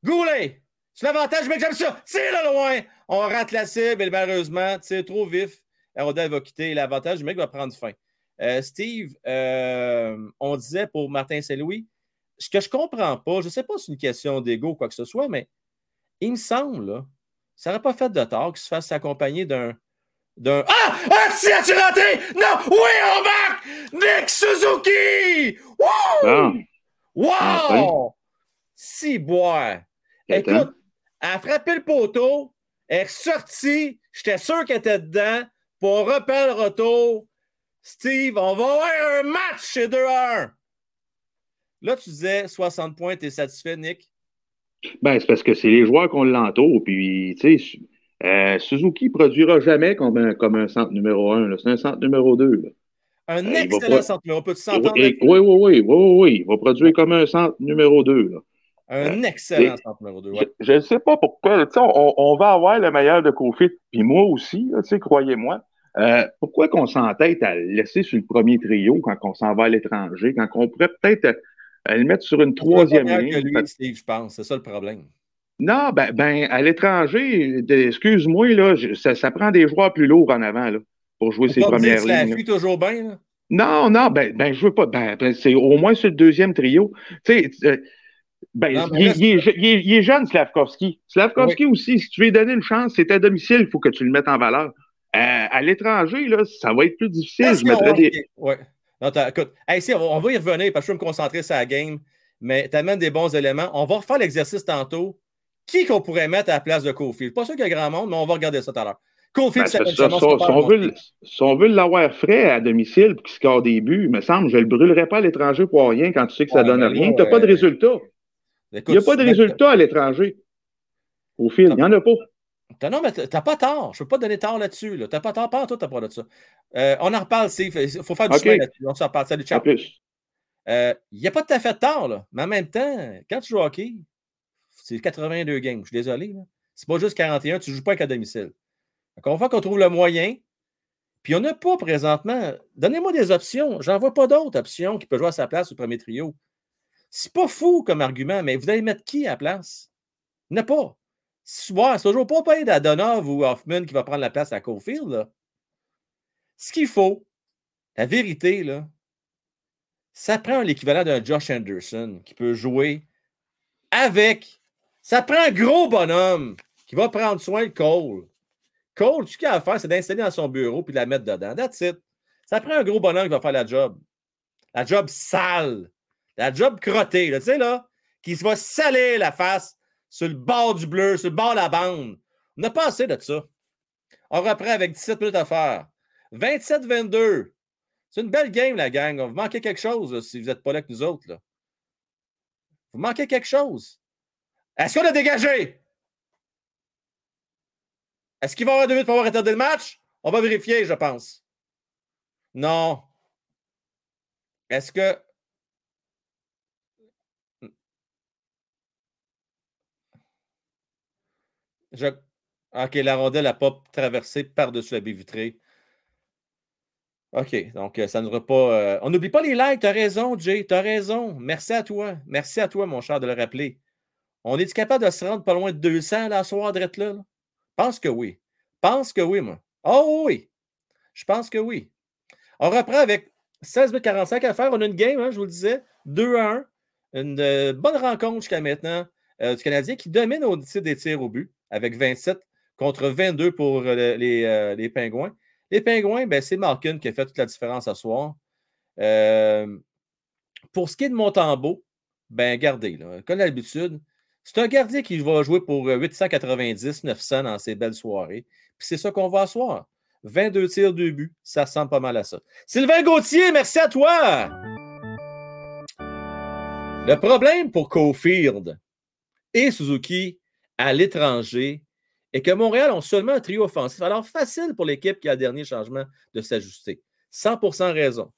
Goulet! C'est l'avantage, mais j'aime ça. Tire le loin. On rate la cible et malheureusement, tire trop vif. Arodel va quitter. L'avantage du mec va prendre fin. Euh, Steve, euh, on disait pour Martin Saint-Louis, ce que je ne comprends pas, je ne sais pas si c'est une question d'ego ou quoi que ce soit, mais il me semble, ça n'aurait pas fait de tort qu'il se fasse s'accompagner d'un. D'un. Ah! Ah! Si as-tu rentré? Non! Oui, on marque! Nick Suzuki! Wouh! ah, Wow! Si boire. Écoute, elle a frappé le poteau, elle est ressortie, j'étais sûr qu'elle était dedans. Pour repère le retour, Steve, on va avoir un match chez 2 à 1. Là, tu disais 60 points, tu es satisfait, Nick? Ben, c'est parce que c'est les joueurs qu'on l'entoure. Puis, tu sais, euh, Suzuki produira jamais comme un, comme un centre numéro un. là. C'est un centre numéro deux. là. Un Euh, excellent centre numéro. Peux-tu Oui, s'entendre? oui, oui, oui, oui, oui, oui. Il va produire comme un centre numéro deux. Là. Un excellent et- centre numéro 2. Ouais. Je ne sais pas pourquoi. On, on va avoir le meilleur de Kofi, puis moi aussi, croyez-moi. Euh, pourquoi qu'on s'entête à le laisser sur le premier trio quand on s'en va à l'étranger, quand on pourrait peut-être euh, le mettre sur une troisième ligne? que lui, Steve, je pense. C'est ça le problème. Non, ben, ben à l'étranger, excuse-moi, là, je- ça, ça prend des joueurs plus lourds en avant là, pour jouer Faut ces premières lignes. fuit toujours bien. Là. Non, non, ben, ben je veux pas. Ben, ben, c'est au moins sur le deuxième trio. Tu sais, euh, ben, Non, il, est, je- il est- il est jeune, Slavkovski. Slavkovski aussi, si tu lui donnes une chance, c'est à domicile, il faut que tu le mettes en valeur. Euh, à l'étranger, là, ça va être plus difficile. Je mettrais des. ouais. Non, écoute, hey, si, on, va- on y revenir parce que je veux me concentrer sur la game, mais tu amènes des bons éléments. On va refaire l'exercice tantôt. Qui qu'on pourrait mettre à la place de Cofield? Pas sûr qu'il y a grand monde, mais on va regarder ça tout à l'heure. Cofield, Ben, ça ça- ça- si, on- super si on veut, si on veut l'avoir frais à domicile pour qu'il score des buts, il me semble, je ne le brûlerai pas à l'étranger pour rien quand tu sais que ça Ouais, donne mais rien. Tu n'as pas de euh, résultat. Écoute, Il n'y a pas de résultat à l'étranger. Au fil, il n'y en a pas. T'as- Non, mais t'as pas tort. Je ne peux pas donner tort là-dessus. Là. T'as pas tort. Pas en tout, t'as pas de ça. Euh, on en reparle, Steve. Il faut faire du OK. chemin là-dessus. On s'en reparle. Salut, ciao. Euh, Il n'y a pas tout à fait de tort, là. Mais en même temps, quand tu joues au hockey, c'est 82 games. Je suis désolé. C'est pas juste 41, tu ne joues pas qu'à domicile. Donc, on va qu'on trouve le moyen. Puis on n'a pas présentement. Donnez-moi des options. J'en vois pas d'autres options qui peuvent jouer à sa place au premier trio. C'est pas fou comme argument, mais vous allez mettre qui à la place? Il n'y en a pas. Ouais, c'est toujours pas payer d'Adonov ou Hoffman qui va prendre la place à Cofield. Ce qu'il faut, la vérité, là, ça prend l'équivalent d'un Josh Anderson qui peut jouer avec. Ça prend un gros bonhomme qui va prendre soin de Cole. Cole, ce qu'il a à faire, c'est d'installer dans son bureau puis de la mettre dedans. That's it. Ça prend un gros bonhomme qui va faire la job. La job sale. La job crottée. là, Tu sais, là, qui se va saler la face sur le bord du bleu, sur le bord de la bande. On n'a pas assez de ça. On reprend avec 17 minutes à faire. 27-22. C'est une belle game, la gang. Vous manquez quelque chose si vous n'êtes pas là avec nous autres. Là. Vous manquez quelque chose. Est-ce qu'on a dégagé? Est-ce qu'il va y avoir deux minutes pour avoir retardé le match? On va vérifier, je pense. Non. Est-ce que. OK, la rondelle n'a pas traversé par-dessus la baie vitrée. OK, donc euh, ça ne va pas. euh, On n'oublie pas les likes, tu as raison, Jay, tu as raison. Merci à toi. Merci à toi, mon cher, de le rappeler. On est capable de se rendre pas loin de 200 la soirée drette là? là? Pense que oui. Pense que oui, moi. Oh oui. Je pense que oui. On reprend avec 16 minutes 45 à faire. On a une game, hein, je vous le disais, 2 à 1. Une euh, bonne rencontre jusqu'à maintenant euh, du Canadien qui domine au titre des tirs au but avec 27 contre 22 pour euh, les, les Pingouins. Les Pingouins, ben, c'est Malkin qui a fait toute la différence ce soir. Pour ce qui est de Montembeau, ben, gardez, là, comme d'habitude, c'est un gardien qui va jouer pour euh, 890-900 dans ses belles soirées. Puis c'est ça qu'on va asseoir. 22 tirs, 2 buts. Ça ressemble pas mal à ça. Sylvain Gauthier, merci à toi. Le problème pour Cofield et Suzuki à l'étranger est que Montréal ont seulement un trio offensif. Alors, facile pour l'équipe qui a le dernier changement de s'ajuster. 100% raison.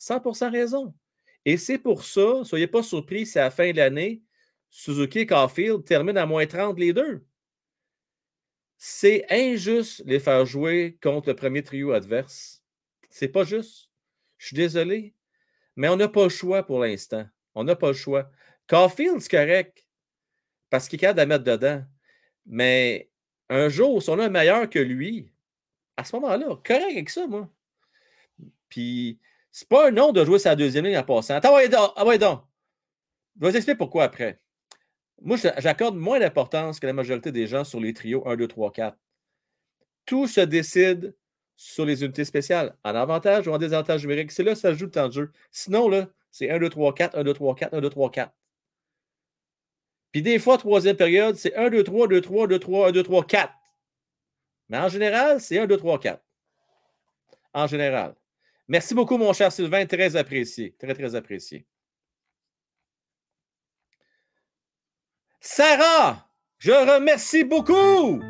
100% raison. Et c'est pour ça, soyez pas surpris si à la fin de l'année, Suzuki et Caulfield terminent à moins 30 les deux. C'est injuste les faire jouer contre le premier trio adverse. C'est pas juste. Je suis désolé. Mais on n'a pas le choix pour l'instant. On n'a pas le choix. Caulfield, c'est correct. Parce qu'il est capable de mettre dedans. Mais un jour, si on a un meilleur que lui, à ce moment-là, correct avec ça, moi. Puis, c'est pas un nom de jouer sa deuxième ligne en passant. Attends, ouais. Ah, ouais, donc. Je vais vous expliquer pourquoi après. Moi, j'accorde moins d'importance que la majorité des gens sur les trios 1, 2, 3, 4. Tout se décide sur les unités spéciales, en avantage ou en désavantage numérique. C'est là que ça joue le temps de jeu. Sinon, c'est 1, 2, 3, 4, 1, 2, 3, 4, 1, 2, 3, 4. Puis des fois, troisième période, c'est 1, 2, 3, 2, 3, 2, 3, 1, 2, 3, 4. Mais en général, c'est 1, 2, 3, 4. En général. Merci beaucoup, mon cher Sylvain. Très apprécié. Très, très apprécié. Sarah, je remercie beaucoup.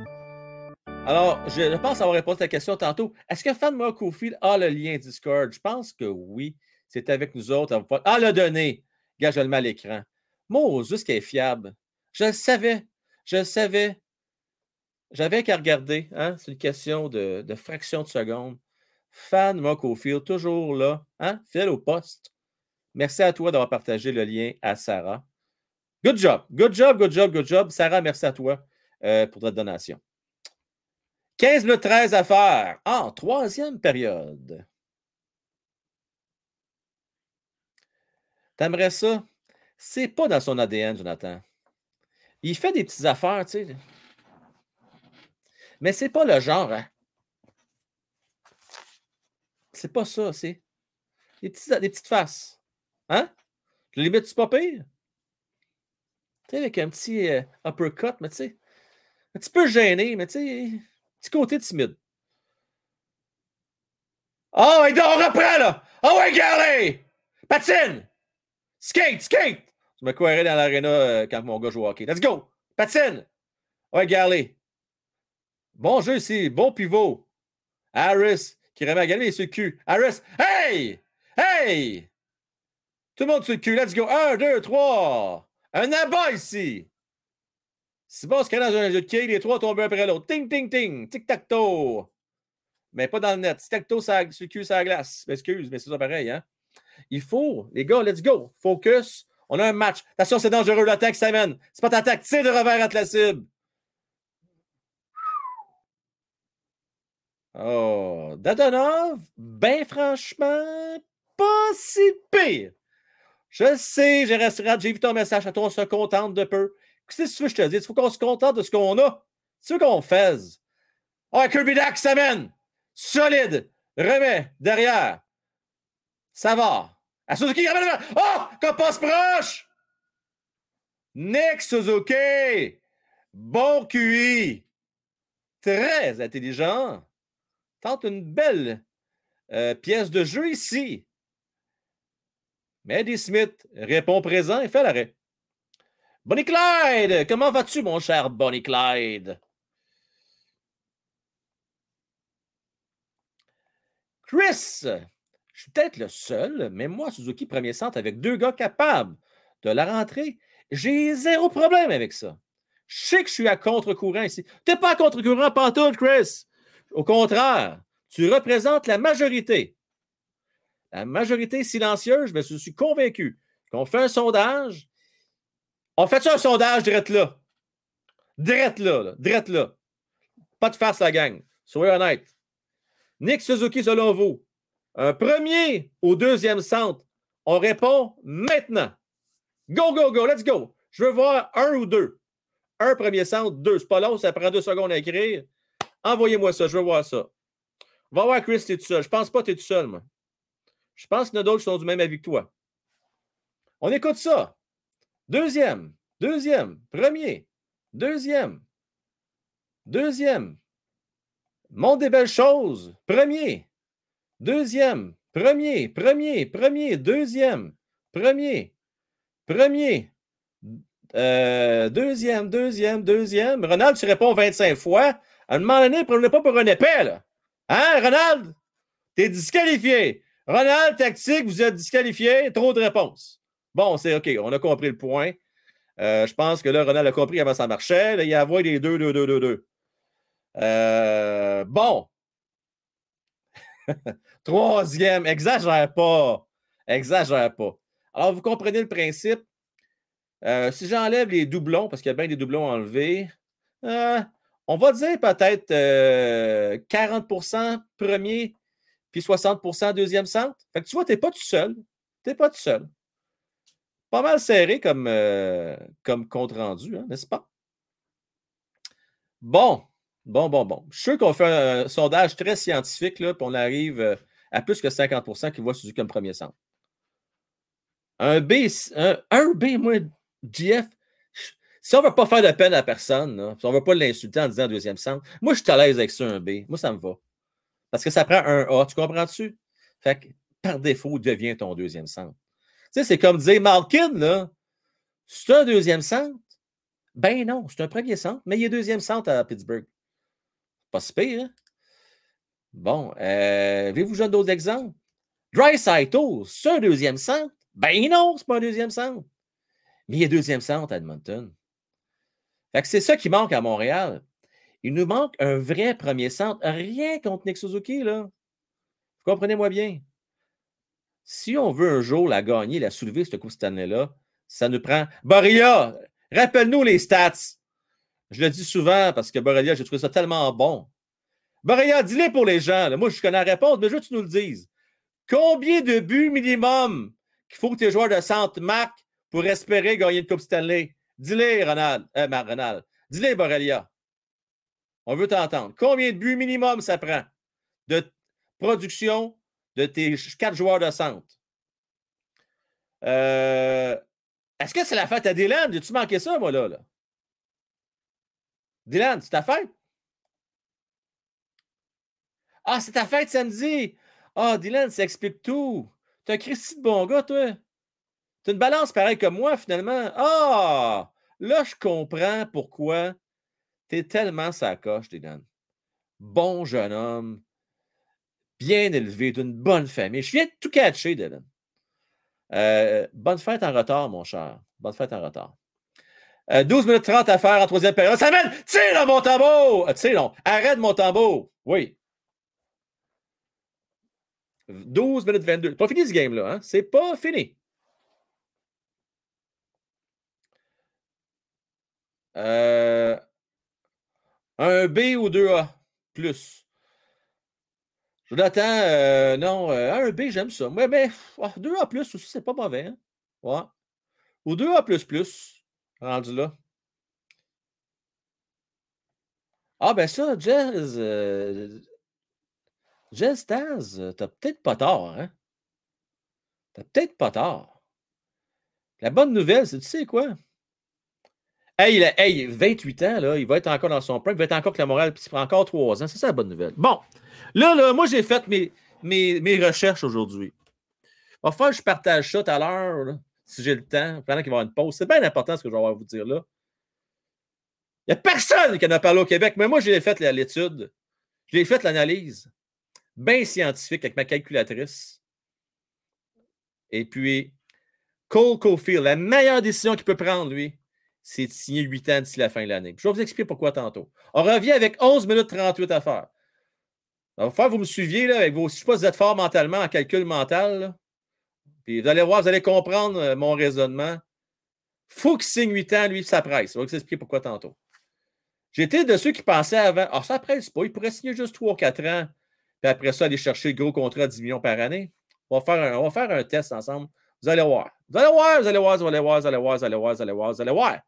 Alors, je pense avoir répondu à ta question tantôt. Est-ce que Fan Cofield a le lien Discord? Je pense que oui. C'est avec nous autres. Ah, le donné. Gars, je le mets à l'écran. Moses qui est fiable. Je le savais. Je le savais. J'avais qu'à regarder. Hein? C'est une question de, de, fraction de seconde. Fan Cofield, toujours là. Hein? Fidèle au poste. Merci à toi d'avoir partagé le lien à Sarah. Good job. Good job, good job, good job. Sarah, merci à toi euh, pour ta donation. 15 minutes 13 à faire en troisième période. T'aimerais ça? C'est pas dans son ADN, Jonathan. Il fait des petites affaires, tu sais. Mais c'est pas le genre, hein? C'est pas ça, c'est. Des, des petites faces. Hein? Je les mets-tu pas pire? Tu sais, avec un petit euh, uppercut, mais tu sais, un petit peu gêné, mais tu sais, petit côté timide. Ah, ouais, on reprend, là! Ah ouais, regardez! Patine! Skate, skate! Je me courais dans l'aréna euh, quand mon gars joue hockey. Let's go! Patine! Ouais, regardez. Bon jeu ici, bon pivot. Harris qui remet à gagner sur le cul. Harris, hey! Hey! Tout le monde sur le cul, let's go! Un, deux, trois! Un abat ici! C'est bon, c'est dans un jeu de quilles, les trois tombent un après l'autre. Ting, ting, ting! Tic-tac-toe! Mais pas dans le net. Tic-tac-toe sur le cul, sur la glace. Excuse, mais c'est ça pareil, hein? Il faut, les gars, let's go! Focus! On a un match. Attention, c'est dangereux, l'attaque s'amène. C'est pas ta attaque, tire de revers à la cible. Oh, Dadonov, ben franchement, pas si pire. Je sais, j'ai resté- j'ai vu ton message à toi, on se contente de peu. Qu'est-ce que je te dise? Il faut qu'on se contente de ce qu'on a. C'est ce qu'on fait. Ah, Kirby Dack s'amène. Solide. Remet derrière. Ça va. À Suzuki, ramène Oh! Qu'on passe proche! Nick Suzuki! Bon QI! Très intelligent. Tente une belle euh, pièce de jeu ici. Mais Smith répond présent et fait l'arrêt. Bonnie Clyde! Comment vas-tu, mon cher Bonnie Clyde? Chris! Je suis peut-être le seul, mais moi, Suzuki, premier centre avec deux gars capables de la rentrée, j'ai zéro problème avec ça. Je sais que je suis à contre-courant ici. Tu n'es pas à contre-courant pantoute, Chris. Au contraire, tu représentes la majorité. La majorité silencieuse, mais je suis convaincu qu'on fait un sondage. On fait ça un sondage direct là? Direct là, là. Direct là. Pas de farce, la gang. Soyez honnête. Nick Suzuki, selon vous, un premier ou deuxième centre, on répond maintenant. Go, go, go, let's go. Je veux voir un ou deux. Un premier centre, deux. C'est pas long, ça prend deux secondes à écrire. Envoyez-moi ça, je veux voir ça. Va voir Chris, t'es tout seul. Je pense pas que t'es tout seul, moi. Je pense qu'il y en a d'autres sont du même avis que toi. On écoute ça. Deuxième, deuxième, premier, deuxième, deuxième. Monde des belles choses, premier, deuxième, premier, premier, premier, deuxième, premier, premier, euh, deuxième, deuxième, deuxième. Ronald, tu réponds 25 fois. À un moment donné, prenez pas pour un épais. Hein, Ronald? T'es disqualifié. Ronald, tactique, vous êtes disqualifié. Trop de réponses. Bon, c'est OK, on a compris le point. Euh, je pense que là, Ronald a compris avant ça marchait. Là, il y a avoir des deux, deux, deux, deux, deux. Euh, bon. (laughs) Troisième, exagère pas. Exagère pas. Alors, vous comprenez le principe. Euh, si j'enlève les doublons, parce qu'il y a bien des doublons enlevés, on va dire peut-être euh, 40% premier, puis 60% deuxième centre. Fait que tu vois, tu n'es pas tout seul. Tu n'es pas tout seul. Pas mal serré comme, euh, comme compte rendu, hein, n'est-ce pas? Bon, bon, bon, bon. Je suis sûr qu'on fait un, sondage très scientifique, puis on arrive euh, à plus que 50% qui voient Suzuki comme premier centre. Un B, un, B, moi, GF, si on ne veut pas faire de peine à personne, si on ne veut pas l'insulter en disant deuxième centre, moi, je suis à l'aise avec ça, un B. Moi, ça me va. Parce que ça prend un A, tu comprends-tu? Fait que, par défaut, devient ton deuxième centre. Tu sais, c'est comme dire Malkin, là, c'est un deuxième centre? Ben non, c'est un premier centre, mais il est deuxième centre à Pittsburgh. Pas si pire, hein? Bon, euh, avez-vous jeune d'autres exemples? Dry Saito, c'est un deuxième centre? Ben non, c'est pas un deuxième centre. Mais il est deuxième centre à Edmonton. Fait que c'est ça qui manque à Montréal. Il nous manque un vrai premier centre. Rien contre Nick Suzuki, là. Vous comprenez-moi bien. Si on veut un jour la gagner, la soulever, cette Coupe Stanley-là, ça nous prend. Borrelia, rappelle-nous les stats. Je le dis souvent parce que Borrelia, j'ai trouvé ça tellement bon. Borrelia, dis-les pour les gens. Moi, je connais la réponse, mais je veux que tu nous le dises. Combien de buts minimum qu'il faut que tes joueurs de centre marquent pour espérer gagner une Coupe Stanley? Dis-les, Ronald. Euh, Ronald. Dis-les, Borrelia. On veut t'entendre. Combien de buts minimum ça prend de production de tes quatre joueurs de centre? Euh, Est-ce que c'est la fête à Dylan? As-tu manqué ça, moi, là? là? Dylan, c'est ta fête? Ah, c'est ta fête samedi. Ah, Dylan, ça explique tout. T'es un Christy de bon gars, toi. T'as une balance pareille comme moi, finalement. Ah! Là, je comprends pourquoi t'es tellement sa coche, Dylan. Bon jeune homme, bien élevé, d'une bonne famille. Je viens de tout catcher, Dylan. Euh, bonne fête en retard, mon cher. Bonne fête en retard. Euh, 12 minutes 30 à faire en troisième période. Mène! Tire mon tambour! Euh, tire, non. Arrête mon tambour. Oui. 12 minutes 22. Pas fini ce game-là. Hein? C'est pas fini. Euh, un B ou 2A plus. Jonathan, euh, non, euh, un B, j'aime ça. Mais, mais 2A plus aussi, c'est pas mauvais. Hein? Ouais. Ou 2A plus plus, rendu là. Ah, ben ça, Jazz. Euh, Jazz Taz, t'as peut-être pas tort, hein? T'as peut-être pas tort. La bonne nouvelle, c'est tu sais quoi? Hey, il a, hey, 28 ans, là, il va être encore dans son prime, il va être encore avec la morale, puis il prend encore 3 ans. C'est ça la bonne nouvelle. Bon, là, là moi, j'ai fait mes, recherches aujourd'hui. Va falloir que je partage ça tout à l'heure, si j'ai le temps, pendant qu'il va y avoir une pause. C'est bien important ce que je vais avoir à vous dire là. Il n'y a personne qui en a parlé au Québec, mais moi, j'ai fait l'étude. J'ai fait l'analyse. Bien scientifique avec ma calculatrice. Et puis, Cole Caulfield, la meilleure décision qu'il peut prendre, lui, c'est de signer 8 ans d'ici la fin de l'année. Je vais vous expliquer pourquoi tantôt. On revient avec 11 minutes 38 à faire. Il que vous me suiviez là, avec vos. Je ne sais pas si vous êtes fort mentalement en calcul mental. Puis vous allez voir, vous allez comprendre euh, mon raisonnement. faut qu'il signe 8 ans, lui, ça presse. Je vais vous expliquer pourquoi tantôt. J'étais de ceux qui pensaient avant. Ah, ça presse pas. Il pourrait signer juste 3 ou 4 ans. Puis après ça, aller chercher le gros contrat de 10 millions par année. On va faire un, on va faire un test ensemble. Vous allez voir. Vous allez voir, vous allez voir, vous allez voir, vous allez voir, vous allez voir, vous allez voir, vous allez voir.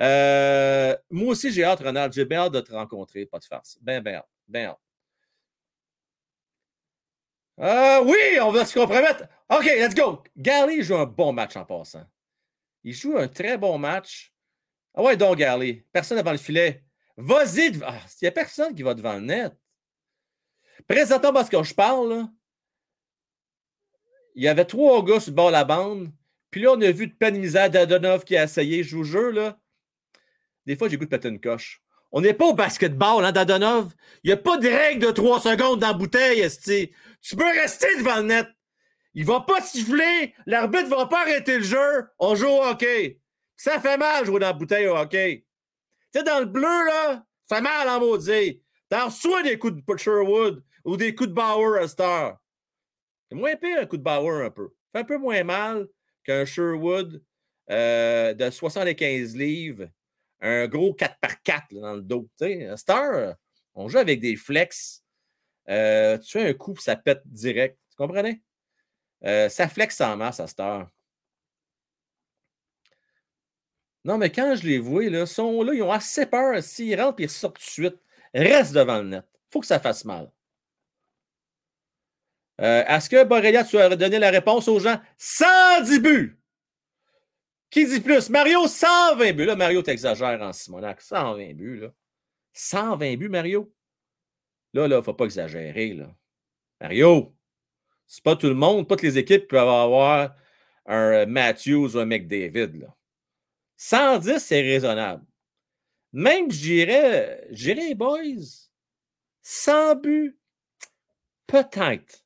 Euh, moi aussi, j'ai hâte, Ronald. J'ai bien hâte de te rencontrer, pas de farce. Ben, ben hâte. Ben oui, on va se compromettre. OK, let's go. Gally joue un bon match en passant. Il joue un très bon match. Ah ouais, donc, Gally. Personne devant le filet. Vas-y. Il ah, n'y a personne qui va devant le net. Présentement, parce que je parle, il y avait trois gars sur le bord de la bande. Puis là, on a vu de peine misère d'Adonov qui a essayé. Je vous jure, là. Des fois, j'ai goût de péter une coche. On n'est pas au basketball, hein, Dadonov? Il n'y a pas de règle de trois secondes dans la bouteille, esti. Tu peux rester devant le net? Il va pas siffler. L'arbitre va pas arrêter le jeu. On joue au hockey. Ça fait mal jouer dans la bouteille au hockey. Tu sais, dans le bleu, là, ça fait mal en maudit. T'en reçois des coups de Sherwood ou des coups de Bauer à Star. C'est moins pire un coup de Bauer un peu. Ça fait un peu moins mal qu'un Sherwood euh, de 75 livres un gros 4x4 dans le dos. Tu sais, Star, on joue avec des flex. Euh, tu fais un coup, ça pète direct. Tu comprenez? Euh, ça flex en masse à. Non, mais quand je les vois, là, sont là, ils ont assez peur. S'ils rentrent et ils sortent tout de suite, reste devant le net. Faut que ça fasse mal. Euh, est-ce que Borrelia, tu as donné la réponse aux gens? 110 buts! Qui dit plus? Mario, 120 buts. Là, Mario, t'exagères en Simonac. 120 buts, là. 120 buts, Mario? Là, là, faut pas exagérer, là. Mario, c'est pas tout le monde, pas toutes les équipes peuvent avoir un Matthews ou un McDavid, là. 110, c'est raisonnable. Même, je dirais, j'irais, boys, 100 buts, peut-être.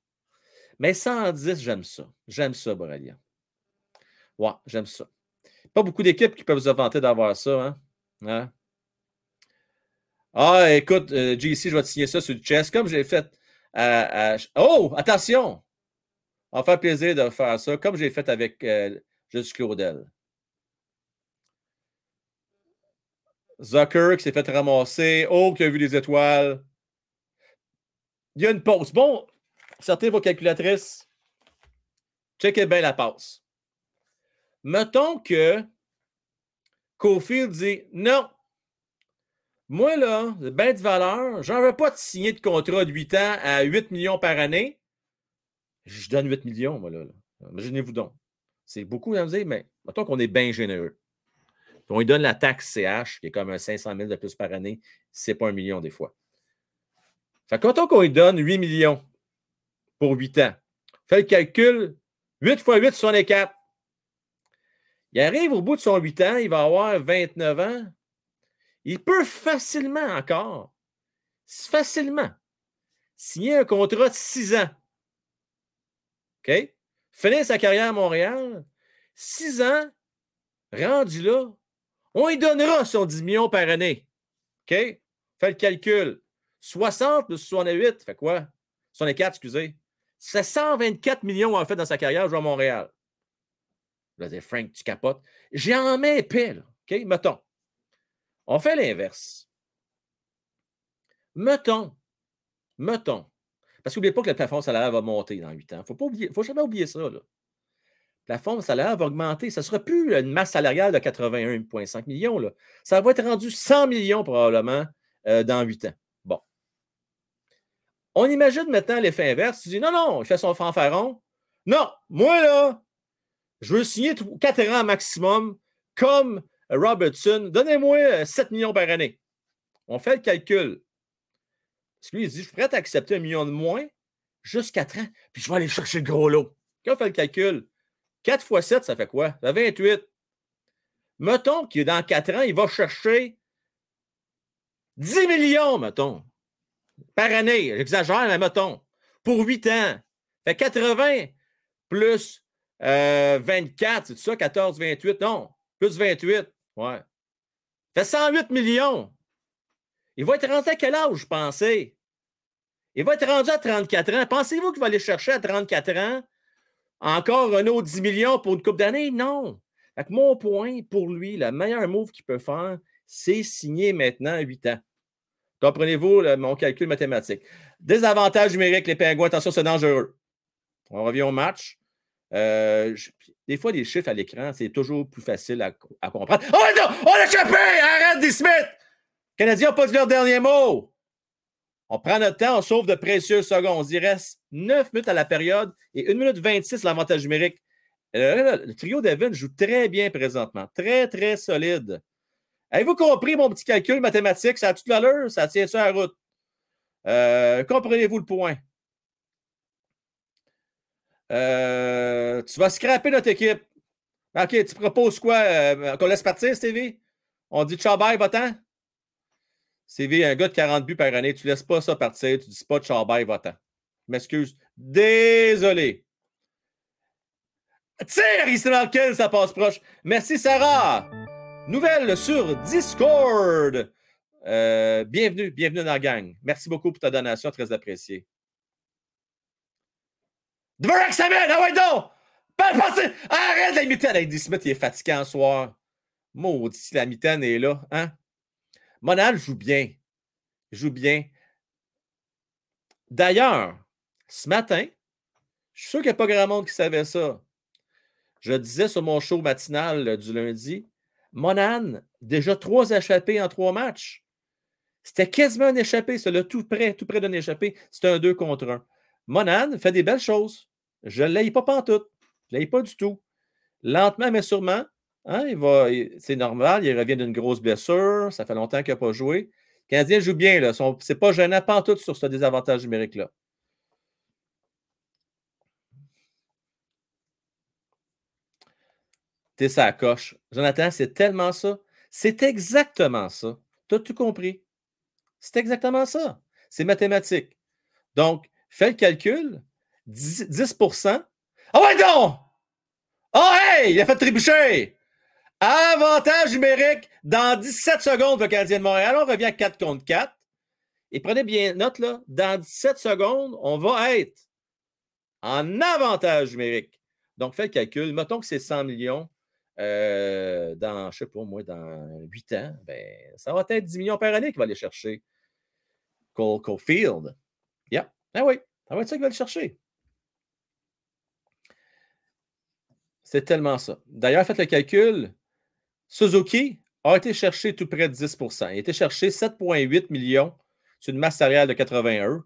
Mais 110, j'aime ça. J'aime ça, Borrelia. Ouais, j'aime ça. Pas beaucoup d'équipes qui peuvent se vanter d'avoir ça. Hein? hein? Ah, écoute, euh, JC, je vais te signer ça sur le chest, comme j'ai fait à, Oh, attention! On va faire plaisir de faire ça, comme j'ai fait avec euh, Claudel. Zucker qui s'est fait ramasser. Oh, qui a vu les étoiles. Il y a une pause. Bon, sortez vos calculatrices. Checkez bien la passe. Mettons que Cofield dit non. Moi, là, bien de valeur, j'en veux pas de signer de contrat de 8 ans à 8 millions par année. Je donne 8 millions, moi, là. là. Imaginez-vous donc. C'est beaucoup, vous dire, mais mettons qu'on est bien généreux. Puis on lui donne la taxe CH, qui est comme un 500 000 de plus par année. C'est pas un million des fois. Fait que mettons qu'on lui donne 8 millions pour 8 ans. Fait le calcul, 8 fois 8, 64. Il arrive au bout de son 8 ans, il va avoir 29 ans. Il peut facilement encore, facilement, signer un contrat de 6 ans. OK? Finir sa carrière à Montréal, 6 ans, rendu là, on lui donnera son 10 millions par année. OK? Fais le calcul. 60 plus 68, fait quoi? 64, excusez. C'est 124 millions en fait dans sa carrière à Montréal. Je vais Frank, tu capotes. J'en mets épais. OK? Mettons. On fait l'inverse. Mettons. Mettons. Parce qu'oubliez pas que le plafond salarial va monter dans 8 ans. Il ne faut jamais oublier ça. Là. Le plafond salarial va augmenter. Ça ne sera plus une masse salariale de 81,5 millions. Là. Ça va être rendu 100 millions probablement euh, dans 8 ans. Bon. On imagine maintenant l'effet inverse. Tu dis non, non, il fait son fanfaron. Non, moi là, je veux signer 4 ans maximum comme Robertson. Donnez-moi 7 millions par année. On fait le calcul. Parce que lui, il dit, je suis prêt à accepter un million de moins, juste 4 ans, puis je vais aller chercher le gros lot. Quand on fait le calcul, 4 fois 7, ça fait quoi? Ça fait 28. Mettons qu'il dans 4 ans, il va chercher 10 millions, mettons, par année. J'exagère, mais mettons, pour 8 ans. Fait 80 plus euh, 24, c'est ça, 14, 28? Non, plus 28. Ouais. Fait 108 millions. Il va être rendu à quel âge, je pensais? Il va être rendu à 34 ans. Pensez-vous qu'il va aller chercher à 34 ans encore un autre 10 millions pour une coupe d'années? Non. Fait mon point pour lui, le meilleur move qu'il peut faire, c'est signer maintenant à 8 ans. Comprenez-vous mon calcul mathématique? Désavantage numérique, les pingouins, attention, c'est dangereux. On revient au match. Euh, des fois, les chiffres à l'écran, c'est toujours plus facile à, comprendre. Oh non! On a échappé! Arrête des Smith! Les Canadiens n'ont pas dit leur dernier mot. On prend notre temps, on sauve de précieuses secondes. Il reste 9 minutes à la période et 1 minute 26 l'avantage numérique. Euh, le, trio d'Evan joue très bien présentement. Très, très solide. Avez-vous compris mon petit calcul mathématique? Ça a toute l'allure? Ça tient sur la route? Euh, comprenez-vous le point? Euh, tu vas scraper notre équipe. OK, tu proposes quoi? Qu'on laisse partir, Stevie? On dit ciao bye, va-t'en? CV, un gars de 40 buts par année, tu laisses pas ça partir, tu dis pas de Charbay, va-t'en. M'excuse. Désolé. Tire ici dans lequel ça passe proche. Merci, Sarah. Nouvelle sur Discord. Euh, bienvenue, bienvenue dans la gang. Merci beaucoup pour ta donation, très appréciée. Dvorak Samuel, ah ouais donc! Arrête la mitaine! Eddie Smith, il est fatiguant ce soir. Maudit, la mitaine est là, hein? Monal joue bien. Joue bien. D'ailleurs, ce matin, je suis sûr qu'il n'y a pas grand monde qui savait ça. Je disais sur mon show matinal du lundi, Monan, déjà trois échappés en trois matchs. C'était quasiment un échappé, c'est le tout près, tout près d'un échappé. C'était un 2 contre 1. Monan fait des belles choses. Je ne l'aille pas pantoute. Je ne l'aille pas du tout. Lentement, mais sûrement, Hein, va, c'est normal, il revient d'une grosse blessure, ça fait longtemps qu'il n'a pas joué. Le Canadien joue bien, là. C'est pas gênant pas tout sur ce désavantage numérique-là. T'es sa coche. Jonathan, c'est tellement ça. C'est exactement ça. Tu as tout compris? C'est exactement ça. C'est mathématique. Donc, fais le calcul. 10, 10 Ah ouais, donc! Oh, hey! Il a fait trébucher! Avantage numérique dans 17 secondes, le Canadien de Montréal. On revient à 4 contre 4. Et prenez bien note, là, dans 17 secondes, on va être en avantage numérique. Donc, faites le calcul. Mettons que c'est 100 millions euh, dans, je ne sais pas, moi, dans 8 ans. Ben, ça va être 10 millions par année qu'il va aller chercher. Cole Caulfield. Yeah. Ah oui, ça va être ça qu'il va aller chercher. C'est tellement ça. D'ailleurs, faites le calcul. Suzuki a été cherché tout près de 10% Il a été cherché 7,8 millions sur une masse salariale de 81.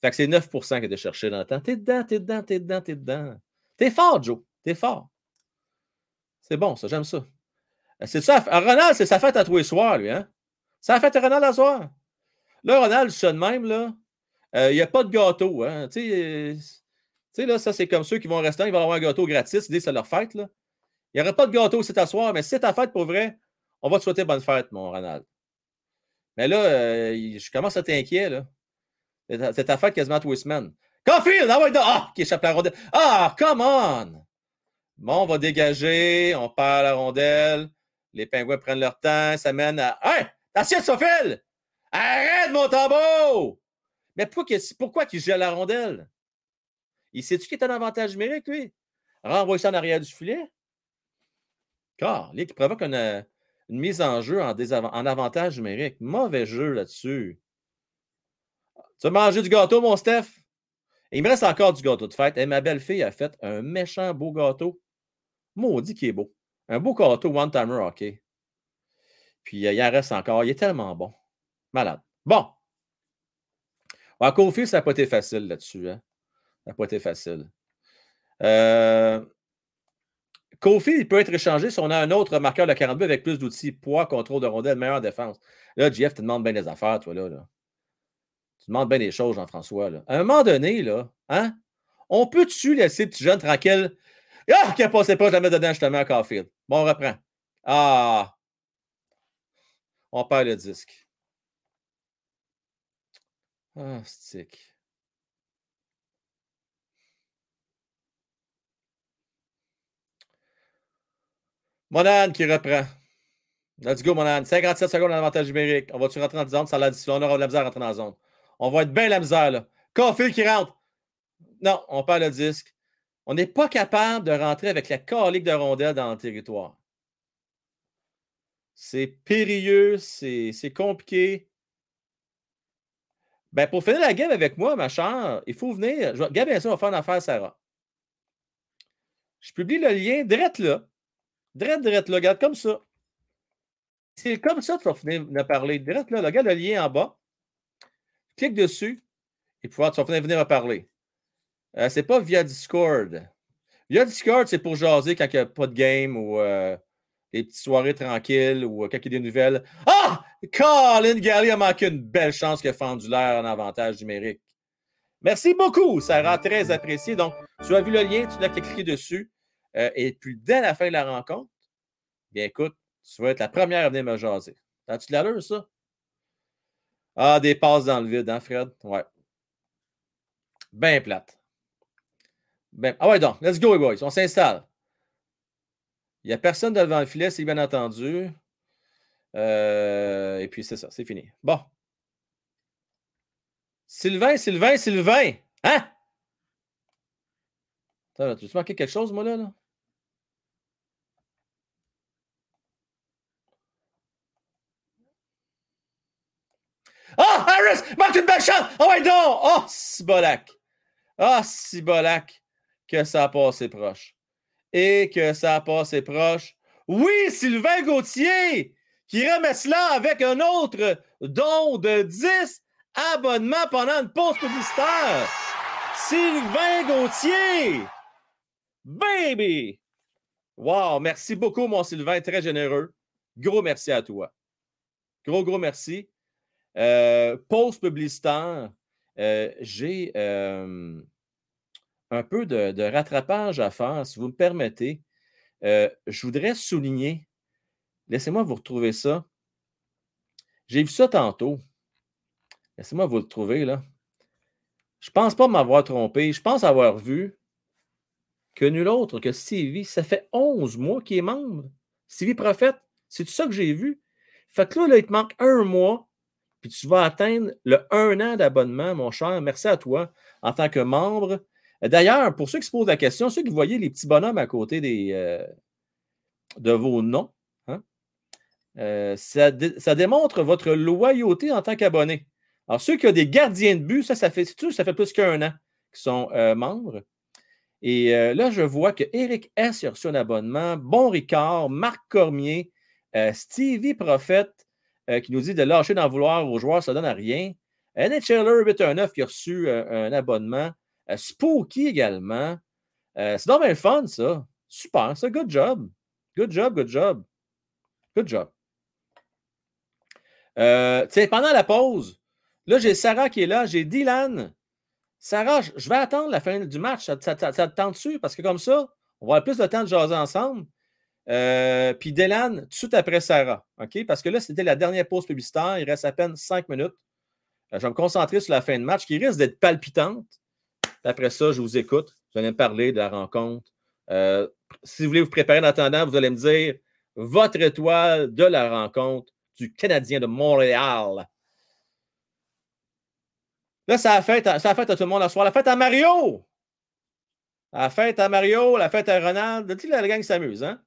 Fait que c'est 9% qui a été cherché dans le temps. T'es dedans, t'es dedans, t'es dedans, t'es dedans. T'es fort, Joe. T'es fort. C'est bon, ça, j'aime ça. C'est ça. Ronald, c'est sa fête à tous les soirs, lui, hein? Ça a fait Ronald à soir. Là, Ronald, je de même, là. Il n'y a pas de gâteau, hein? Tu sais, là, ça, c'est comme ceux qui vont au restaurant, ils vont avoir un gâteau gratis dès c'est leur fête, là. Il n'y aurait pas de gâteau cet soir, mais c'est ta fête pour vrai, on va te souhaiter bonne fête, mon Ronald. Mais là, euh, je commence à t'inquiéter, là. C'est ta fête quasiment tous les semaines. Caulfield, ah ouais, ah, qui échappe la rondelle. Ah, come on! Bon, on va dégager, on à la rondelle. Les pingouins prennent leur temps, ça mène à. Hein? T'assieds, Sophile! Arrête mon tambour! Mais pourquoi, pourquoi il gèle la rondelle? Il sait-tu qu'il est en avantage numérique, lui? Renvoie ça en arrière du filet. Car, qui provoque une, une mise en jeu en, en avantage numérique. Mauvais jeu là-dessus. Tu as mangé du gâteau, mon Steph? il me reste encore du gâteau de fête. Et ma belle-fille a fait un méchant beau gâteau. Maudit qui est beau. Un beau gâteau one-timer hockey. Puis euh, il en reste encore. Il est tellement bon. Malade. Bon. En Kofi, ça n'a pas été facile là-dessus. Hein? Ça n'a pas été facile. Euh, Kofi, il peut être échangé si on a un autre marqueur de 42 avec plus d'outils, poids, contrôle de rondelle, meilleure défense. Là, Jeff, tu demandes bien des affaires, toi, là. Tu demandes bien des choses, Jean-François. À un moment donné, là, hein, on peut-tu laisser le petit jeune tranquille? Ah, qui a passé pas, je la mets dedans, justement, à Caulfield. Bon, on reprend. Ah! On perd le disque. Ah, stick. Monade qui reprend. Let's go, Monade. 57 secondes d'avantage numérique. On va-tu rentrer dans la zone? Ça l'a dit. On aura de la misère à rentrer dans la zone. On va être bien la misère, là. Caulfield qui rentre. Non, on perd le disque. On n'est pas capable de rentrer avec la calique de rondelle dans le territoire. C'est périlleux, c'est compliqué. Ben, pour finir la game avec moi, ma chère, il faut venir. Gab, bien sûr, on va faire une affaire, Sarah. Je publie le lien direct là. Direct, direct là. Regarde comme ça. C'est comme ça que tu vas venir me parler. Direct là. Regarde le lien en bas. Clique dessus et pouvoir, tu vas venir, venir me parler. Euh, c'est pas via Discord. Via Discord, c'est pour jaser quand il n'y a pas de game ou euh, des petites soirées tranquilles ou euh, quand il y a des nouvelles. Ah! Colin Galley a manqué une belle chance fendu l'air en avantage numérique. Merci beaucoup, ça rend très apprécié. Donc, tu as vu le lien, tu n'as qu'à cliquer dessus. et puis, dès la fin de la rencontre, bien écoute, tu vas être la première à venir me jaser. As-tu de l'allure, ça? Ah, des passes dans le vide, hein, Fred? Ouais. Ben plate. Ben... Ah ouais, donc, let's go, boys. On s'installe. Il n'y a personne devant le filet, c'est bien entendu. Euh, et puis, c'est ça, c'est fini. Bon. Sylvain, Sylvain, Sylvain. Hein? Attends, tu manqué quelque chose, moi, là? là? Ah, Harris, marque une belle chance! Oh, ouais, donc! Oh, Cibolac! Ah, Cibolac, que ça a passé proche. Et que ça a passé proche. Oui, Sylvain Gauthier, qui remet cela avec un autre don de 10 abonnements pendant une pause publicitaire. Sylvain Gauthier! Baby! Wow, merci beaucoup, mon Sylvain, très généreux. Gros merci à toi. Gros, gros merci. Euh, pause publicitaire, euh, j'ai euh, un peu de, rattrapage à faire, si vous me permettez. je voudrais souligner, laissez-moi vous retrouver ça. J'ai vu ça tantôt. Laissez-moi vous le trouver là. Je ne pense pas m'avoir trompé. Je pense avoir vu que nul autre que Stevie, ça fait 11 mois qu'il est membre. Stevie Prophète, c'est tout ça que j'ai vu. Fait que là, il te manque un mois puis tu vas atteindre le un an d'abonnement, mon cher. Merci à toi en tant que membre. D'ailleurs, pour ceux qui se posent la question, ceux qui voyez les petits bonhommes à côté des, euh, de vos noms, hein, euh, ça, démontre votre loyauté en tant qu'abonné. Alors, ceux qui ont des gardiens de but, ça, ça fait, ça fait plus qu'un an qu'ils sont euh, membres. Et là, je vois que Eric S. a reçu un abonnement, Bon Ricard, Marc Cormier, Stevie Prophète, qui nous dit de lâcher d'en vouloir aux joueurs, ça ne donne à rien. NHLer 819 qui a reçu un abonnement. Euh, Spooky également. Euh, c'est le fun, ça. Super, ça. Good job. Good job, good job. Good job. Euh, pendant la pause, là, j'ai Sarah qui est là, j'ai Dylan. Sarah, je vais attendre la fin du match. Ça, te tente dessus? Parce que comme ça, on va avoir plus de temps de jaser ensemble. Puis Dylan, tout après Sarah. OK? Parce que là, c'était la dernière pause publicitaire. Il reste à peine cinq minutes. Je vais me concentrer sur la fin de match qui risque d'être palpitante. Après ça, je vous écoute. Vous allez me parler de la rencontre. Euh, si vous voulez vous préparer en attendant, vous allez me dire votre étoile de la rencontre du Canadien de Montréal. Là, ça a fait ça a fait à tout le monde la soirée. La fête à Mario! La fête à Mario, la fête à Ronald. Tu la gang s'amuse, hein?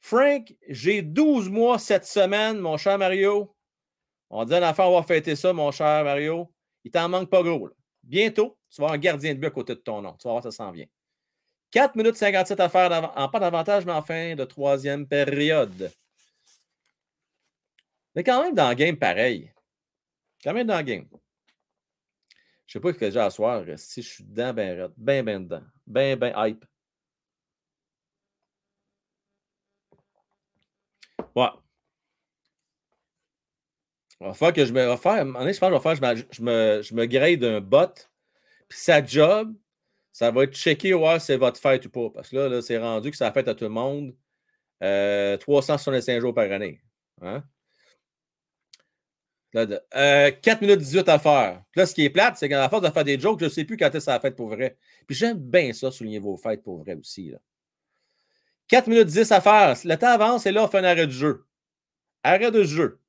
Frank, j'ai 12 mois cette semaine, mon cher Mario. On dit à l'enfant, on va fêter ça, mon cher Mario. Il t'en manque pas gros. là. Bientôt, tu vas avoir un gardien de but à côté de ton nom. Tu vas voir, ça s'en vient. 4 minutes 57 à faire en pas d'avantage, mais en fin de troisième période. Mais quand même dans le game pareil. Quand même dans le game. Je sais pas ce que j'ai à soir. Si je suis dedans, ben. Ben, ben dedans. Ben, ben hype. Ouais. Il va falloir que je me. faire, je je faire, je me, je me, grade un bot. Puis sa job, ça va être checké voir si c'est votre fête ou pas. Parce que là, c'est rendu que ça fête à tout le monde. Euh, 365 jours par année. Hein? Là, de- euh, 4 minutes 18 à faire. Là, ce qui est plate, c'est qu'à la force de faire des jokes, je ne sais plus quand est-ce que ça a fait pour vrai. Puis j'aime bien ça, souligner vos fêtes pour vrai aussi. Là. 4 minutes 10 à faire. Le temps avance et là, on fait un arrêt de jeu. Arrêt de jeu.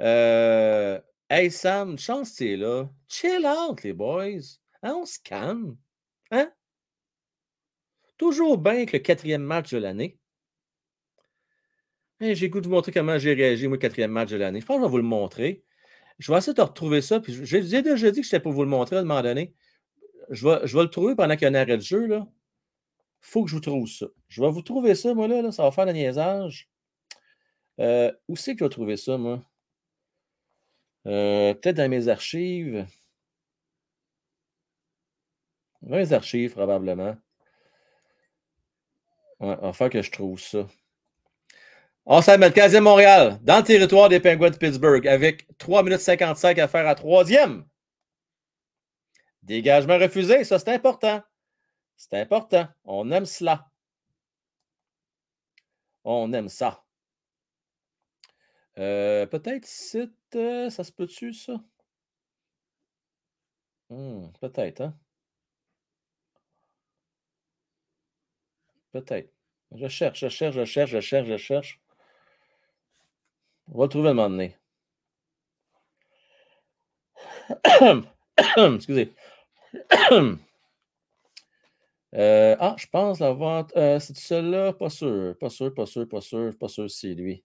Euh, hey Sam, chance t'es là. Chill out, les boys. Hein, on se calme. Hein? Toujours bien que le quatrième match de l'année. Hey, j'ai goût de vous montrer comment j'ai réagi, moi, le quatrième match de l'année. Je pense que je vais vous le montrer. Je vais essayer de retrouver ça. Puis j'ai déjà dit que j'étais pour vous le montrer à un moment donné. Je vais, le trouver pendant qu'il y a un arrêt de jeu. Il faut que je vous trouve ça. Je vais vous trouver ça, moi, là. là, ça va faire le niaisage. Euh, où c'est que je vais trouver ça, moi? Euh, Peut-être dans mes archives. Dans mes archives, probablement. Ouais, falloir que je trouve ça. On s'amène le Canadien de Montréal, dans le territoire des Penguins de Pittsburgh, avec 3 minutes 55 à faire à troisième. Dégagement refusé, ça c'est important. C'est important. On aime cela. On aime ça. Euh, Peut-être site, euh, ça se peut-tu, ça? Hmm, Peut-être, hein? Peut-être. Je cherche, je cherche, je cherche, je cherche, je cherche. On va le trouver à un moment donné. (coughs) Excusez. (coughs) Euh, ah, je pense l'avoir. C'est celui-là? Pas sûr. Pas sûr, pas sûr, pas sûr. Pas sûr c'est lui.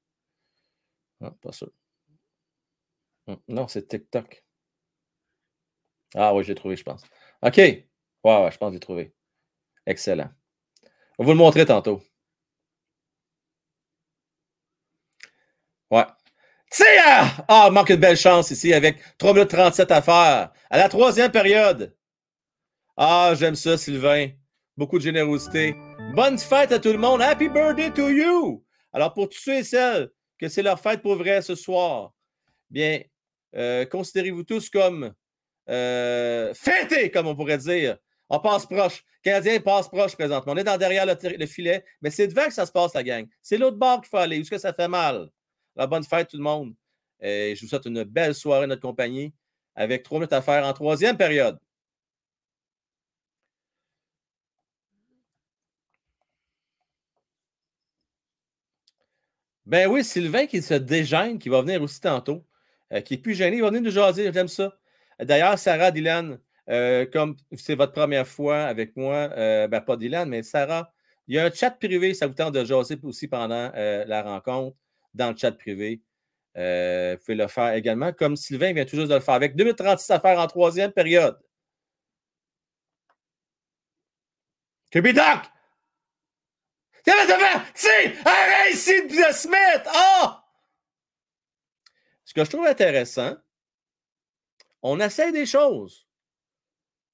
Non, pas sûr. Hum, Non, c'est TikTok. Ah oui, j'ai trouvé, je pense. OK. Ouais, je pense que j'ai trouvé. Excellent. On va vous le montrer tantôt. Ouais. Tia! Ah, manque une belle chance ici avec 3 minutes 37 à faire. À la troisième période. Ah, j'aime ça, Sylvain. Beaucoup de générosité. Bonne fête à tout le monde. Happy birthday to you! Alors, pour tous ceux et celles que c'est leur fête pour vrai ce soir, bien, euh, considérez-vous tous comme euh, fêtés, comme on pourrait dire. On passe proche. Canadien passe proche présentement. On est dans derrière le filet, mais c'est devant que ça se passe, la gang. C'est l'autre bord qu'il faut aller. Où est-ce que ça fait mal? La bonne fête, tout le monde. Et je vous souhaite une belle soirée, notre compagnie, avec trois minutes à faire en troisième période. Ben oui, Sylvain qui se dégêne, qui va venir aussi tantôt, euh, qui est plus gêné, il va venir nous jaser, j'aime ça. D'ailleurs, Sarah, Dylan, euh, comme c'est votre première fois avec moi, euh, ben pas Dylan, mais Sarah, il y a un chat privé, ça vous tente de jaser aussi pendant la rencontre, dans le chat privé. Vous pouvez le faire également, comme Sylvain vient tout juste de le faire, avec 2 minutes 36 à faire en troisième période. Kirby Doc! Arrête de se! Ah! Ce que je trouve intéressant, On essaie des choses.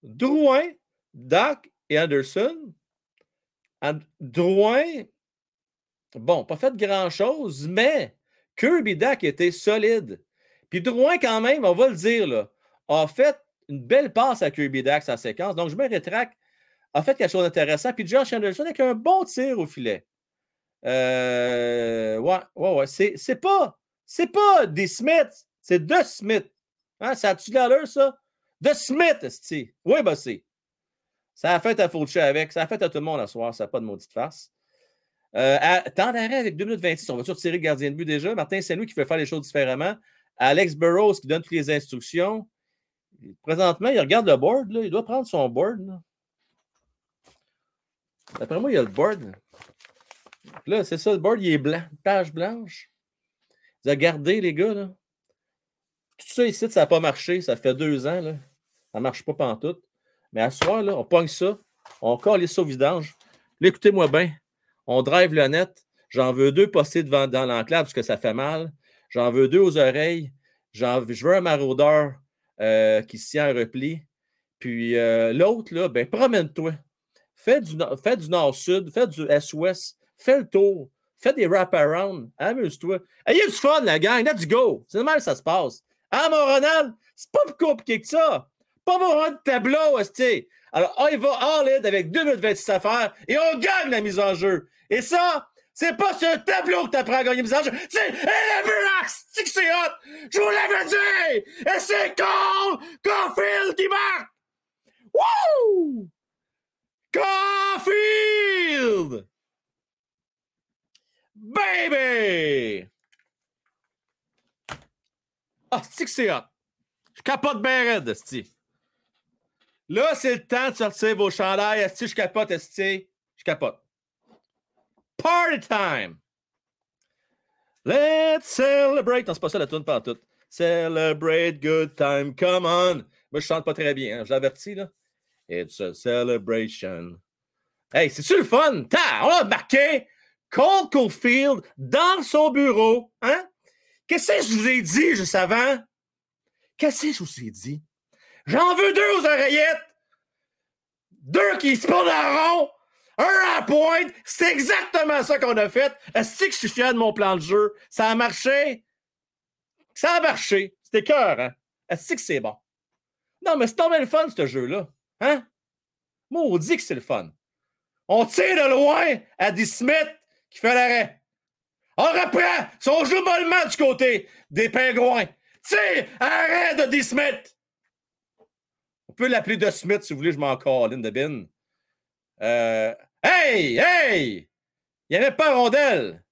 Drouin, Doc et Anderson. And- Drouin, bon, pas fait grand-chose, mais Kirby Dak était solide. Puis Drouin, quand même, on va le dire, a fait une belle passe à Kirby Dak sa séquence. Donc, je me rétracte. A fait quelque chose d'intéressant. Puis Josh Anderson avec un bon tir au filet. Euh, ouais, ouais, ouais. C'est, c'est pas, c'est pas des Smiths, c'est de Smith. Hein, ça a-tu de l'allure, ça? De Smith, esti. Oui, bah c'est. Ça a fait à Fauché avec. Ça a fait à tout le monde à soir. Ça n'a pas de maudite face. Euh, à- temps d'arrêt avec 2 minutes 26. On va toujours tirer le gardien de but déjà? Martin Saint-Louis qui fait faire les choses différemment. Alex Burrows qui donne toutes les instructions. Présentement, il regarde le board. Il doit prendre son board. Là. D'après moi, il y a le board. Là, c'est ça, le board, il est blanc. Page blanche. Vous gardé, les gars. Là. Tout ça ici, ça n'a pas marché. Ça fait deux ans. Là. Ça ne marche pas pantoute. Mais à là, on pogne ça. On colle ça au vidange. Là, écoutez-moi bien. On drive le net. J'en veux deux postés devant, dans l'enclave parce que ça fait mal. J'en veux deux aux oreilles. J'en veux- je veux un maraudeur euh, qui tient en repli. Puis euh, l'autre, là, ben, promène-toi. Fais du, nord-sud, fais du est-ouest, fais le tour, fais des wrap-around, amuse-toi. Ayez du fun, la gang, let's go. C'est normal que ça se passe. Ah, mon Ronald, c'est pas plus compliqué que ça. Pas mon de tableau, esti. Alors, on y va all-in avec 2 minutes 26 à faire et on gagne la mise en jeu. Et ça, c'est pas un tableau que t'apprends à gagner la mise en jeu. C'est Relax! C'est que c'est hot! Je vous l'avais dit! Et c'est Cole Caulfield qui marque! Wouh! Baby! Ah, c'est que c'est hot! Je capote bien raide, esti. Là, c'est le temps de sortir vos chandails. Esti, je capote, esti. Je capote. Party time! Let's celebrate. Non, c'est pas ça la tune pas tout. Celebrate good time. Come on. Moi, je chante pas très bien. Hein. Je l'avertis, là. It's a celebration. Hey, c'est-tu le fun? Ta, on a marqué Cole Caulfield dans son bureau. Hein? Qu'est-ce que je vous ai dit juste avant? Qu'est-ce que je vous ai dit? J'en veux deux aux oreillettes. Deux qui se pondent en rond. Un à pointe. C'est exactement ça qu'on a fait. Est-ce que je suis fier de mon plan de jeu? Ça a marché? Ça a marché. C'était cœur, hein? Est-ce que c'est bon? Non, mais c'est tombé le fun, ce jeu-là. Hein? Moi, on dit que c'est le fun. On tire de loin à D. Smith qui fait l'arrêt. On reprend. Si on joue mollement du côté des pingouins. Tire, arrêt de. Smith. On peut l'appeler De Smith si vous voulez, je m'en calline de bin. Euh, hey, hey! Il n'y avait pas rondelle.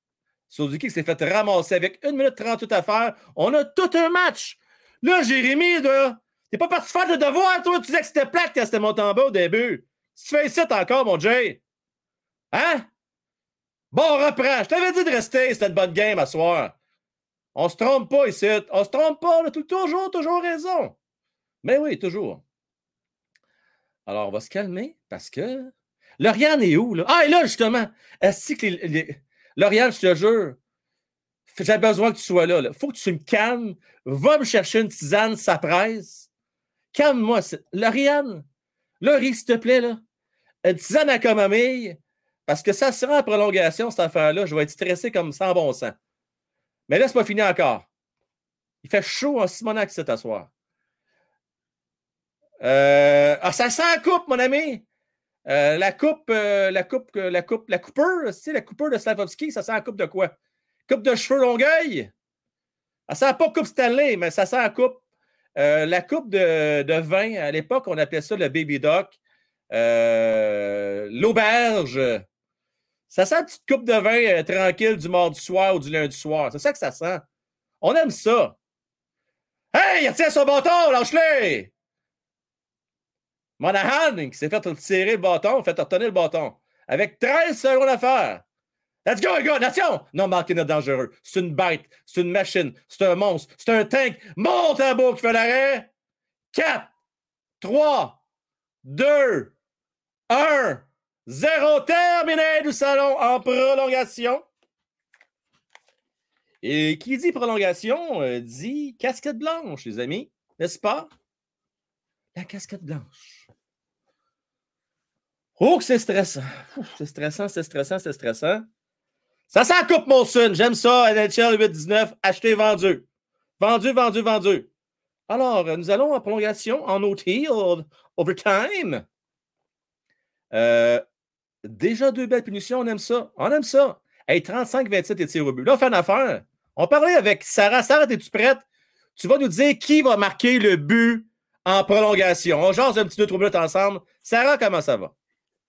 Suzuki s'est fait ramasser avec 1 minute 38 à faire. On a tout un match. Là, Jérémy, là, t'es pas parti faire de devoir, toi? Tu disais que c'était plate quand c'était bas au début. Tu fais ici encore, mon Jay. Hein? Bon, on reprend. Je t'avais dit de rester. C'était une bonne game à soir. On se trompe pas ici. On se trompe pas. On a toujours, toujours raison. Mais oui, toujours. Alors, on va se calmer parce que. Lauriane est où, là? Ah, et là, justement. Est-ce que les, Lauriane, je te jure, j'ai besoin que tu sois là. Il faut que tu me calmes. Va me chercher une tisane, ça presse. Calme-moi. Lauriane, Laurie, s'il te plaît, là. Une tisane à parce que ça sera en prolongation, cette affaire-là. Je vais être stressé comme sans bon sens. Mais là, c'est pas fini encore. Il fait chaud en Simonac cet soir. Euh, ah, ça sent la coupe, mon ami. Euh, la coupe, euh, la coupe, euh, la coupe, la coupeur, tu sais, la coupeur de Slavovski, ça sent la coupe de quoi? Coupe de cheveux Longueuil? Ça sent pas coupe Stanley, mais ça sent la coupe. Euh, la coupe de, vin, à l'époque, on appelait ça le Baby Doc. Euh, L'auberge. Ça sent une petite coupe de vin euh, tranquille du mardi soir ou du lundi soir. C'est ça que ça sent. On aime ça. Hey, il retient son bâton, lâche-le! Monahan, qui s'est fait tirer le bâton, fait retenir le bâton. Avec 13 secondes à faire. Let's go, gars, nation! Non, Martin est dangereux. C'est une bête, c'est une machine, c'est un monstre, c'est un tank. Monte à bout qui fait l'arrêt. 4, 3, 2, 1, 0. Terminé du salon en prolongation. Et qui dit prolongation euh, dit casquette blanche, les amis, n'est-ce pas? la casquette blanche. Oh, que c'est stressant. C'est stressant, c'est stressant, c'est stressant. Ça s'en coupe, mon son. J'aime ça. NHL 8-19. Acheté, vendu. Vendu, vendu, vendu. Alors, nous allons en prolongation, en OT, overtime. Euh, déjà deux belles punitions, on aime ça. On aime ça. Hey, 35-27 et tir au but. Là, on fait une affaire. On parlait avec Sarah. Sarah, es-tu prête? Tu vas nous dire qui va marquer le but en prolongation. On jase un petit deux, trois minutes ensemble. Sarah, comment ça va?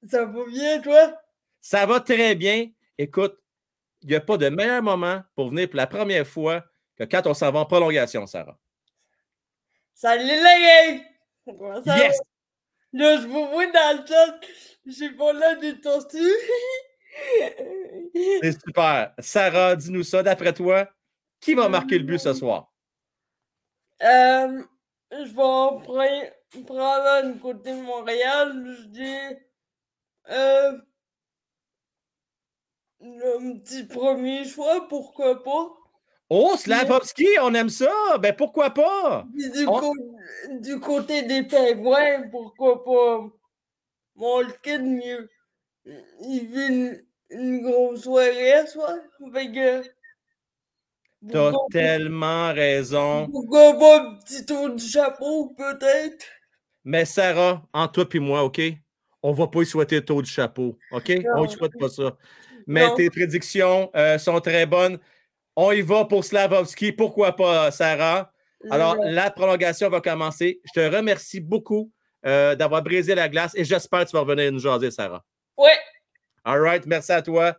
Ça va bien, toi? Ça va très bien. Écoute, n'y a pas de meilleur moment pour venir pour la première fois que quand on s'en va en prolongation, Sarah. Salut les gars! Yes! Là, je vous vois dans le chat. J'ai pas l'air du tortue. (laughs) C'est super. Sarah, dis-nous ça. D'après toi, qui va marquer le but ce soir? Euh, je vais en pre- prendre une côté de Montréal. Je dis. Euh, le petit premier choix, pourquoi pas? Oh, Slavovski, on aime ça. Ben pourquoi pas? Puis du, On- cô- du côté des pingouins, pourquoi pas? Mon kid, il, il vit une, une grosse soirée ce soir. Fait que. T'as tellement raison. Pourquoi pas un petit tour du chapeau, peut-être? Mais Sarah, entre toi et moi, OK? On va pas y souhaiter le taux du chapeau. OK? On ne souhaite pas ça. Mais Non. tes prédictions euh, sont très bonnes. On y va pour Slavovski. Pourquoi pas, Sarah? Alors, Ouais. la prolongation va commencer. Je te remercie beaucoup euh, d'avoir brisé la glace et j'espère que tu vas revenir nous jaser, Sarah. Ouais! All right, merci à toi.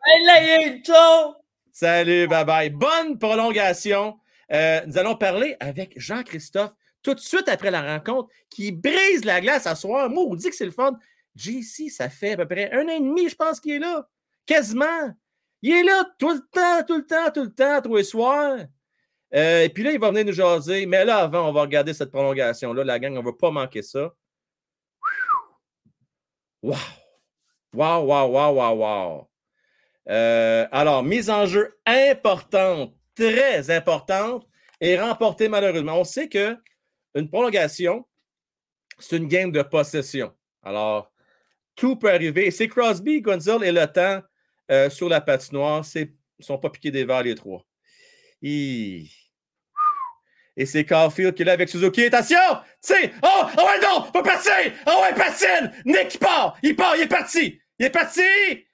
Salut, bye bye. Bonne prolongation. Euh, nous allons parler avec Jean-Christophe tout de suite après la rencontre qui brise la glace à soir. Moi, on dit que c'est le fun. JC, ça fait à peu près un an et demi, je pense qu'il est là. Quasiment. Il est là tout le temps, tout le temps, tout le temps, tous les soirs. Euh, et puis là, il va venir nous jaser. Mais là, avant, on va regarder cette prolongation-là. La gang, on ne va pas manquer ça. Wow! Wow, wow, wow, wow, wow. Euh, alors, mise en jeu importante, très importante, et remportée malheureusement. On sait que une prolongation, c'est une game de possession. Alors, tout peut arriver. C'est Crosby, Gonzalez et le temps euh, sur la patinoire. Ils ne sont pas piqués des verres, les trois. Et c'est Caulfield qui est là avec Suzuki. Attention! Tu sais! Oh! Oh ouais, non! Pas passer! Oh ouais, patine! Nick, il part! Il part, il est parti! Il est parti! Tu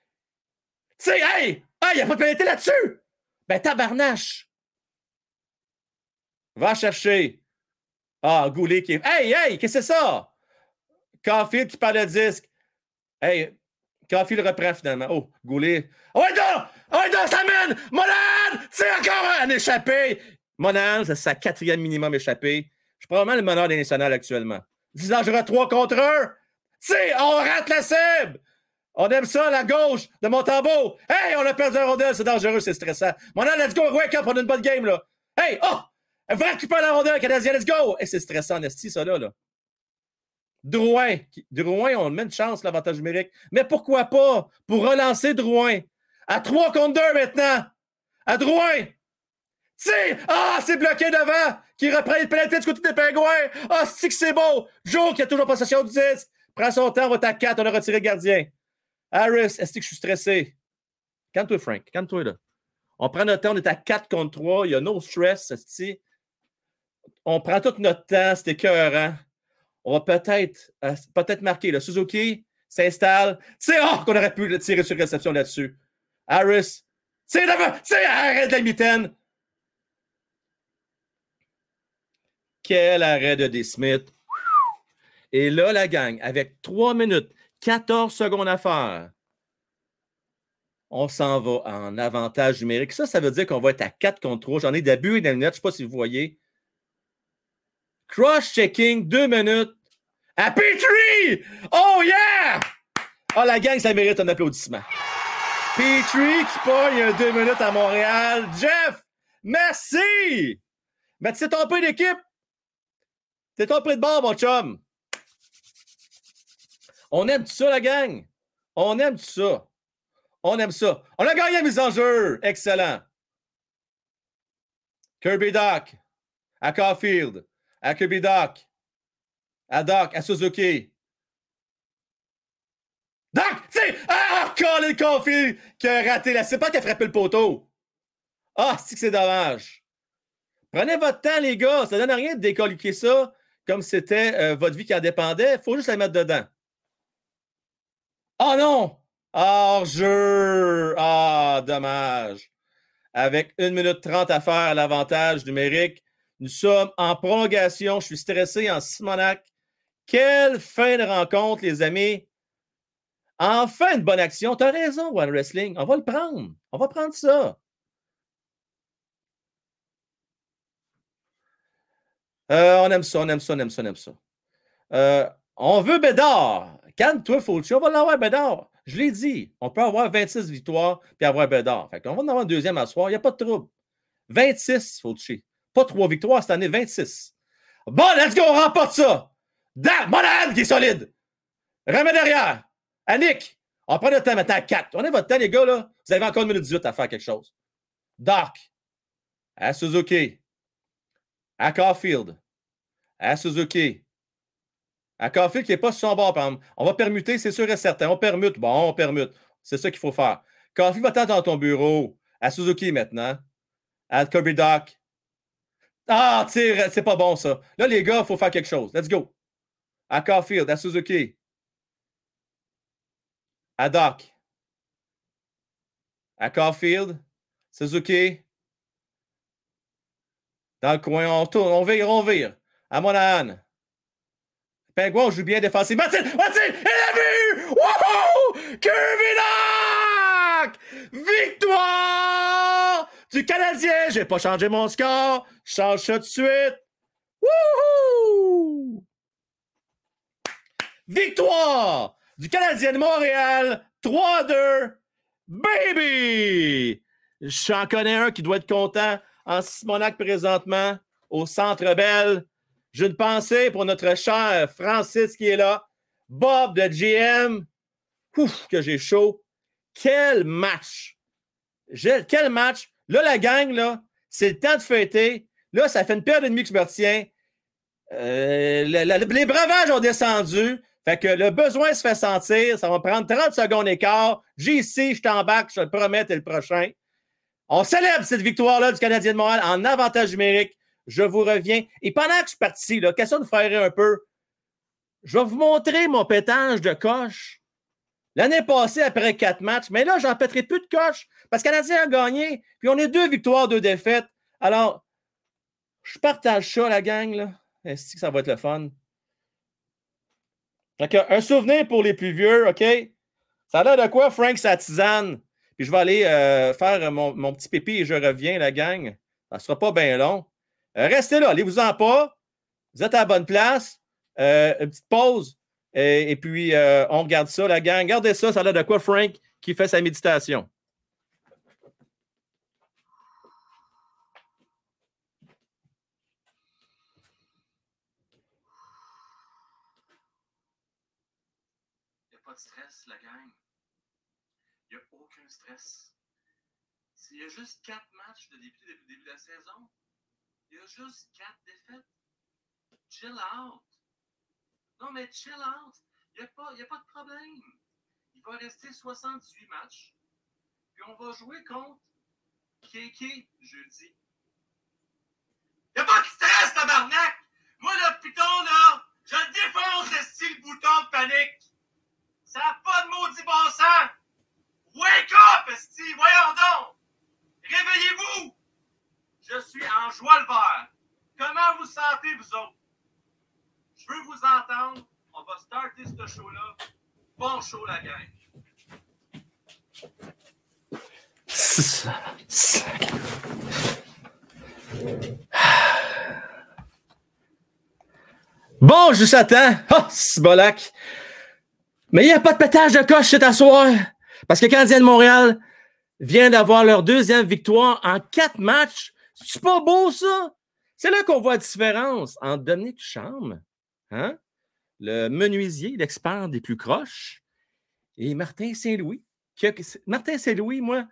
sais, hey! Ah, il n'y a pas de pénalité là-dessus! Ben, tabarnache! Va chercher. Ah, Goulet qui est. Hey, hey, qu'est-ce que c'est ça? Caulfield qui parle le disque. Hey, Caulfield reprend finalement. Oh, Goulet. Oh, non! Oh, non, ça mène! Monan! C'est encore un échappé! Monan, c'est sa quatrième minimum échappé. Je suis probablement le meneur des nationales actuellement. 10 dangereux 3 contre 1. Tu on rate la cible! On aime ça, la gauche de Montembeau. Hey, on a perdu un rondelle, c'est dangereux, c'est stressant. Monan, let's go, wake up, on a une bonne game, là. Hey, oh! Va récupérer la rondelle, Canadien, let's go! Hey, c'est stressant, Nesty, ça, là, là. Drouin. Drouin, on met une chance, l'avantage numérique. Mais pourquoi pas? Pour relancer Drouin? À 3 contre 2 maintenant. À Drouin. Sais, ah, c'est bloqué devant. Qui reprend une pénalité du côté des pingouins. Ah, c'est que c'est beau? Joe qui a toujours possession du disque. Prends son temps, on va à 4, on a retiré le gardien. Harris, est-ce que je suis stressé? Calme-toi, Frank. Calme-toi, là. On prend notre temps, on est à 4 contre 3. Il y a no stress. On prend tout notre temps, c'est écœurant. On va peut-être euh, peut-être marquer. Le Suzuki s'installe. Oh, qu'on aurait pu tirer sur réception là-dessus. Harris. Sais, devant. Sais, arrête de la mitaine. Quel arrêt de D. Smith. Et là, la gang, avec 3 minutes, 14 secondes à faire, on s'en va en avantage numérique. Ça, ça veut dire qu'on va être à 4 contre 3. J'en ai d'abus et net, je ne sais pas si vous voyez. Cross-checking, 2 minutes. À Petrie! Oh yeah! Oh, la gang, ça mérite un applaudissement. Petrie qui pogne 2 minutes à Montréal. Jeff, merci! Mais tu ton peu d'équipe. T'es prix de bord, mon chum. On aime ça, la gang. On aime ça. On aime ça. On a gagné la mise en jeu. Excellent. Kirby Doc. À Caulfield. À Kirby Doc. À Doc, à Suzuki. Doc, tu sais, ah, Colin Caulfield qui a raté la. C'est pas qu'il a frappé le poteau. Ah, c'est que c'est dommage. Prenez votre temps, les gars. Ça donne rien de décolliquer ça comme c'était euh, votre vie qui en dépendait. Faut juste la mettre dedans. Oh non! Hors-jeu! Ah, dommage. Avec 1 minute 30 à faire à l'avantage numérique, nous sommes en prolongation. Je suis stressé en Simonac. Quelle fin de rencontre, les amis. Enfin, une bonne action. Tu as raison, One Wrestling. On va le prendre. On va prendre ça. Euh, on aime ça, on aime ça, on aime ça, on aime ça. Euh, on veut Bédard. Calme-toi, Fauci. On va l'avoir, Bédard. Je l'ai dit. On peut avoir 26 victoires puis avoir Bédard. Fait on va en avoir un deuxième à soir. Il n'y a pas de trouble. 26, Fauci. Pas trois victoires cette année, 26. Bon, let's go, on remporte ça. Da, Monahan qui est solide. Remets derrière. Annick, on prend notre temps maintenant à 4. On est votre temps, les gars, là. Vous avez encore une minute 18 à faire quelque chose. Doc. À Suzuki. À Caulfield. À Suzuki. À Caulfield qui n'est pas sur son bord, par exemple. On va permuter, c'est sûr et certain. On permute. Bon, on permute. C'est ça qu'il faut faire. Caulfield va dans ton bureau. À Suzuki maintenant. À Kirby Doc. Ah, tire, c'est pas bon ça. Là, les gars, il faut faire quelque chose. Let's go. À Caulfield, à Suzuki. À Doc. À Caulfield. Suzuki. Dans le coin, on tourne, on vire, on vire. À Monahan. Pingouin joue bien défensif. Martin, Martin, il a vu! Wouhou! Kirby! Victoire du Canadien! J'ai pas changé mon score. Je change ça tout de suite. Wouhou! Victoire du Canadien de Montréal. 3-2. Baby! J'en connais un qui doit être content en Simonac présentement, au Centre Bell. J'ai une pensée pour notre cher Francis qui est là. Bob de GM. Ouf, que j'ai chaud. Quel match! Quel match! Là, la gang, là, c'est le temps de fêter. Là, ça fait une paire de demi que je me retiens. Euh, les breuvages ont descendu. Fait que le besoin se fait sentir. Ça va prendre 30 secondes et quart. JC, je t'embarque, je te promets, t'es le prochain. On célèbre cette victoire-là du Canadien de Montréal en avantage numérique. Je vous reviens. Et pendant que je suis parti, là, question de faire un peu, je vais vous montrer mon pétange de coche. L'année passée, après quatre matchs, mais là, j'en pèterai plus de coche parce que Canadien a gagné. Puis on est deux victoires, deux défaites. Alors, je partage ça, la gang. Là. Est-ce que ça va être le fun? un souvenir pour les plus vieux, OK? Ça a l'air de quoi, Frank Satizane? Puis je vais aller euh, faire mon, petit pépi et je reviens, la gang. Ça ne sera pas bien long. Euh, restez là, allez-vous-en pas. Vous êtes à la bonne place. Euh, une petite pause. Et, puis, on regarde ça, la gang. Regardez ça, ça a l'air de quoi, Frank, qui fait sa méditation? Il n'y a pas de stress, la gang stress. S'il y a juste quatre matchs de depuis le début de la saison, il y a juste quatre défaites. Chill out. Non, mais chill out. Il n'y a, pas, a pas de problème. Il va rester 78 matchs. Puis on va jouer contre Kéké jeudi. Il n'y a pas de stress, tabarnak! Moi, le piton, là, je défonce le style bouton de panique. Ça n'a pas de maudit bon! Wake up, Esti! Voyons donc! Réveillez-vous! Je suis en joie le vert. Comment vous sentez, vous autres? Je veux vous entendre. On va starter ce show-là. Bon show, la gang. Bon, je t'attends. Oh, c'est bolac. Mais il n'y a pas de pétage de coche cet soir. Parce que Canadien de Montréal vient d'avoir leur deuxième victoire en quatre matchs. C'est pas beau, ça? C'est là qu'on voit la différence entre Dominique Charme, hein? le menuisier, l'expert des plus croches, et Martin Saint-Louis. Martin Saint-Louis, moi,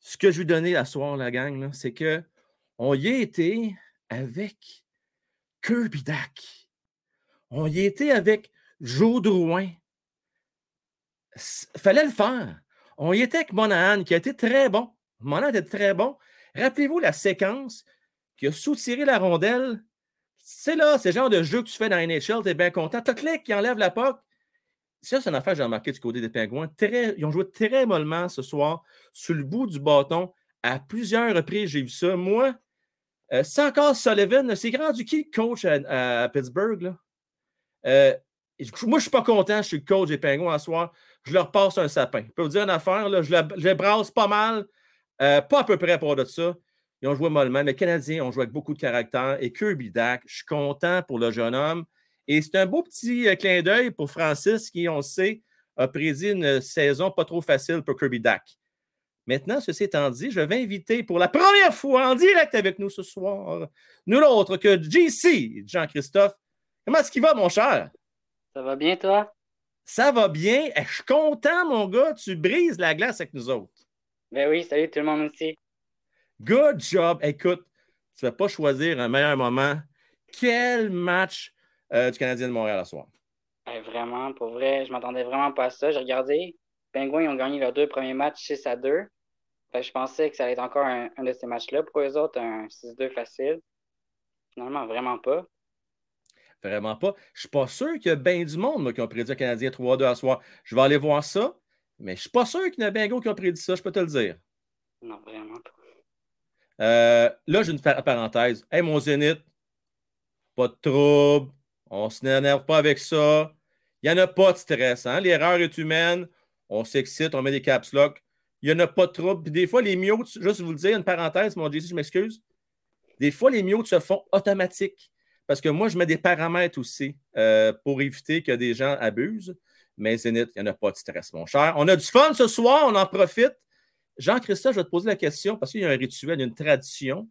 ce que je lui donnais à soir, la gang, c'est qu'on y a été avec Kirby Dack. On y était avec Joe Drouin. Fallait le faire. On y était avec Monahan, qui a été très bon. Monahan était très bon. Rappelez-vous la séquence qui a soutiré la rondelle. C'est là, c'est le genre de jeu que tu fais dans NHL, tu es bien content. Tu clic qui enlève la puck. Ça, c'est une affaire que j'ai remarqué du côté des Pingouins. Très, ils ont joué très mollement ce soir, sur le bout du bâton. À plusieurs reprises, j'ai vu ça. Moi, euh, c'est encore Sullivan. C'est rendu qui le coach à, à Pittsburgh? Là? Euh, moi, je ne suis pas content. Je suis coach des Pingouins ce soir. Je leur passe un sapin. Je peux vous dire une affaire. Je, le, je les brasse pas mal. Euh, pas à peu près pour de ça. Ils ont joué mollement. Les Canadiens ont joué avec beaucoup de caractère. Et Kirby Dak, je suis content pour le jeune homme. Et c'est un beau petit euh, clin d'œil pour Francis qui, on le sait, a prédit une saison pas trop facile pour Kirby Dak. Maintenant, ceci étant dit, je vais inviter pour la première fois en direct avec nous ce soir, nul autre que JC, Jean-Christophe. Comment est-ce qu'il va, mon cher? Ça va bien, toi? Ça va bien. Eh, Je suis content, mon gars. Tu brises la glace avec nous autres. Ben oui, salut tout le monde aussi. Good job. Écoute, tu ne vas pas choisir un meilleur moment. Quel match euh, du Canadien de Montréal ce soir? Eh, vraiment, pour vrai, je m'attendais vraiment pas à ça. J'ai regardé, les Penguins ont gagné leurs deux premiers matchs 6 à 2. Fait que je pensais que ça allait être encore un, un de ces matchs-là. Pour eux autres, un 6-2 facile? Finalement, vraiment pas. Vraiment pas. Je ne suis pas sûr qu'il y a bien du monde moi, qui ont prédit un Canadien 3-2 à soir. Je vais aller voir ça, mais je ne suis pas sûr qu'il y en a bien gros qui ont prédit ça, je peux te le dire. Non, vraiment pas. Euh, là, j'ai une par- parenthèse. Hey, mon Zénith, pas de trouble. On ne s'énerve pas avec ça. Il n'y en a pas de stress. hein? L'erreur est humaine. On s'excite, on met des caps lock. Il n'y en a pas de trouble. Puis des fois, les mutes, juste vous le dire, une parenthèse, mon JC, je m'excuse. Des fois, les mutes se font automatiques. Parce que moi, je mets des paramètres aussi euh, pour éviter que des gens abusent. Mais Zénith, il n'y en a pas de stress, mon cher. On a du fun ce soir, on en profite. Jean-Christophe, je vais te poser la question parce qu'il y a un rituel, une tradition.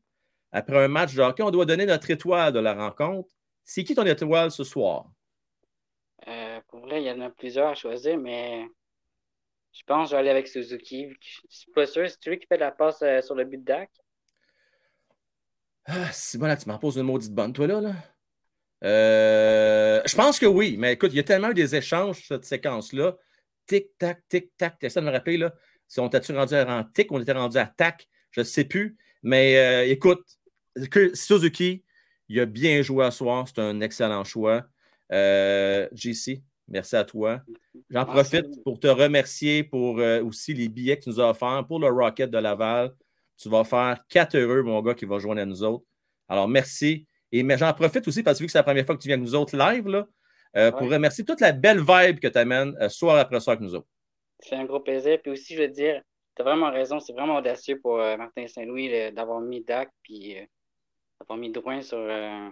Après un match de hockey, on doit donner notre étoile de la rencontre. C'est qui ton étoile ce soir? Euh, pour vrai, il y en a plusieurs à choisir, mais je pense que je vais aller avec Suzuki. Je suis pas sûr. C'est lui qui fait la passe euh, sur le but de Dak. Ah, c'est bon, là, tu m'en poses une maudite bonne, toi, là. là. Euh, je pense que oui, mais écoute, il y a tellement eu des échanges, cette séquence-là. Tic-tac, tic-tac. T'essaies de me rappeler, là. Si on était rendu en tic, on était rendu à tac, je ne sais plus. Mais euh, écoute, que Suzuki, il a bien joué à soir. C'est un excellent choix. Euh, JC, merci à toi. J'en profite pour te remercier pour aussi les billets que tu nous as offerts pour le Rocket de Laval. Tu vas faire quatre heureux, mon gars, qui va joindre à nous autres. Alors, merci. Et mais j'en profite aussi parce que vu que c'est la première fois que tu viens avec nous autres live, là, euh, pour remercier toute la belle vibe que tu amènes soir après soir avec nous autres. C'est un gros plaisir. Puis aussi, je veux dire, tu as vraiment raison. C'est vraiment audacieux pour euh, Martin Saint-Louis d'avoir mis Dak puis euh, d'avoir mis Drouin sur. euh,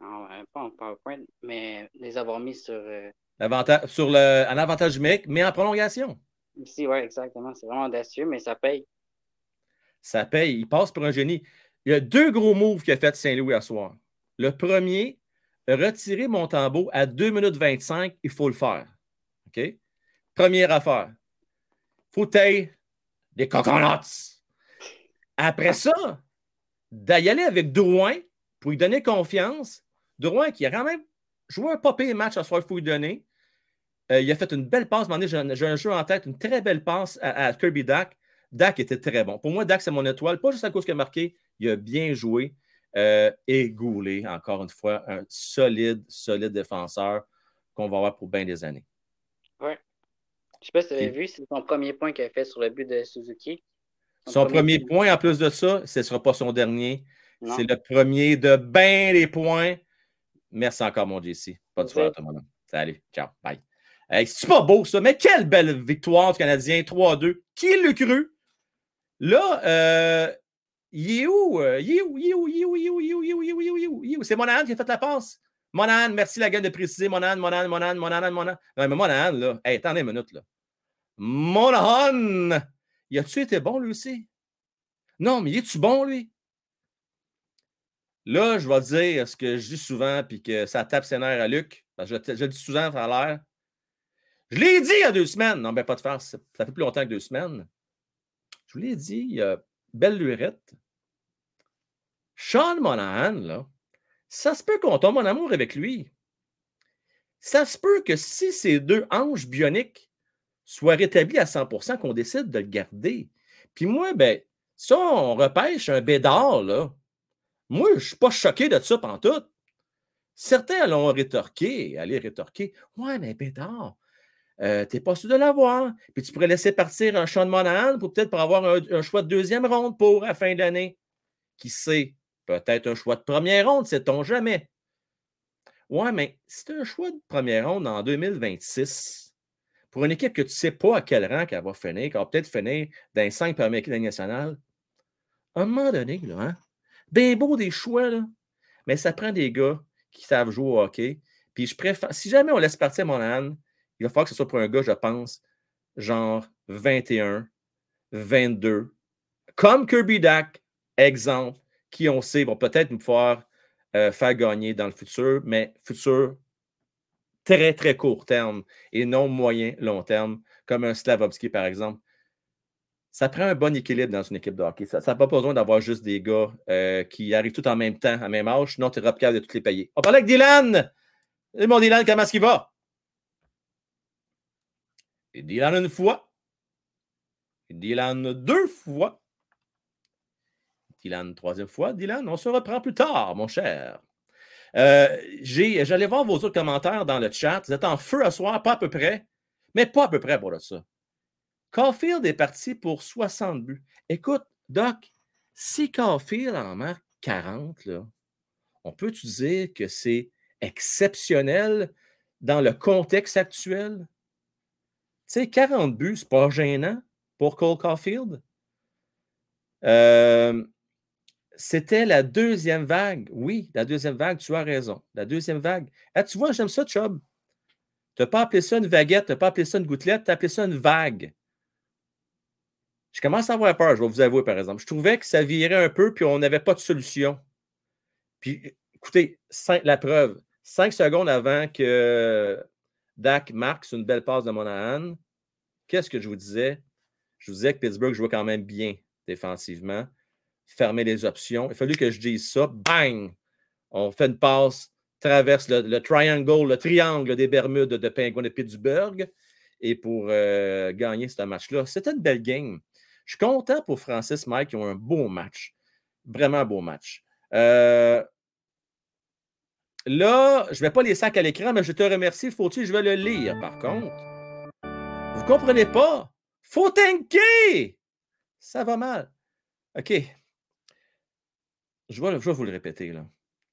en- euh, pas en PowerPoint, mais les avoir mis sur. euh, sur le, un avantage numérique, mais en prolongation. ici, ouais, exactement. C'est vraiment audacieux, mais ça paye. Ça paye. Il passe pour un génie. Il y a deux gros moves qu'a fait Saint-Louis à soir. Le premier, retirer mon tambour à 2 minutes 25, il faut le faire. OK? Première affaire. Faut tailler des coconuts. Après ça, d'y aller avec Drouin pour lui donner confiance. Drouin qui a quand même joué un pire match à soir, il faut lui donner. Euh, il a fait une belle passe. J'ai un, jeu en tête, une très belle passe à, Kirby Dak. Dak était très bon. Pour moi, Dak, c'est mon étoile. Pas juste à cause qu'il a marqué, il a bien joué. Euh, et Goulet, encore une fois, un solide, solide défenseur qu'on va avoir pour bien des années. Ouais. Je sais pas si tu avais vu, c'est son premier point qu'il a fait sur le but de Suzuki. Son premier point, en plus de ça, ce ne sera pas son dernier. C'est le premier de bien les points. Merci encore, mon JC. Pas de Ok. soirée à tout le monde. Salut. Ciao. Bye. Hey, c'est pas beau, ça, mais quelle belle victoire du Canadien 3-2. Qui l'a cru? Là, euh, il est où? euh? C'est Monahan qui a fait la passe. Monahan, merci la gang de préciser. Monahan, Monahan, Monahan, Monahan, Monahan. Non, mais Monahan, là. Hey, attendez une minute, là. Monahan! Il a-tu été bon, lui aussi? Non, mais il est-tu bon, lui? Là, je vais dire ce que je dis souvent, puis que ça tape ses nerfs à Luc. Parce que je, le dis souvent à l'air. Je l'ai dit il y a deux semaines. Non, ben pas de farce. Ça fait plus longtemps que deux semaines. Je vous l'ai dit, belle lurette. Sean Monahan, là, ça se peut qu'on tombe en amour avec lui. ça se peut que si ces deux hanches bioniques soient rétablies à 100% qu'on décide de le garder. Puis moi, ben, ça, on repêche un bédard, là. Moi, je ne suis pas choqué de ça pantoute. Certains allons rétorquer, aller rétorquer. Ouais, mais bédard, euh, tu n'es pas sûr de l'avoir. Puis tu pourrais laisser partir un Sean Monahan pour peut-être pour avoir un, choix de deuxième ronde pour la fin de l'année. Qui sait? Peut-être un choix de première ronde, sait-on jamais. Ouais, mais c'est un choix de première ronde en 2026 pour une équipe que tu ne sais pas à quel rang qu'elle va finir, qu'elle va peut-être finir dans les cinq premières équipes nationales. À un moment donné, là, hein, bien beau des choix, là, mais ça prend des gars qui savent jouer au hockey. Puis je préfère, si jamais on laisse partir Monahan, il va falloir que ce soit pour un gars, je pense, genre 21, 22, comme Kirby Dack, exemple, qui on sait vont peut-être nous pouvoir euh, faire gagner dans le futur, mais futur très, très court terme et non moyen, long terme, comme un Slavovski, par exemple. Ça prend un bon équilibre dans une équipe de hockey. Ça n'a pas besoin d'avoir juste des gars euh, qui arrivent tout en même temps, à même âge, sinon tu es capable de toutes les payer. On parlait avec Dylan! Et mon Dylan, comment est-ce qu'il va? Dylan une fois. Dylan deux fois. Dylan, troisième fois. Dylan, on se reprend plus tard, mon cher. Euh, J'allais voir vos autres commentaires dans le chat. Vous êtes en feu à soir, pas à peu près, mais pas à peu près pour ça. Caulfield est parti pour 60 buts. Écoute, Doc, si Caulfield en marque 40, là, on peut dire que c'est exceptionnel dans le contexte actuel? Tu sais, 40 buts, c'est pas gênant pour Cole Caulfield? Euh, c'était la deuxième vague. Oui, la deuxième vague, tu as raison. La deuxième vague. Ah, tu vois, j'aime ça, Chubb. Tu n'as pas appelé ça une vaguette, tu n'as pas appelé ça une gouttelette, tu as appelé ça une vague. Je commence à avoir peur, je vais vous avouer, par exemple. Je trouvais que ça virait un peu, puis on n'avait pas de solution. Puis, écoutez, la preuve, cinq secondes avant que Dak marque une belle passe de Monahan, qu'est-ce que je vous disais? Je vous disais que Pittsburgh jouait quand même bien défensivement fermer les options. Il a fallu que je dise ça. Bang! On fait une passe, traverse le, triangle, le triangle des Bermudes de Penguin de Pittsburgh et pour euh, gagner ce match-là. C'était une belle game. Je suis content pour Francis Mike qui ont un beau match. Vraiment un beau match. Euh, là, je ne vais pas les sacs à l'écran, mais je te remercie. Faut-il, je vais le lire par contre. Vous ne comprenez pas? Faut tanker! Ça va mal. OK je vais, vous le répéter.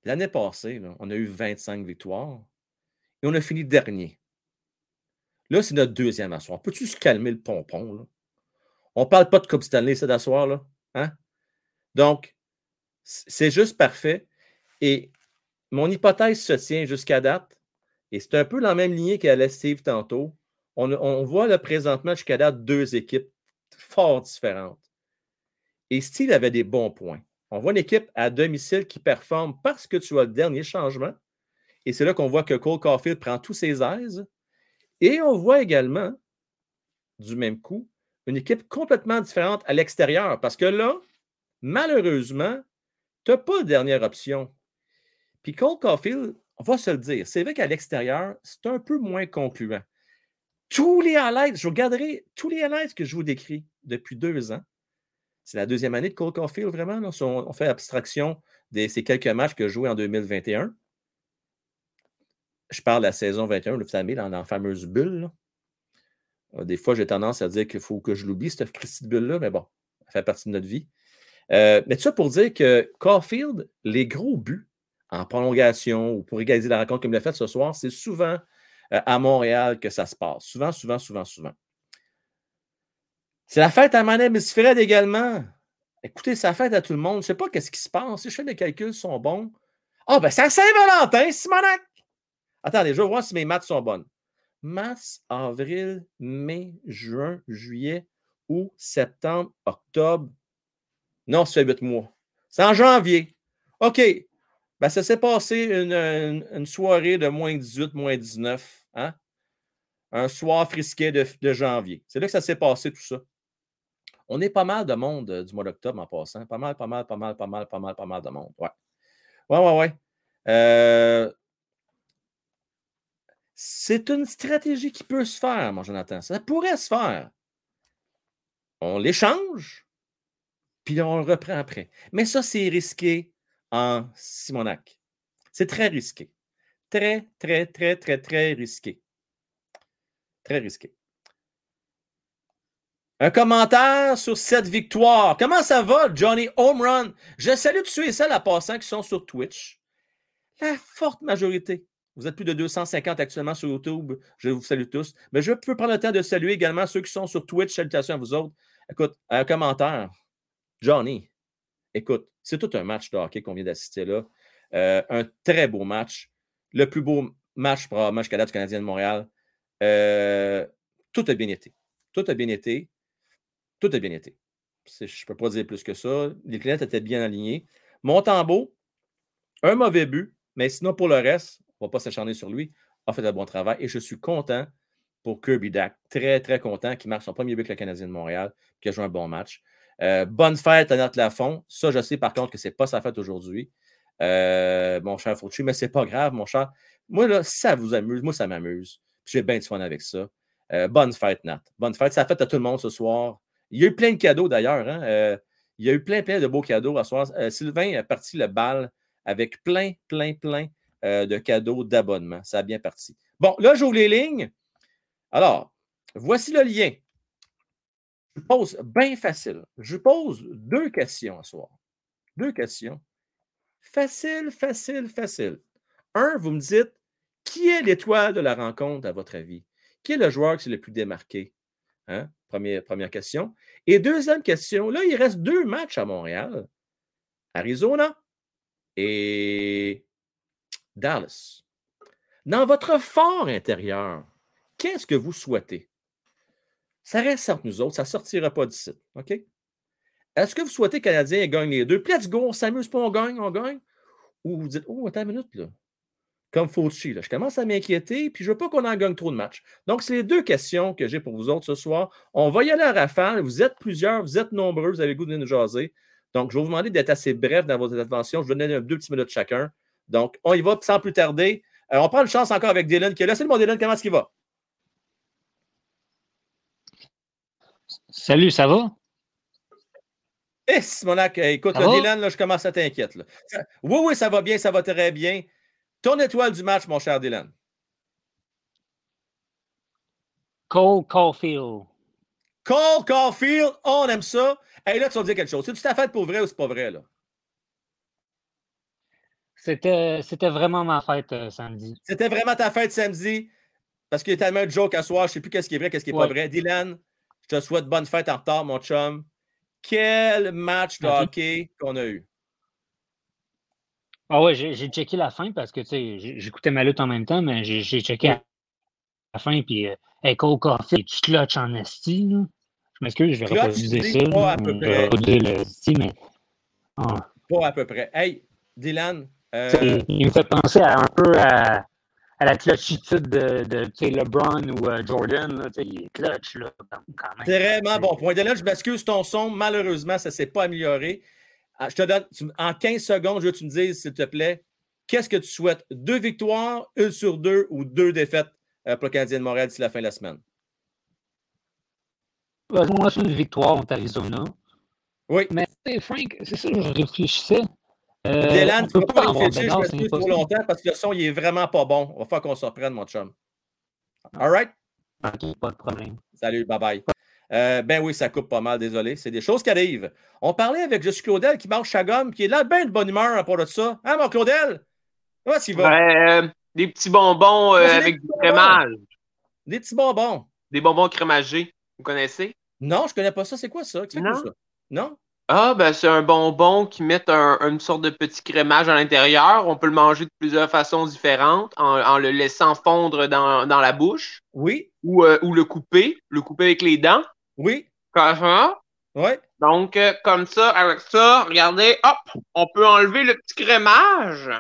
L'année passée, on a eu 25 victoires et on a fini dernier. Là, c'est notre deuxième assoir. Peux-tu se calmer le pompon? On ne parle pas de Coupe Stanley, c'est d'asseoir, là. Hein? Donc, c'est juste parfait. Et mon hypothèse se tient jusqu'à date. Et c'est un peu la même lignée qu'à Steve tantôt. On, on voit là, présentement jusqu'à date deux équipes fort différentes. Et Steve avait des bons points. On voit une équipe à domicile qui performe parce que tu as le dernier changement. Et c'est là qu'on voit que Cole Caulfield prend tous ses aises. Et on voit également, du même coup, une équipe complètement différente à l'extérieur. Parce que là, malheureusement, tu n'as pas de dernière option. Puis Cole Caulfield, on va se le dire, c'est vrai qu'à l'extérieur, c'est un peu moins concluant. Tous les highlights, je regarderai tous les highlights que je vous décris depuis deux ans. C'est la deuxième année de Cole Caulfield, vraiment. on, fait abstraction de ces quelques matchs que joué en 2021. Je parle de la saison 21, vous savez, dans, la fameuse bulle. Euh, des fois, j'ai tendance à dire qu'il faut que je l'oublie, cette petite bulle-là, mais bon, ça fait partie de notre vie. Euh, mais tout ça pour dire que Caulfield, les gros buts en prolongation ou pour égaliser la rencontre comme l'a fait ce soir, c'est souvent euh, à Montréal que ça se passe. Souvent, souvent, souvent, souvent. C'est la fête à Manet Fred également. Écoutez, c'est la fête à tout le monde. Je ne sais pas qu'est-ce qui se passe. Si je fais les calculs sont bons. Ah, ben c'est à Saint-Valentin, Simonac! Attendez, je vais voir si mes maths sont bonnes. Mars, avril, mai, juin, juillet, août, septembre, octobre. Non, c'est huit mois. C'est en janvier. OK. Ben, ça s'est passé une, soirée de moins 18, moins 19. Hein? Un soir frisqué de, de janvier. C'est là que ça s'est passé tout ça. On est pas mal de monde euh, du mois d'octobre en passant. Pas mal, pas mal, pas mal, pas mal, pas mal, pas mal de monde. Ouais. Ouais, ouais, ouais. Euh, C'est une stratégie qui peut se faire, mon Jonathan. Ça pourrait se faire. On l'échange, puis on le reprend après. Mais ça, c'est risqué en Simonac. C'est très risqué. Très, très, très, très, très risqué. Très risqué. Un commentaire sur cette victoire. Comment ça va, Johnny? Home Run? Je salue tous ceux et celles à passant qui sont sur Twitch. La forte majorité. Vous êtes plus de 250 actuellement sur YouTube. Je vous salue tous. Mais je peux prendre le temps de saluer également ceux qui sont sur Twitch. Salutations à vous autres. Écoute, un commentaire. Johnny, écoute, c'est tout un match de hockey qu'on vient d'assister là. Euh, un très beau match. Le plus beau match probablement jusqu'à date du Canadien de Montréal. Euh, tout a bien été. Tout a bien été. Tout a bien été. Je ne peux pas dire plus que ça. Les clients étaient bien alignés. Montembeau, un mauvais but, mais sinon pour le reste, on ne va pas s'acharner sur lui, a fait un bon travail et je suis content pour Kirby Dack. Très, très content qu'il marque son premier but avec le Canadien de Montréal, qui a joué un bon match. Euh, bonne fête à notre Lafont. Ça, je sais par contre que ce n'est pas sa fête aujourd'hui, euh, mon cher Fauci, mais ce n'est pas grave, mon cher. Moi, là, ça vous amuse. Moi, ça m'amuse. J'ai bien du fun avec ça. Euh, bonne fête, Nat. Bonne fête. Ça fait à tout le monde ce soir. Il y a eu plein de cadeaux d'ailleurs. Hein. il y a eu plein, plein de beaux cadeaux à ce soir. Sylvain a parti le bal avec plein, plein, plein de cadeaux d'abonnement. Ça a bien parti. Bon, là, j'ouvre les lignes. Alors, voici le lien. Pose bien facile. Je pose deux questions ce soir. Deux questions. Facile, facile, facile. Un, vous me dites qui est l'étoile de la rencontre à votre avis? Qui est le joueur qui s'est le plus démarqué? Hein? Première question. Et deuxième question, là, il reste deux matchs à Montréal. Arizona et Dallas. Dans votre fort intérieur, qu'est-ce que vous souhaitez? Ça reste entre nous autres, ça ne sortira pas d'ici. OK? Est-ce que vous souhaitez que les gagnent les deux? Puis let's go, on s'amuse pas, on gagne, on gagne? Ou vous dites, oh, attends une minute, là. Comme Fauci, là, je commence à m'inquiéter, puis je ne veux pas qu'on en gagne trop de matchs. Donc, c'est les deux questions que j'ai pour vous autres ce soir. On va y aller à rafale. Vous êtes plusieurs, vous êtes nombreux, vous avez le goût de nous jaser. Donc, je vais vous demander d'être assez bref dans vos interventions. Je vais donner deux petites minutes chacun. Donc, on y va sans plus tarder. Euh, on prend une chance encore avec Dylan qui est là. Salut mon Dylan, comment est-ce qu'il va? Salut, ça va? Eh, Simonac, écoute, Dylan, là, je commence à t'inquiéter. Oui, oui, ça va bien, ça va très bien. Ton étoile du match, mon cher Dylan. Cole Caulfield. Cole Caulfield, on aime ça. Et là, tu vas dire quelque chose. C'est-tu ta fête pour vrai ou c'est pas vrai, là? C'était, c'était vraiment ma fête euh, samedi. C'était vraiment ta fête samedi? Parce qu'il y a tellement de joke à soir, je ne sais plus qu'est-ce qui est vrai, qu'est-ce qui n'est pas vrai. Dylan, je te souhaite bonne fête en retard, mon chum. Quel match de hockey qu'on a eu? Ah ouais, j'ai checké la fin parce que tu sais, j'écoutais ma lutte en même temps, mais j'ai checké la fin puis euh, Echo Coffee, tu clutches en esti, là. Je m'excuse, je vais reproduire ça. Pas à peu près. le mais. Ah. Pas à peu près. Hey, Dylan. Euh... Il me fait penser un peu à à la clutchitude de, de LeBron ou euh, Jordan. Là, il est clutch là, quand même. Vraiment bon point. Là, je m'excuse ton son. Malheureusement, ça ne s'est pas amélioré. Ah, je te donne, en 15 secondes, je veux que tu me dises, s'il te plaît, qu'est-ce que tu souhaites? Deux victoires, une sur deux ou deux défaites euh, pour le Canadien de Montréal d'ici la fin de la semaine? Ben, moi, c'est une victoire contre Arizona. Oui. Mais Frank, c'est ça que je réfléchissais. Euh, Dylan, tu ne peux pas réfléchir, je m'excuse trop longtemps parce que le son, il est vraiment pas bon. On va faire qu'on se reprenne, mon chum. All right? OK, pas de problème. Salut, bye-bye. Euh, ben oui, ça coupe pas mal, désolé. C'est des choses qui arrivent. On parlait avec Justin Claudel qui marche à gomme, qui est là, ben de bonne humeur à part de ça. Hein, mon Claudel? Comment est-ce qu'il va? Euh, des petits bonbons euh, avec du crémage. Des petits bonbons. Des bonbons crémagés. Vous connaissez? Non, je connais pas ça. C'est quoi ça? Non? ça? Non? Ah, ben c'est un bonbon qui met un, une sorte de petit crémage à l'intérieur. On peut le manger de plusieurs façons différentes en, le laissant fondre dans, la bouche. Oui. Ou, euh, ou, le couper, le couper avec les dents. Oui. Comme ça. Oui. Donc, euh, comme ça, avec ça, regardez, hop, on peut enlever le petit crémage.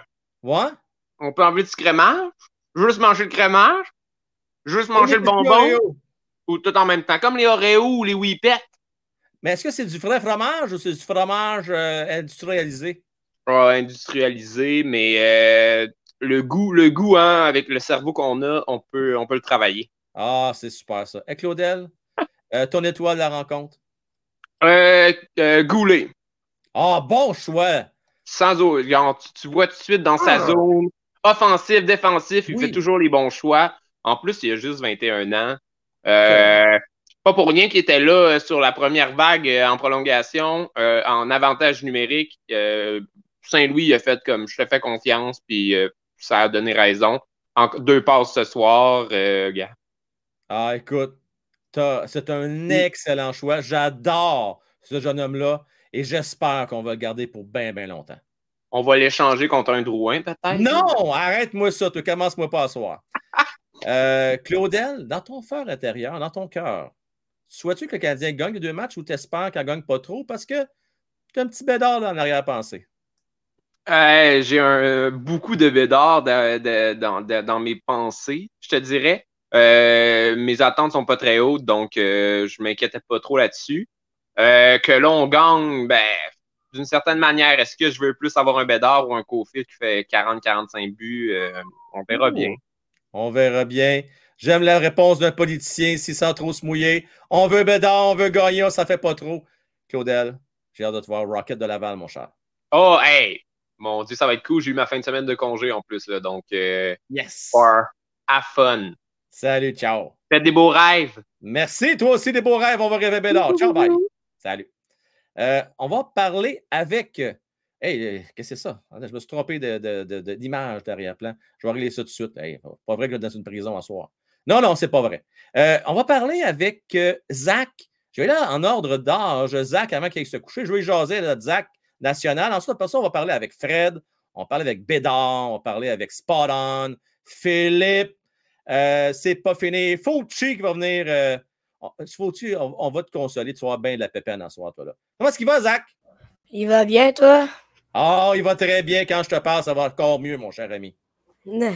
Ouais. On peut enlever le petit crémage. Juste manger le crémage. Juste manger le bonbon. Ou tout en même temps. Comme les Oreos ou les Whippets. Mais est-ce que c'est du vrai fromage ou c'est du fromage euh, industrialisé? industrialisé, mais euh, le goût, le goût, hein, avec le cerveau qu'on a, on peut, on peut le travailler. Ah, c'est super ça. Et Claudel, (laughs) euh, ton étoile de la rencontre? Goulet. Ah, bon choix! Sans eau. Regarde, tu, tu vois tout de suite dans sa Ah. zone, offensif, défensif, il Oui. fait toujours les bons choix. En plus, il a juste 21 ans. Euh, pas pour rien qu'il était là euh, sur la première vague euh, en prolongation, euh, en avantage numérique. Euh, Saint-Louis a fait comme je te fais confiance, puis euh, ça a donné raison. En, deux passes ce soir, gars. Ah, écoute, c'est un excellent choix. J'adore ce jeune homme-là et j'espère qu'on va le garder pour bien, bien longtemps. On va l'échanger contre un Drouin, peut-être? Non, arrête-moi ça, tu commences-moi pas à soir. (laughs) Claudel, dans ton fort intérieur, dans ton cœur, souhaites-tu que le Canadien gagne les deux matchs ou t'espères qu'elle gagne pas trop parce que tu as un petit bédard dans l'arrière-pensée? Euh, j'ai un, beaucoup de bédard de- de- dans, de- dans mes pensées, je te dirais. Euh, mes attentes sont pas très hautes, donc euh, je m'inquiétais pas trop là-dessus. Euh, que là, on gagne, ben, d'une certaine manière, est-ce que je veux plus avoir un bédard ou un Kofi qui fait 40-45 buts? Euh, on verra bien. On verra bien. J'aime la réponse d'un politicien, si sans trop se mouiller. On veut bédard, on veut gagner, ça fait pas trop. Claudel, j'ai hâte de te voir Rocket de Laval, mon cher. Oh, hey! Mon Dieu, ça va être cool. J'ai eu ma fin de semaine de congé en plus, là, donc, euh, Yes! have fun. Salut, ciao. Faites des beaux rêves. Merci, toi aussi, des beaux rêves. On va rêver bédard. Ciao, bye. Salut. Euh, on va parler avec. euh, Hey, euh, qu'est-ce que c'est ça? Je me suis trompé de- de- de- de- d'image d'arrière-plan. Je vais régler ça tout de suite. Hey, pas vrai que dans une prison à soir. Non, non, c'est pas vrai. Euh, on va parler avec euh, Zach. Je vais là en ordre d'âge. Zach, avant qu'il aille se coucher, je vais jaser là, de Zach national. Ensuite, après ça, on va parler avec Fred. On va parler avec Bédard. On va parler avec Spot On. Philippe. Euh, c'est pas fini. Fauci qui va venir. on- Fauci, on, on va te consoler. Tu vas bien de la pépine à soir, toi. Là. Comment est-ce qu'il va, Zach? Il va bien, toi? Ah, il va très bien. Quand je te parle, ça va encore mieux, mon cher ami. Non.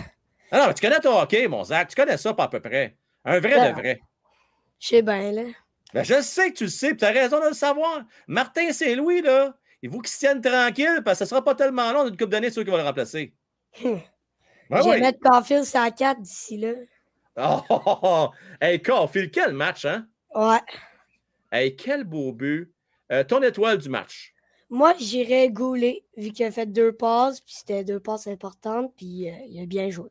Ah non, mais tu connais ton hockey, mon Zach. Tu connais ça pas à peu près. Un vrai de vrai. Je sais bien, là. Ben, je sais que tu le sais, tu as raison de le savoir. Martin Saint-Louis, là, il faut qu'il se tienne tranquille parce que ce sera pas tellement long d'une coupe d'années ceux qui vont le remplacer. Ben je vais oui. mettre Caulfield sur la 4 d'ici là. Oh, oh, oh, oh. Hey, Caulfield, quel match, hein? Ouais. Hey, quel beau but. Euh, ton étoile du match. Moi, j'irais Goulet, vu qu'il a fait deux passes, puis c'était deux passes importantes, puis euh, il a bien joué.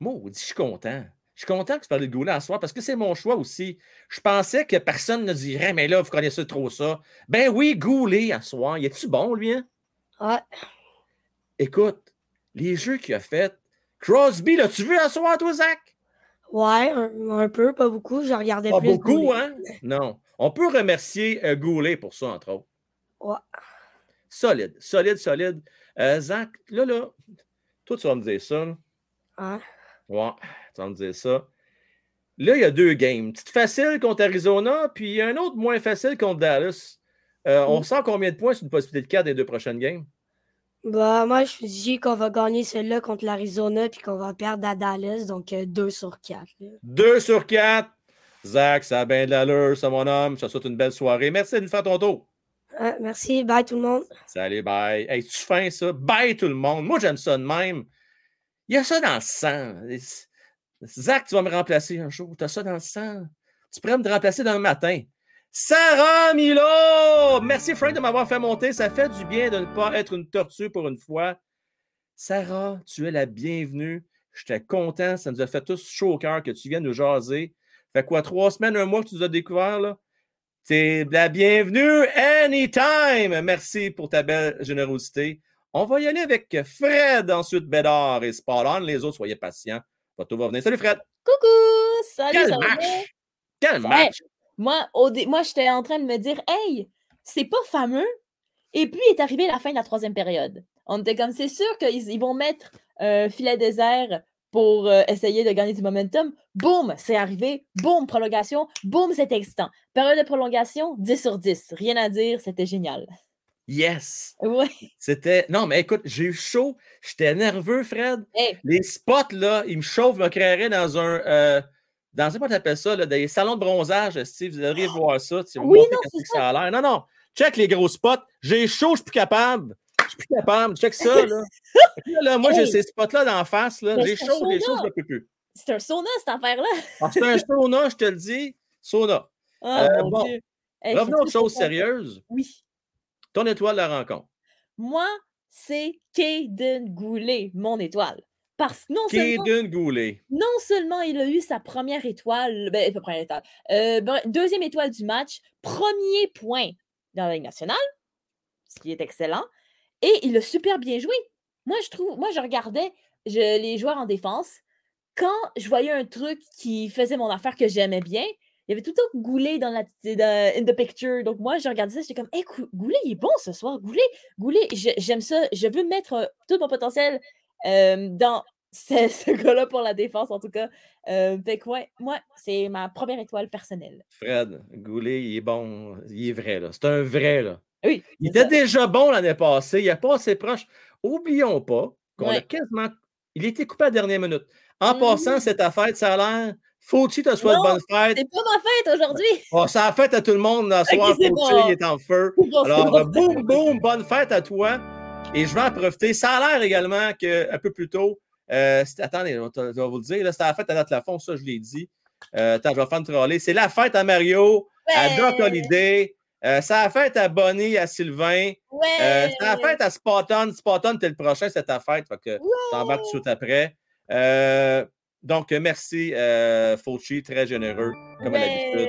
Maudit, je suis content. Je suis content que tu parles de Goulet à soir parce que c'est mon choix aussi. Je pensais que personne ne dirait, mais là, vous connaissez trop ça. Ben oui, Goulet à soir. Il est-tu bon, lui, hein? Ouais. Écoute, les jeux qu'il a fait. Crosby, l'as-tu vu à soir, toi, Zach? Ouais, un, un peu, pas beaucoup. Je regardais Pas plus. beaucoup, Goulet. hein? Non. On peut remercier euh, Goulet pour ça, entre autres. Ouais. Solide, solide, solide. Euh, Zach, là, là, toi, tu vas me dire ça. là. Ouais. Ouais, tu vas me dire ça. Là, il y a deux games. Une petite facile contre Arizona, puis un autre moins facile contre Dallas. Euh, On Mm. sent combien de points sur une possibilité de 4 des deux prochaines games? Bah, moi, je dis qu'on va gagner celle-là contre l'Arizona, puis qu'on va perdre à Dallas, donc 2 sur 4. 2 sur 4. Zach, ça a bien de l'allure, ça, mon homme. Je te souhaite une belle soirée. Merci de nous faire ton tour. merci, bye tout le monde. Salut, bye. Hey, tu fin ça? Bye tout le monde. Moi, j'aime ça de même. Il y a ça dans le sang. Zach, tu vas me remplacer un jour. Tu as ça dans le sang? Tu pourrais me remplacer dans matin. Sarah Milo! Merci, Frank, de m'avoir fait monter. Ça fait du bien de ne pas être une tortue pour une fois. Sarah, tu es la bienvenue. J'étais content. Ça nous a fait tous chaud au cœur que tu viennes nous jaser. Fait quoi, trois semaines, un mois que tu nous as découvert, là? T'es la bienvenue anytime. Merci pour ta belle générosité. On va y aller avec Fred, ensuite Bédard et Spot On. Les autres, soyez patients. Tout va venir. Salut, Fred. Coucou! Salut, Quel ça va match! bien? Quel Hey, match! moi, au dé- moi j'étais en train de me dire, hey, c'est pas fameux. Et puis est arrivée la fin de la troisième période. On était comme, c'est sûr qu'ils ils vont mettre un filet désert pour euh, essayer de gagner du momentum. Boum, c'est arrivé. Boum, prolongation. Boum, c'est excitant. Période de prolongation, 10 sur 10. Rien à dire, c'était génial. Yes! Ouais. C'était. Non, mais écoute, j'ai eu chaud. J'étais nerveux, Fred. Hey. Les spots, là, ils me chauffent, me créeraient dans un. euh, dans, comment t'appelles ça, là, des salons de bronzage, Steve. Vous devriez (gasps) voir ça. tu Oui, non, comment c'est que ça a l'air. Non, non. Check les gros spots. J'ai chaud, je suis plus capable. Je suis plus capable. Check ça, là. (laughs) Là, là, moi, j'ai ces spots-là d'en face, là. J'ai un chaud, les choses, je peux plus. C'est un sauna, cette affaire-là. Ah, c'est un sauna, je te le dis. Sauna. Oh, (laughs) Euh, bon. Hey, revenons aux choses sérieuses. Oui. Ton étoile de la rencontre? Moi, c'est Caden Goulet, mon étoile. Parce que non seulement, Goulet. non seulement il a eu sa première étoile, ben, pas première étoile, euh, ben, deuxième étoile du match, premier point dans la Ligue nationale, ce qui est excellent, et il a super bien joué. Moi, je trouve, moi, je regardais je- les joueurs en défense. Quand je voyais un truc qui faisait mon affaire que j'aimais bien, il y avait tout le temps Goulet dans la in the picture. Donc moi, je regardais ça, j'étais comme, hey, Gou- Goulet, il est bon ce soir. Goulet, Goulet, j'aime ça. Je veux mettre euh, tout mon potentiel euh, dans ce, (laughs) ce gars-là pour la défense, en tout cas. Euh, fait que ouais, moi, c'est ma première étoile personnelle. Fred Goulet, il est bon. Il est vrai, là. C'est un vrai, là. Oui. Il était déjà bon l'année passée. Il a pas assez proche. Oublions pas qu'on a Ouais. quasiment. Il a été coupé à la dernière minute. En Mhm. passant, c'est ta fête, ça Faut-tu te souhaiter Non, bonne fête? C'est pas ma fête aujourd'hui. Oh, ça a fête à tout le monde dans ce Ok, soir. c'est Fauci, bon. il est en feu. C'est bon, c'est Alors, euh, boum, boum, bonne fête à toi. Et je vais en profiter. Ça a l'air également qu'un peu plus tôt, euh, attendez, je vais vous le dire, c'était la fête à Nat Lafont, ça, je l'ai dit. Euh, attends, je vais faire une trolley. C'est la fête à Mario, à Doc. Holiday. Euh, c'est la fête à Bonnie, à Sylvain. Ouais. c'est la fête à Spotton. Spotton, t'es le prochain, c'est ta fête. Fait que t'embarques tout de suite après. Euh, donc, merci, euh, Fauci, très généreux, comme à l'habitude.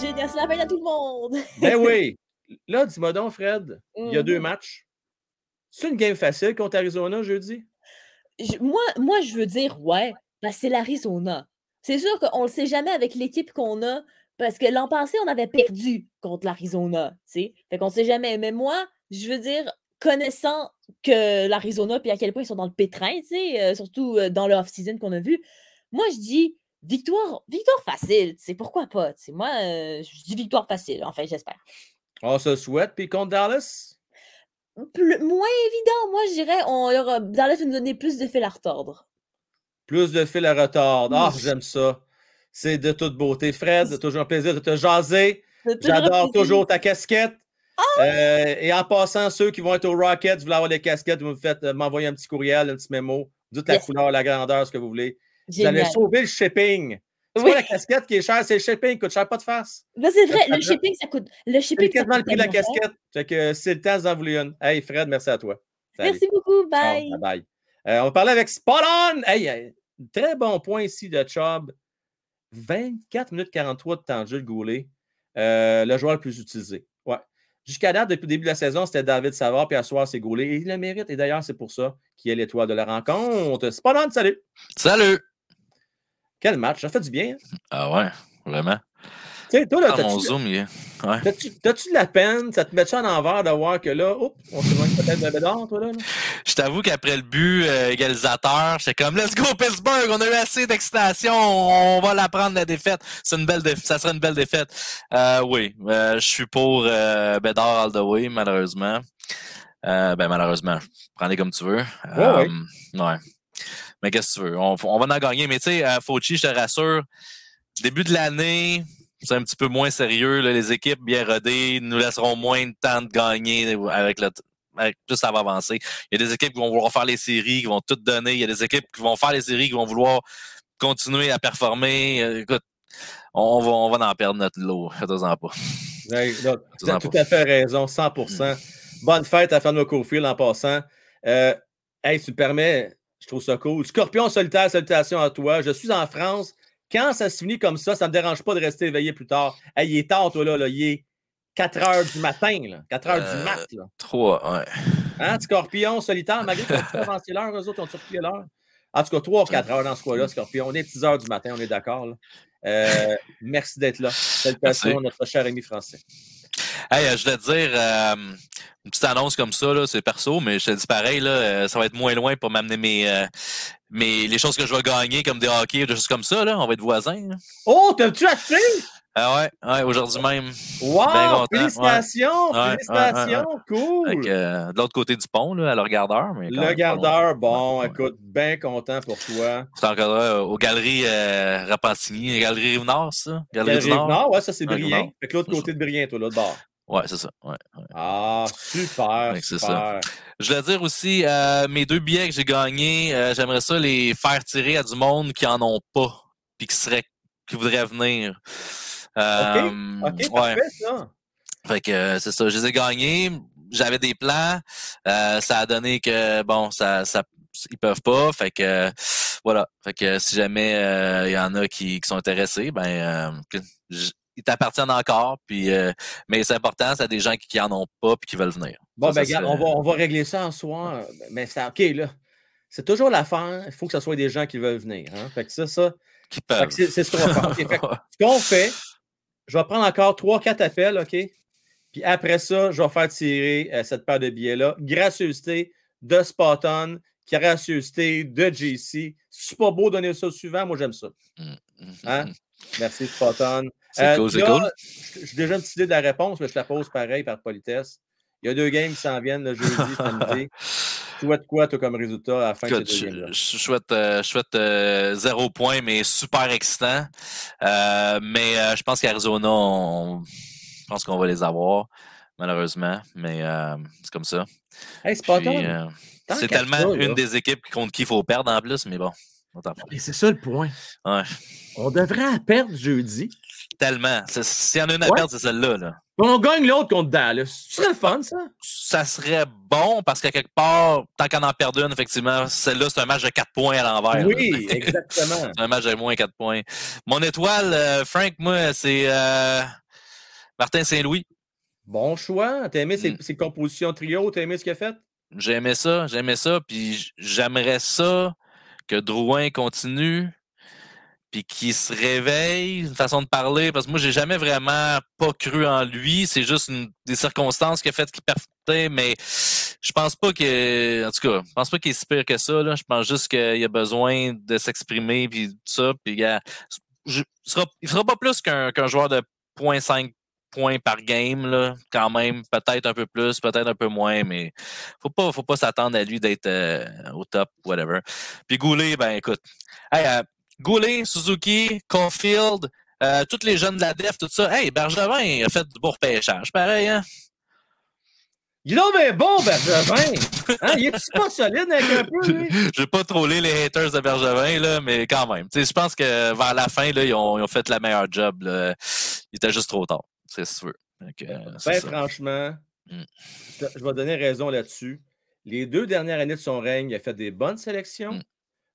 Génial, c'est la fête à tout le monde. (laughs) Ben oui. (laughs) Là, dis-moi donc, Fred, il y a deux Mhm. matchs. C'est une game facile contre Arizona jeudi? Je- moi, moi, je veux dire, ouais, ben, c'est l'Arizona. C'est sûr qu'on ne le sait jamais avec l'équipe qu'on a, parce que l'an passé, on avait perdu contre l'Arizona, tu sais. Fait qu'on ne sait jamais. Mais moi, je veux dire, connaissant que l'Arizona, puis à quel point ils sont dans le pétrin, tu sais, euh, surtout euh, dans le off-season qu'on a vu, moi, je dis victoire, victoire facile, tu sais, pourquoi pas, tu sais. Moi, euh, je dis victoire facile, enfin, j'espère. On se souhaite. Puis contre Dallas? Plus- moins évident, moi, je dirais, on leur Dallas va nous donner plus de fil à retordre. Plus de fil à retard. Ah, j'aime ça. C'est de toute beauté. Fred, toujours un plaisir de te jaser. C'est J'adore toujours ta casquette. Euh, et en passant, ceux qui vont être au Rocket, vous voulez avoir des casquettes, vous me faites euh, m'envoyer un petit courriel, un petit mémo. Dites la Yes. couleur, la grandeur, ce que vous voulez. Vous allez sauver le shipping. C'est Oui. pas la casquette qui est chère, c'est le shipping, coûte cher pas de face. C'est vrai, Ça (laughs) le shipping, ça coûte. Le C'est shipping, ça quasiment le coûte prix de la casquette. Fait que c'est le temps de vous en vouloir une. Hey Fred, merci à toi. Salut. Merci beaucoup. Bye. bye bye. Euh, on va parler avec Spot On. Hey, euh, très bon point ici de Chubb. 24 minutes 43 de temps de jeu de Goulet. Euh, le joueur le plus utilisé. Ouais. Jusqu'à date, depuis le début de la saison, c'était David Savard, puis à soir, c'est Goulet. Et il le mérite. Et d'ailleurs, c'est pour ça qu'il est l'étoile de la rencontre. Spot On, salut. Salut! Quel match. Ça fait du bien. hein? Ah ouais, vraiment. Sais, toi, là, Ah, mon t'as-tu- zoom, il est. Ouais. t'as-tu t'as-tu de la peine? Ça te met ça en envers de voir que là, oups, on s'éloigne peut-être de Bédard, toi, là? là? Je t'avoue qu'après le but euh, égalisateur, j'étais comme Let's go Pittsburgh, on a eu assez d'excitation, on va la prendre la défaite. C'est une belle ça serait une belle défaite. Euh, oui, euh, je suis pour Bédard all the way, malheureusement. Ben malheureusement, prends-les comme tu veux. Ouais, ouais. Ouais. Mais qu'est-ce que tu veux? On, on va en gagner. Mais tu sais, Fauci, je te rassure, début de l'année, c'est un petit peu moins sérieux. là. Les équipes bien rodées nous laisseront moins de temps de gagner avec le avec- plus ça va avancer. Il y a des équipes qui vont vouloir faire les séries, qui vont tout donner. Il y a des équipes qui vont faire les séries, qui vont vouloir continuer à performer. Euh, Écoute, on va, on va en perdre notre lot. Faites-en pas. Ouais, donc, tu as tout pas. à fait raison, 100%. Bonne fête à Fernando Cofield en passant. Euh, hey, tu me permets, je trouve ça cool. Scorpion solitaire, salutations à toi. Je suis en France. Quand ça se finit comme ça, ça ne me dérange pas de rester éveillé plus tard. Hey, il est tard, toi, là. là. Il est 4 heures du matin, là. 4 heures Euh, du mat, là. Trois, ouais. Hein, Scorpion solitaire, malgré qu'ils ont avancé l'heure, eux autres ont surpris l'heure. En tout cas, 3 ou 4 heures dans ce coin-là, Scorpion. On est 10 heures du matin, on est d'accord. Euh, merci d'être là. Salutations notre cher ami français. Hey, euh, je voulais te dire, euh, une petite annonce comme ça, c'est perso, mais je te dis pareil, là, euh, ça va être moins loin pour m'amener mes, euh, mes, les choses que je vais gagner, comme des hockey, des choses comme ça. Là. On va être voisins. là. Oh, t'as-tu acheté? Ah ouais, ouais aujourd'hui même. Wow! Bien félicitations! ouais. Félicitations! ouais, Cool! Euh, de l'autre côté du pont, là, à le regardeur. Mais Le gardeur, bon, écoute, bien content pour toi. C'est encore là, aux galeries euh, Repentigny, les galeries Rive-Nord, ça? Galerie Galerie du Nord. Rive-Nord, ouais, ça c'est Brien. Fait que l'autre côté de Brien, toi, l'autre bord. Ouais, c'est ça. Ouais, ouais. Ah, super, super. ça. Je voulais dire aussi, euh, mes deux billets que j'ai gagnés, euh, j'aimerais ça les faire tirer à du monde qui en ont pas, puis qui serait, qui voudrait venir. Euh, OK, ouais. parfait, ça. Fait que euh, c'est ça, je les ai gagnés. J'avais des plans. euh, ça a donné que bon, ça, ça ils peuvent pas. Fait que voilà. Fait que si jamais euh, il y en a qui, qui sont intéressés, ben euh, ils t'appartiennent encore. Puis euh, mais c'est important, c'est des gens qui, qui en ont pas puis qui veulent venir. Bon, Ça, ben, ça regarde, on va, on va régler ça en soir. Mais c'est OK, là. C'est toujours l'affaire. Il faut que ce soit des gens qui veulent venir. Hein? Fait que ça, ça. Qui peuvent. C'est ce qu'on va faire. OK, fait (laughs) ce qu'on fait, je vais prendre encore 3-4 appels, OK? Puis après ça, je vais faire tirer euh, cette paire de billets-là. Gracieuseté de Spot-On, gracieuseté de JC. C'est pas beau donner ça souvent, moi j'aime ça. Hein? Merci Spot-On. C'est cool, c'est là, cool. J'ai déjà une petite idée de la réponse, mais je la pose pareil par politesse. Il y a deux games qui s'en viennent le jeudi, (laughs) samedi. Tu souhaites quoi, toi, comme résultat à la fin de je, souhaite, euh, je souhaite euh, zéro point, mais super excitant. Euh, mais euh, je pense qu'Arizona, on, je pense qu'on va les avoir, malheureusement. Mais euh, c'est comme ça. Hey, c'est pas euh, c'est tellement ça, une des équipes contre qui il faut perdre en plus, mais bon. on t'en fout. Et c'est ça le point. Ouais. On devrait perdre jeudi. Tellement. S'il y en a une à Ouais. perdre, c'est celle-là. Là. On gagne l'autre contre Dallas. Ce serait le fun, ça. Ça serait bon parce qu'à quelque part, tant qu'on en perd une, effectivement, celle-là, c'est un match de 4 points à l'envers. Oui, là. exactement. (laughs) C'est un match de moins 4 points. Mon étoile, euh, Frank, moi, c'est euh, Martin Saint-Louis. Bon choix. T'as aimé Mm. ses, ses compositions trio? T'as aimé ce qu'il a fait? J'ai aimé ça, j'ai aimé ça, puis j'aimerais ça que Drouin continue, puis qu'il se réveille, une façon de parler, parce que moi, j'ai jamais vraiment pas cru en lui. C'est juste une- des circonstances qui a fait qu'il partait, mais je pense pas que, en tout cas, je pense pas qu'il est si pire que ça. Là. Je pense juste qu'il a besoin de s'exprimer, puis tout ça. Puis, gars, je- il sera, il sera pas plus qu'un qu'un joueur de 0.5 points par game, là, quand même. Peut-être un peu plus, peut-être un peu moins, mais faut pas, faut pas s'attendre à lui d'être euh, au top, whatever. Puis Goulet, ben écoute. Hey, euh, Goulet, Suzuki, Caulfield, euh, tous les jeunes de la def, tout ça. Hey, Bergevin a fait du beau repêchage. Pareil, hein? Il est bien bon, Bergevin. Hein? Il est pas solide avec un peu, lui? (laughs) Je vais pas troller les haters de Bergevin, là, mais quand même. Je pense que vers la fin, là, ils, ont, ils ont fait la meilleure job. là. Il était juste trop tard. C'est. Donc, euh, c'est Ben, franchement, Mm. je vais donner raison là-dessus. Les deux dernières années de son règne, il a fait des bonnes sélections. Mm.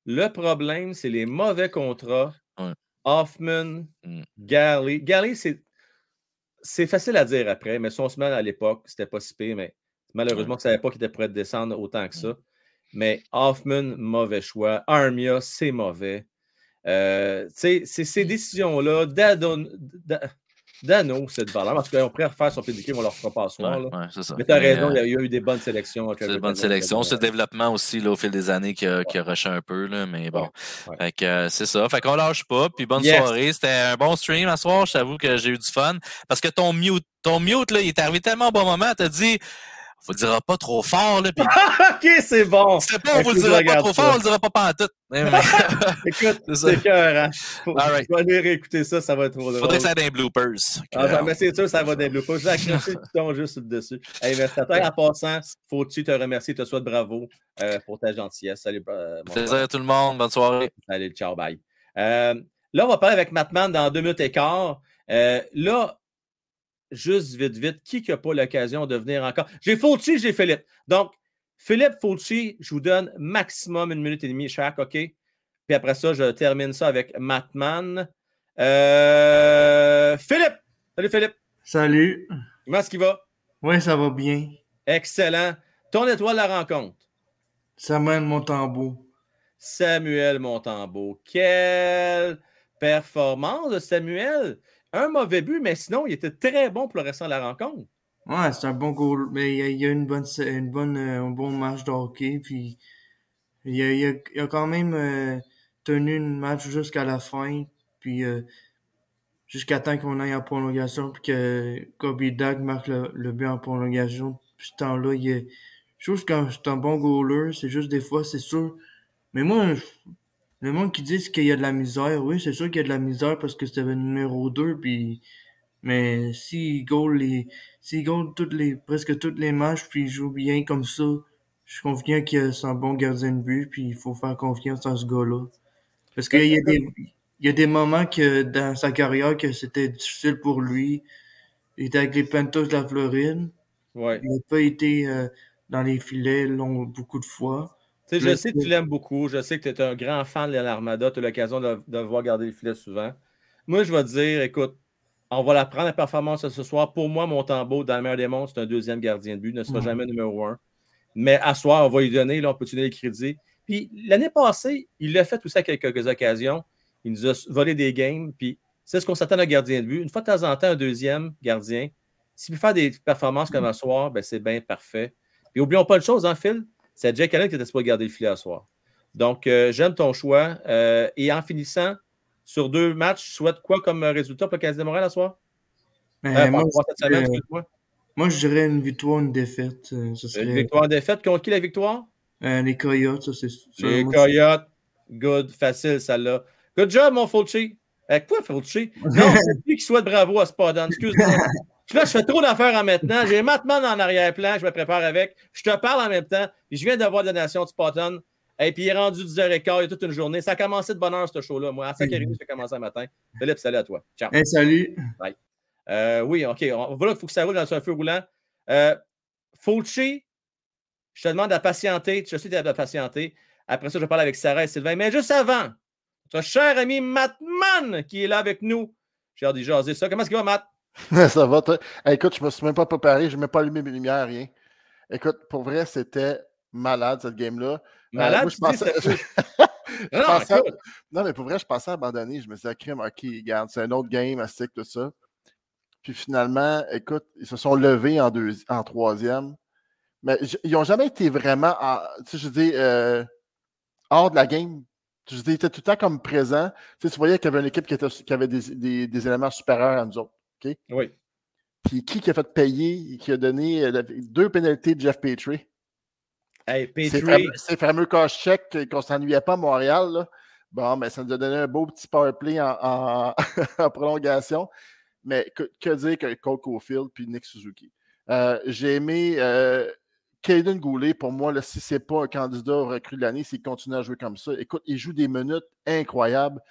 Le problème, c'est les mauvais contrats. Ouais. Hoffman, Mm. Galley. Galley, c'est. C'est facile à dire après, mais son semaine à l'époque, c'était pas si pire, mais malheureusement, on ne savait pas qu'il était prêt de descendre autant que ça. Mais Hoffman, mauvais choix. Armia, c'est mauvais. Euh, c'est ces décisions-là, Dadon- Da- Dano, c'est de valeur. Parce qu'on pourrait refaire son pédicure, on leur fera pas ce soir. Ouais, ça. Mais tu as Mais, raison, euh, il y a il y a eu des bonnes sélections. à C'est quelques une bonne années. sélection. C'est le développement aussi là, au fil des années qui a, qui a rushé un peu, là, mais bon. ouais. Fait que euh, c'est ça. Fait qu'on lâche pas. Puis bonne Yes. soirée. C'était un bon stream à soir. Je t'avoue que j'ai eu du fun. Parce que ton mute, ton mute, là, il est arrivé tellement au bon moment. T'as dit, on le dira pas trop fort, là. Puis (laughs) ok, c'est bon. c'est pas, on vous le dira pas trop fort, on le dira pas pantoute. (laughs) Mais- mais- (laughs) Écoute, C'est cœur. Hein? Faut, right. Je vais aller réécouter ça, ça va être trop drôle. Faudrait que ça ait des bloopers. Ah, ben, mais c'est sûr, ça va développer. Je vais accrocher le piton juste sur le dessus. Hey, merci à toi. En passant, faut-tu te remercier, te souhaite bravo euh, pour ta gentillesse. Salut, euh, mon Plaisir à tout le monde. Bonne soirée. Allez, ciao, bye. Euh, là, on va parler avec Mattman dans deux minutes et quart. Euh, là, juste vite, vite, qui n'a pas l'occasion de venir encore? J'ai Fauci, j'ai Philippe. Donc, Philippe Fauci, je vous donne maximum une minute et demie chaque, OK? Puis après ça, je termine ça avec Mattman. Euh, Philippe! Salut Philippe! Salut. Comment est-ce qu'il va? Oui, ça va bien. Excellent. Ton étoile de la rencontre? Samuel Montembeau. Samuel Montembeau. Quelle performance de Samuel! Un mauvais but, mais sinon, il était très bon pour le restant de la rencontre. Ouais, c'est un bon goal. Mais il y a, a une bonne, une bonne, euh, un bon match de hockey. Puis il a, a, quand même euh, tenu une match jusqu'à la fin. Puis euh, jusqu'à temps qu'on aille en prolongation. Puis que Kobe Dag marque le, le but en prolongation. Puis ce temps-là, il. Je trouve que c'est un bon goaler. C'est juste des fois, c'est sûr. Mais moi, le monde qui dit qu'il y a de la misère, oui, c'est sûr qu'il y a de la misère parce que c'était le numéro 2. Puis Mais s'il goal les, s'il goal toutes les, presque toutes les matchs, puis il joue bien comme ça, je suis confiant que c'est un bon gardien de but, puis il faut faire confiance à ce gars-là. Parce qu'il y a des, il y a des moments que dans sa carrière que c'était difficile pour lui. Il était avec les Panthers de la Floride. Ouais. Il n'a pas été euh, dans les filets long, beaucoup de fois. Je sais que tu l'aimes beaucoup. Je sais que tu es un grand fan de l'Armada. Tu as l'occasion de, voir garder le filet souvent. Moi, je vais te dire, écoute, on va la prendre la performance ce soir. Pour moi, mon tambour, dans le meilleur des mondes, c'est un deuxième gardien de but. Ne sera Mhm. jamais numéro un. Mais à soir, on va lui donner, là, on peut lui donner le crédit. Puis l'année passée, il l'a fait aussi à quelques occasions. Il nous a volé des games. Puis c'est ce qu'on s'attend d'un gardien de but. Une fois de temps en temps, un deuxième gardien, s'il peut faire des performances comme à soir, ben, c'est bien parfait. Puis oublions pas une chose, hein, Phil? C'est Jack Allen qui était supposé garder le filet à soir. Donc, euh, j'aime ton choix. Euh, et en finissant, sur deux matchs, tu souhaites quoi comme résultat pour le Canadien de Montréal à soir? Euh, moi, cette semaine, moi, je dirais une victoire, une défaite. euh, Ce serait, Une victoire, défaite. Contre qui la victoire? Euh, les Coyotes, ça, c'est Les Coyotes. Good. Facile, celle-là. Good job, mon Fulci. Euh, quoi, Fulci? Non, (laughs) c'est lui qui souhaite bravo à Spadon. Excuse-moi. (laughs) Là, je fais trop d'affaires en maintenant. J'ai Matman en arrière-plan. Je me prépare avec. Je te parle en même temps. Puis je viens d'avoir la donation de Spadon. Et puis il est rendu 10h15. Il y a toute une journée. Ça a commencé de bonne heure, ce show-là. Moi, à 5h30, j'ai commencé le matin. Philippe, salut à toi. Ciao. Hey, salut. Bye. Euh, oui, OK. On, voilà, il faut que ça roule dans un feu roulant. Euh, Fulci, je te demande de patienter. Je sais que tu as patienter. Après ça, je parle avec Sarah et Sylvain. Mais juste avant, notre cher ami Matt Mann qui est là avec nous. J'ai hâte d'y jaser ça. Comment est-ce qu'il va, Matt? (laughs) ça va, toi? Hey, écoute, je ne me suis même pas préparé, je n'ai même pas allumé mes lumières, rien. Écoute, pour vrai, c'était malade cette game-là. Euh, Malade, moi, je dis, pensais. (laughs) je Non, pensais- non, mais pour vrai, je pensais abandonner. Je me disais, crime, ok, regarde, c'est un autre game, astique, tout ça. Puis finalement, écoute, ils se sont levés en, deux, en troisième. Mais j- ils n'ont jamais été vraiment, en- tu sais, je dis, euh, hors de la game. Je dis, ils étaient tout le temps comme présents. Tu, sais, tu voyais qu'il y avait une équipe qui, était- qui avait des, des- des éléments supérieurs à nous autres. Oui. Puis qui, qui a fait payer, qui a donné euh, la- deux pénalités de Jeff Petrie? Hey, Petrie. fameux, ces fameux cash checks qu'on ne s'ennuyait pas à Montréal. là. Bon, mais ça nous a donné un beau petit power play en, en- (laughs) en prolongation. Mais que, que dire que Cole Caulfield puis Nick Suzuki? Euh, J'ai aimé euh, Caden Goulet, pour moi, là, si ce n'est pas un candidat au recrue de l'année, s'il continue à jouer comme ça, écoute, il joue des minutes incroyables.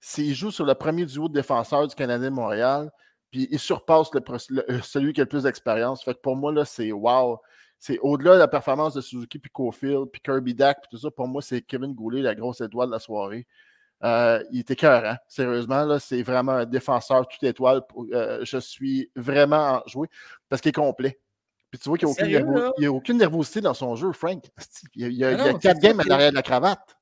S'il joue sur le premier duo de défenseurs du Canadien de Montréal, puis il surpasse le pro- le- euh, celui qui a le plus d'expérience. Fait que pour moi, là, c'est wow. C'est au-delà de la performance de Suzuki, puis Caulfield, puis Kirby Dack, puis tout ça. Pour moi, c'est Kevin Goulet, la grosse étoile de la soirée. Euh, il était cœur, sérieusement. Là, c'est vraiment un défenseur tout étoile. euh, je suis vraiment enjoué parce qu'il est complet. Puis tu vois qu'il n'y a, aucune nervo- a nervosité dans son jeu, Frank. Il y a, il y a- Ah il y a non, quatre games à l'arrière de la cravate.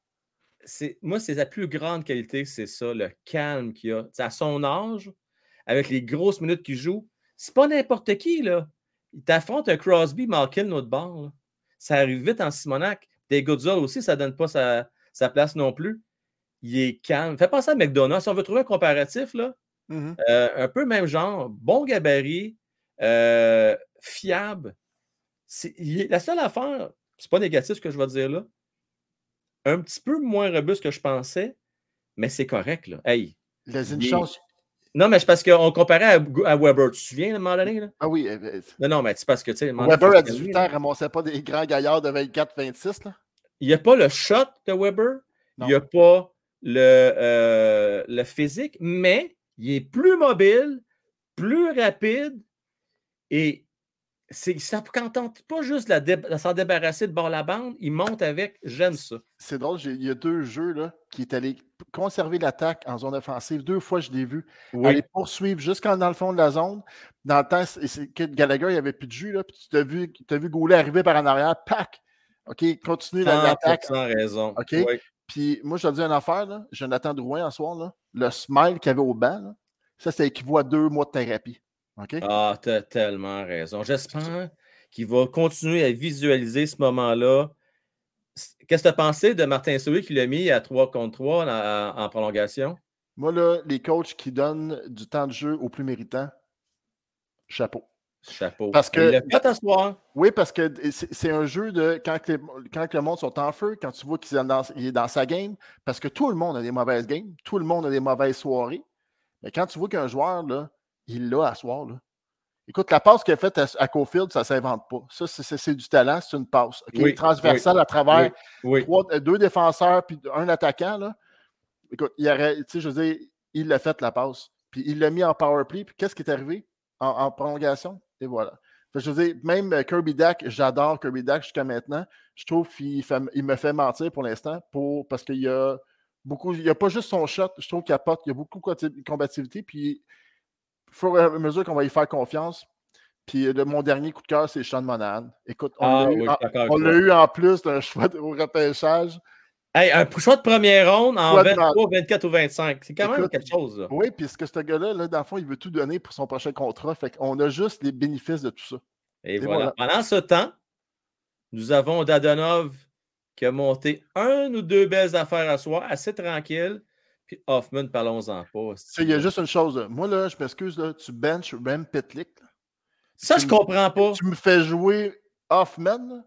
c'est- moi, c'est sa plus grande qualité, c'est ça, le calme qu'il a. À son âge, avec les grosses minutes qu'il joue, c'est pas n'importe qui, là. Il t'affronte un Crosby, Malkin, notre bord. là. Ça arrive vite en Simonac. Des Godzilla aussi, ça donne pas sa, sa place non plus. Il est calme. Fait penser à McDonald's. Si on veut trouver un comparatif, là, Mhm. euh, un peu même genre, bon gabarit, euh, fiable. C'est- il est- la seule affaire, c'est pas négatif ce que je vais dire là, un petit peu moins robuste que je pensais, mais c'est correct. Là. Hey, une il est- chance. Non, mais c'est parce qu'on comparait à, à Weber. Tu te souviens à un moment donné? Là? Ah oui. euh, euh, Non, non, mais c'est parce que, tu sais, Weber, à se calmer, 18 là. ans, ramassait pas des grands gaillards de 24-26. là? Il n'y a pas le shot de Weber, il n'y a pas le, euh, le physique, mais il est plus mobile, plus rapide et ça ne contente pas juste de, la dé- de s'en débarrasser de bord la bande, il monte avec, j'aime ça. C'est drôle, il y a deux jeux là, qui est allé conserver l'attaque en zone offensive. Deux fois, je l'ai vu. Oui. Aller poursuivre jusqu'en dans le fond de la zone. Dans le temps, c'est- c'est que Gallagher, il n'y avait plus de jus. Là, puis tu t'as vu, as vu Goulet arriver par en arrière. Pac! OK, continue la- l'attaque. 100% raison. OK? Oui. Puis moi, je te dis une affaire, là, Jonathan Drouin, en soir, là, le smile qu'il avait au banc, là, ça, ça équivaut à deux mois de thérapie. Ah, tu as tellement raison. J'espère qu'il va continuer à visualiser ce moment-là. Qu'est-ce que tu as pensé de Martin Soué qui l'a mis à 3 contre 3 en, en prolongation? Moi, là, les coachs qui donnent du temps de jeu aux plus méritants, chapeau. Chapeau. Parce Il que. fait à soir. Oui, parce que c'est un jeu de quand, les- quand le monde sont en feu, quand tu vois qu'il est dans, il est dans sa game, parce que tout le monde a des mauvaises games, tout le monde a des mauvaises soirées. Mais quand tu vois qu'un joueur, là, il l'a à soir. Là. Écoute, la passe qu'il a faite à, à Cofield, ça ne s'invente pas. Ça, c'est- du talent, c'est une passe. OK? Oui, Transversale oui, à travers oui, oui. trois- euh, deux défenseurs puis un attaquant. Là. Écoute, il aurait, tu sais, je veux dire, il l'a fait la passe. Puis il l'a mis en power play. Puis qu'est-ce qui est arrivé? En, en prolongation? Et voilà. Fait je veux dire, même euh, Kirby Dack, j'adore Kirby Dack jusqu'à maintenant. Je trouve qu'il il me fait mentir pour l'instant pour, parce qu'il y a beaucoup. Il n'y a pas juste son shot, je trouve qu'il apporte, il y a beaucoup de combat- combativité. Puis, au fur et à mesure qu'on va y faire confiance. Puis, euh, le- mon dernier coup de cœur, c'est Sean Monahan. Écoute, on Ah l'a oui, eu, en- eu plus d'un (laughs) choix de- au repêchage. Hey, un choix de première ronde en Choix de 23, 24 ou 25. C'est quand même quelque chose. là. Oui, puis ce que ce gars-là, là, dans le fond, il veut tout donner pour son prochain contrat. Fait qu'on a juste les bénéfices de tout ça. Et voilà. Pendant ce temps, nous avons Dadonov qui a monté un ou deux belles affaires à soi, assez tranquille. Puis Hoffman, parlons-en pas. Il y a juste une chose. Moi, là, je m'excuse, là, tu benches Rem Pitlick. Ça, Tu je comprends pas. Tu me fais jouer Hoffman.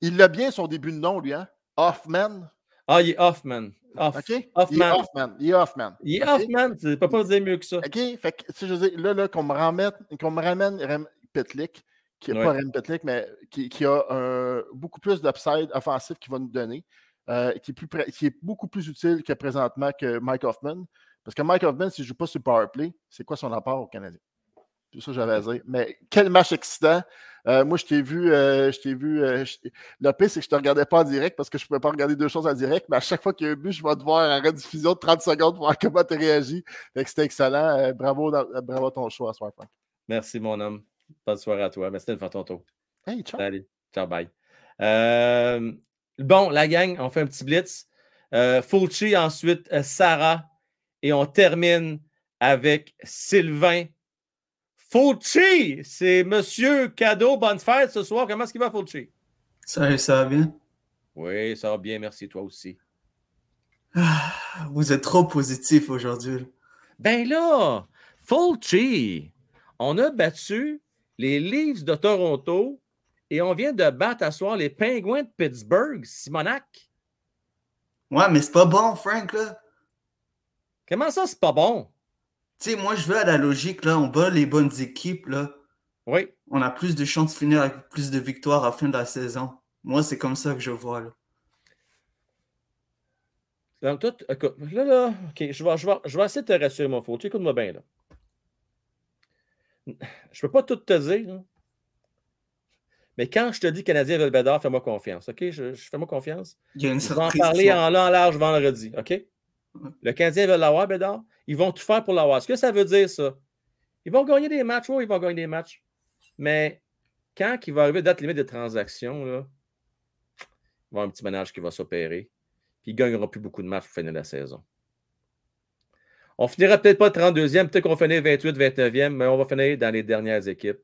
Il a bien son début de nom, lui, hein? Hoffman. Ah, il est Hoffman. Hoff- OK? Il est Hoffman. Il est Hoffman. Il est? Hoffman. Tu ne peux pas dire mieux que ça. OK? Fait que, tu sais, je veux dire, là, là qu'on me ramène, qu'on me ramène Rem Pitlick, qui n'est Ouais. pas Rem Pitlick, mais qui, qui a un- beaucoup plus d'upside offensif qu'il va nous donner, euh, qui, est plus près- qui est beaucoup plus utile que présentement que Mike Hoffman. Parce que Mike Hoffman, s'il ne joue pas sur le power play, c'est quoi son apport au Canadien? C'est ça j'avais à dire. Mais quel match excitant. Euh, moi, je t'ai vu. euh, je t'ai vu euh, je- le pire, c'est que je ne te regardais pas en direct parce que je ne pouvais pas regarder deux choses en direct. Mais à chaque fois qu'il y a un but, je vais te voir en rediffusion de 30 secondes pour voir comment tu réagis. C'était excellent. Bravo, dans- bravo à ton choix à soir, Frank. Merci, mon homme. Bonne soirée à toi. Merci de faire ton tour. Hey, ciao. Salut. Ciao, bye. Bon, la gang, on fait un petit blitz. Euh, Fulci, ensuite euh, Sarah. Et on termine avec Sylvain. Fulci! C'est Monsieur Cadeau. Bonne fête ce soir. Comment est-ce qu'il va, Fulci? Ça va bien? Oui, ça va bien. Merci, toi aussi. Ah, Vous êtes trop positif aujourd'hui. Ben là, Fulci, on a battu les Leafs de Toronto et on vient de battre à soir les Penguins de Pittsburgh, Simonac. Ouais, mais c'est pas bon, Frank, là. Comment ça, c'est pas bon? Tu sais, moi, je veux à la logique, là. On bat les bonnes équipes, là. Oui. On a plus de chances de finir avec plus de victoires à la fin de la saison. Moi, c'est comme ça que je vois, là. Donc, toi, écoute, là, là, OK, je vais, je vais, je vais essayer de te rassurer, mon Fulci. Écoute-moi bien, là. Je peux pas tout te dire, là. Mais quand je te dis Canadien Belbédard, fais-moi confiance, OK? Je, je- fais-moi confiance. Il y a une Je vais en parler en long, en large vendredi, OK? Le Canadien veut l'avoir, Bédard. Ils vont tout faire pour l'avoir. Ce que ça veut dire, ça? Ils vont gagner des matchs, oui, ils vont gagner des matchs. Mais quand il va arriver date limite de transaction, là, il va y avoir un petit ménage qui va s'opérer. Puis il ne gagnera plus beaucoup de matchs pour finir la saison. On finira peut-être pas 32e, peut-être qu'on finira 28, 29e, mais on va finir dans les dernières équipes.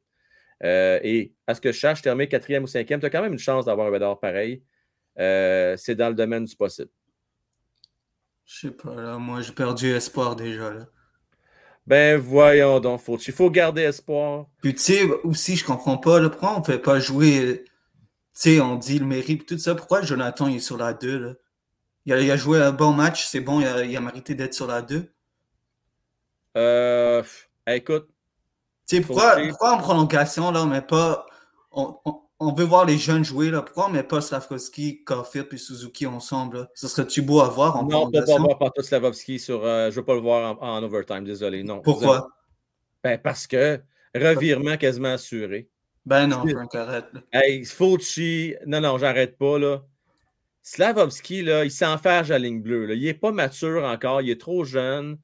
Euh, et à ce que je cherche, terminer 4e ou 5e, tu as quand même une chance d'avoir un Bédard pareil. Euh, c'est dans le domaine du possible. Je sais pas, là. Moi, j'ai perdu espoir déjà, là. Ben voyons donc, faut, il faut garder espoir. Puis, tu sais, aussi, je comprends pas, là. Pourquoi on fait pas jouer. euh, Tu sais, on dit le mérite, tout ça. Pourquoi Jonathan, il est sur la 2, là? Il a, il a joué un bon match, c'est bon, il a, il a mérité d'être sur la 2. Euh, écoute. Sais, pourquoi, pourquoi en prolongation, là, on met pas. On, on, on veut voir les jeunes jouer, là. Pourquoi on met pas Slavkovski, Caulfield puis Suzuki ensemble, là? Ce serait-tu beau à voir en Non, pas, pas prolongation? voir Pantoute Slavovski sur. euh, je ne veux pas le voir en, en overtime, désolé. Non. Pourquoi? Ben, parce que revirement quasiment assuré. Ben non, Frank, arrête. Hey, Fulci, non, non, j'arrête pas, là. Slavovski, là, il s'enferge à la ligne bleue. là. Il n'est pas mature encore, il est trop jeune.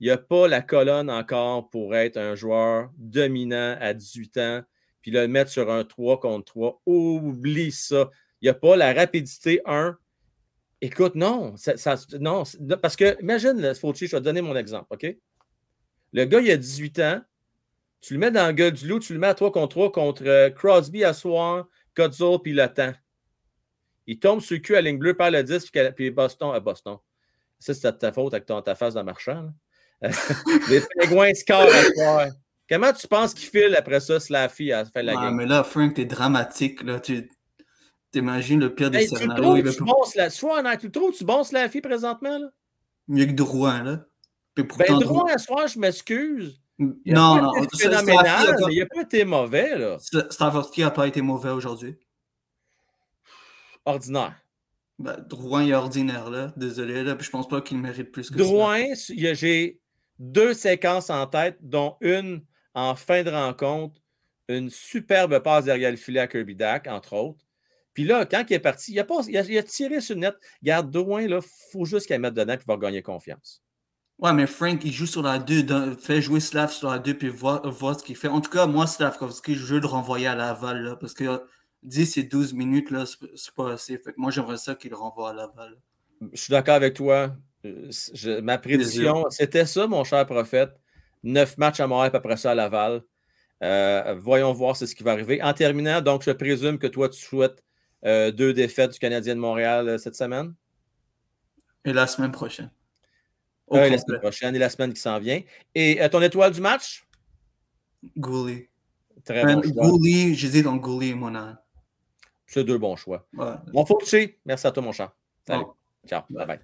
Il n'a pas la colonne encore pour être un joueur dominant à 18 ans, puis le mettre sur un 3 contre 3. Oublie ça. Il n'a pas la rapidité, un. Écoute, non, non, parce que, imagine, Fulci, je vais te donner mon exemple, OK? Le gars, il a 18 ans, tu le mets dans le gueule du loup, tu le mets à 3 contre 3 contre euh, Crosby à soir, Godzilla, puis le temps. Il tombe sur le cul à ligne bleue, par le 10, puis, Boston à Boston. Ça, c'est ta faute avec ta face de marchand. (laughs) Les pingouins scorent à soir. Comment tu penses qu'il file après ça, Slaffy, à la fin de la Ouais, game? mais là, Frank, t'es dramatique, là. Tu t'imagines le pire des Hey, tu le scénarios. trouves, tu bon, Sla- sois honnête, tu le trouves, tu bon Slaffy présentement? Là? Mieux que Drouin, là. Puis Ben, pourtant, droit à soir, je m'excuse. Il a Non, pas non. été ça, phénoménal, pas- mais il n'a pas été mauvais, là. Staffordski n'a pas été mauvais aujourd'hui. Ordinaire. Ben, Drouin est ordinaire, là. Désolé, là. Puis je pense pas qu'il mérite plus que ça. Drouin, il y a- j'ai deux séquences en tête, dont une en fin de rencontre, une superbe passe derrière le filet à Kirby Dack, entre autres. Puis là, quand il est parti, il a, pas- il a- il a tiré sur le net. Garde Drouin, il faut juste qu'il mette dedans et il va gagner confiance. Ouais, mais Frank, il joue sur la 2, dans- fait jouer Slav sur la 2 puis voir, voir ce qu'il fait. En tout cas, moi, Slavkovski, je veux le renvoyer à Laval, là, parce que euh, 10 et 12 minutes, là, c'est pas assez. Fait que moi, j'aimerais ça qu'il le renvoie à Laval. Je suis d'accord avec toi. Euh, je- ma prédiction, c'était ça, mon cher prophète. Neuf matchs à Montréal, après ça à Laval. Euh, voyons voir c'est ce qui va arriver. En terminant, donc, je présume que toi, tu souhaites euh, deux défaites du Canadien de Montréal euh, cette semaine? Et la semaine prochaine. Euh, la semaine prochaine et la semaine qui s'en vient. Et ton étoile du match? Gouli. Très Ben, bon. Gouli, j'hésite entre Gouli et Monahan. C'est deux bons choix. Ouais. Bon, faut Merci à toi, mon cher. Salut. Ciao. Bye bye.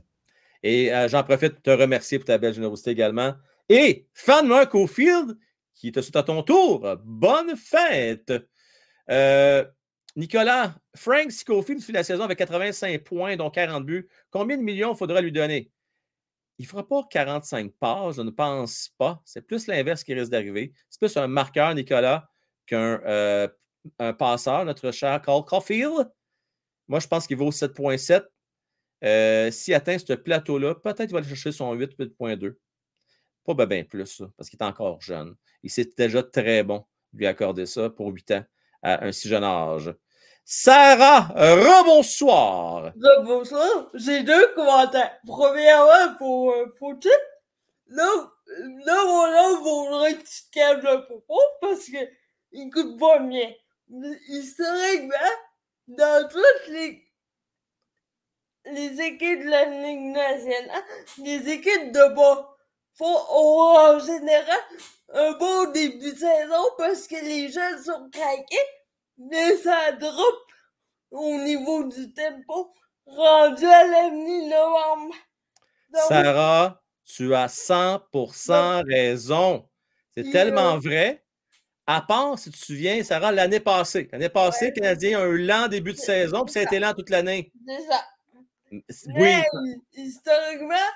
Et euh, j'en profite pour te remercier pour ta belle générosité également. Et fan Mark Ofield, qui te souhaite à ton tour. Bonne fête. Euh, Nicolas, Frank Scofield finit la saison avec 85 points, dont 40 buts. Combien de millions faudra lui donner? Il ne fera pas 45 passes, je ne pense pas. C'est plus l'inverse qui risque d'arriver. C'est plus un marqueur, Nicolas, qu'un euh, passeur, notre cher Carl Caulfield. Moi, je pense qu'il vaut 7,7. Euh, S'il atteint ce plateau-là, peut-être qu'il va aller chercher son 8, 8,2. Pas ben, ben plus, parce qu'il est encore jeune. Il s'est déjà très bon de lui accorder ça pour 8 ans à un si jeune âge. Sarah, rebonsoir. Bonsoir, j'ai deux commentaires. Premièrement, pour euh, Fauci, là, là, mon homme voudrait que tu te calmes le propos parce que il coûte pas bien. Historiquement, dans toutes les, les équipes de la Ligue nationale, les équipes de bas font ont en général un bon début de saison parce que les jeunes sont craqués, mais ça drop au niveau du tempo rendu à la mi-novembre. Donc, Sarah, tu as 100% raison. C'est tellement euh, vrai. À part, si tu te souviens, Sarah, l'année passée. L'année passée, le Canadien a eu un lent début de saison, puis ça a été lent toute l'année. C'est ça. Oui, Mais, historiquement,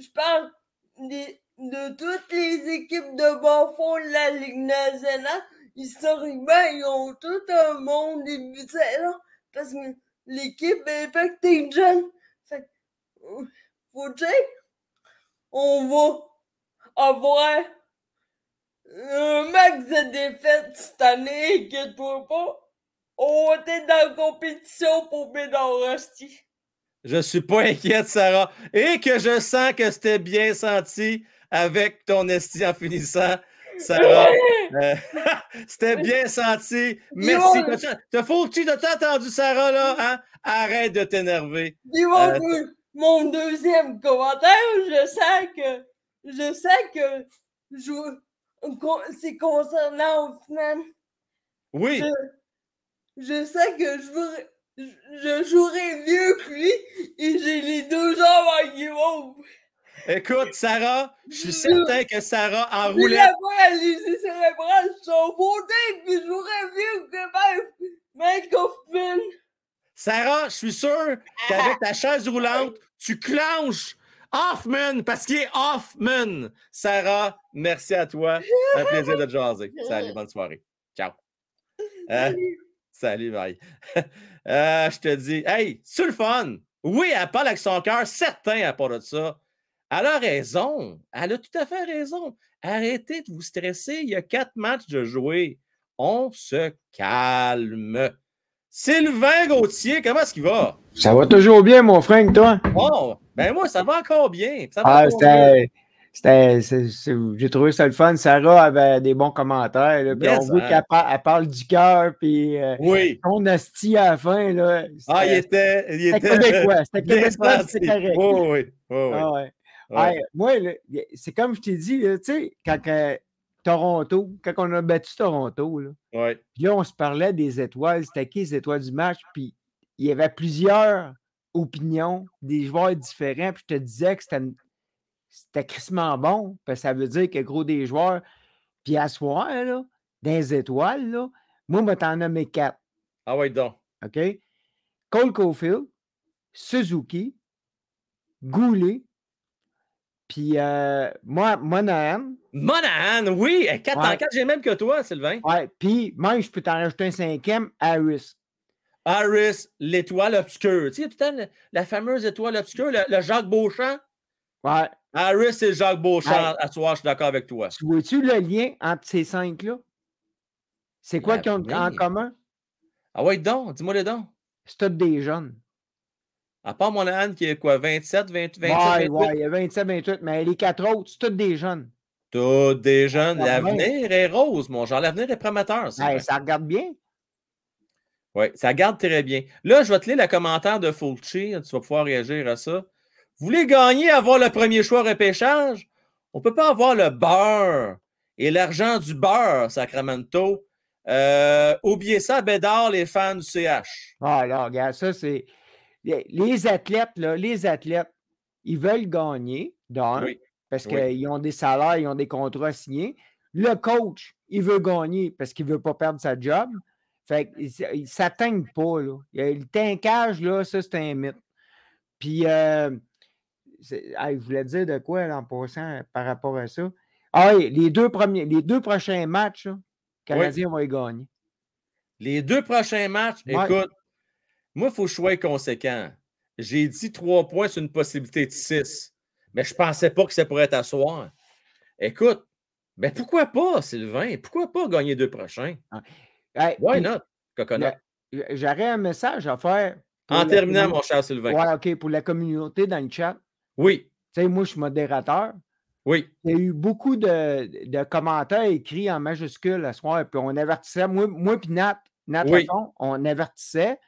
je parle des- de toutes les équipes de bas fond de la Ligue nationale. Historiquement, ils ont tout un bon début de saison parce que l'équipe est impactée de jeunes. Fait faut dire, on va avoir un max de défaites cette année, inquiète-toi pas. On va être dans la compétition pour Bédard Rusty. Je ne suis pas inquiète, Sarah. Et que je sens que c'était bien senti avec ton esti en finissant, Sarah. Euh, (laughs) c'était bien senti. Merci. T'as faut-tu, entendu Sarah, là? Hein? Arrête de t'énerver. Dis-moi Euh, mon deuxième commentaire, je sens que je sens que je- c'est concernant Hoffman. oui. Je, je sens que je, voudrais- je, je jouerais mieux que lui et j'ai les deux jambes en guimauve. Écoute, Sarah, je suis certain que Sarah en roulette. la paralysée cérébrale, je suis en fauteuil puis je jouerais mieux que même Mike Hoffman. Sarah, je suis sûr qu'avec ta chaise roulante, tu clenches Hoffman parce qu'il est Hoffman. Sarah, merci à toi. Un plaisir de te jaser. Salut, bonne soirée. Ciao. Euh, salut, bye. (laughs) Euh, je te dis, hey, c'est le fun. Oui, elle parle avec son cœur, certain à part de ça. Elle a raison. Elle a tout à fait raison. Arrêtez de vous stresser. Il y a quatre matchs de jouer. On se calme. Sylvain Gauthier, comment est-ce qu'il va? Ça va toujours bien, mon Frank, toi? Bon, ben moi, ça va encore bien. Ça va Ah, encore mieux. C'est- c'est- J'ai trouvé ça le fun. Sarah avait des bons commentaires. là, puis Yes, on voit hein. qu'elle par- elle parle du cœur. Puis euh, Oui. son asti à la fin. Là, Ah, il était. Il C'était était québécois. C'était (laughs) québécois, senti. c'était correct. Oui, oui, oui. oui. Ah ouais. Ouais. Ouais, moi, c'est comme je t'ai dit, tu sais, quand euh, Toronto, quand on a battu Toronto, là, Ouais. puis là, on se parlait des étoiles, c'était qui les étoiles du match, puis il y avait plusieurs opinions, des joueurs différents, puis je te disais que c'était une- c'était crissement bon, parce que ça veut dire que gros des joueurs, Puis à soir, là, dans les étoiles, là, moi, je t'en nommer quatre. Ah ouais, donc. OK? Cole Caulfield, Suzuki, Goulet, puis euh, moi, Monahan. Monahan, oui! 4 Ouais. en 4, j'ai même que toi, Sylvain. Ouais, puis même, je peux t'en rajouter un cinquième, Harris. Harris, l'étoile obscure. Tu sais, la, la fameuse étoile obscure, le, le Jacques Beauchamp. Ouais. Harris et Jacques Beauchamp, à soir, je suis d'accord avec toi. Tu vois-tu le lien entre ces cinq-là? C'est quoi qu'ils ont en commun? Ah ouais, donc, dis-moi les dons. C'est tous des jeunes. À part Monahan qui est quoi, 27, 20, 27, ouais, 28? ouais, il y a 27, 28, mais les quatre autres, c'est tous des jeunes. Tous des jeunes. L'avenir est rose, mon genre. L'avenir est prometteur. Ouais, ça regarde bien. Oui, ça garde très bien. Là, je vais te lire le commentaire de Fulci. Tu vas pouvoir réagir à ça. Vous voulez gagner, avoir le premier choix repêchage? On ne peut pas avoir le beurre et l'argent du beurre, Sacramento. Euh, oubliez ça, Bédard, les fans du CH. Ah là, regarde, ça, c'est. Les athlètes, là, les athlètes, ils veulent gagner, d'un, Oui. parce Oui. qu'ils ont des salaires, ils ont des contrats signés. Le coach, il veut gagner parce qu'il ne veut pas perdre sa job. Fait ne s'atteigne pas, là. Le tincage, là, ça, c'est un mythe. Puis, euh, hey, je voulais dire de quoi, en passant, par rapport à ça? Ah oui, les deux, premiers, les deux prochains matchs, là, le Canadien va y gagner. Les deux prochains matchs, Ouais. écoute, moi, il faut que je sois conséquent. J'ai dit trois points sur une possibilité de six, mais je ne pensais pas que ça pourrait être à soir. Écoute, ben pourquoi pas, Sylvain? Pourquoi pas gagner deux prochains? Hey, Why not, Coconut? J'aurais un message à faire. En terminant, mon cher Sylvain. Ouais, OK, pour la communauté dans le chat. Oui. Tu sais, moi, je suis modérateur. Oui. Il y a eu beaucoup de, de commentaires écrits en majuscules à ce soir, puis on avertissait, moi, moi puis Nat, Nat Oui. On avertissait.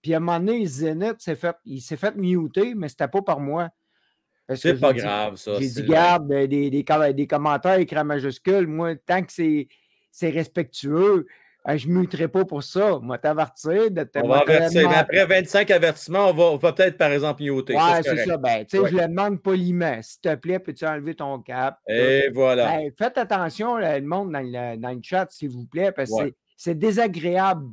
Puis à un moment donné, Zénith s'est fait, il s'est fait muter, mais c'était pas par moi. C'est pas dit- grave, ça, J'ai dit, garde, euh, des, des, com- des commentaires écrits en majuscules, moi, tant que c'est c'est respectueux, je ne muterai pas pour ça. Moi, t'avertir de te On va avertir. Mais après 25 avertissements, on va, peut-être, par exemple, muter. Ouais, c'est ça. Ben, Ouais. je le demande poliment. S'il te plaît, peux-tu enlever ton cap? Et voilà. Ben, faites attention, là, le monde dans le, dans le chat, s'il vous plaît, parce que Ouais. c'est- désagréable.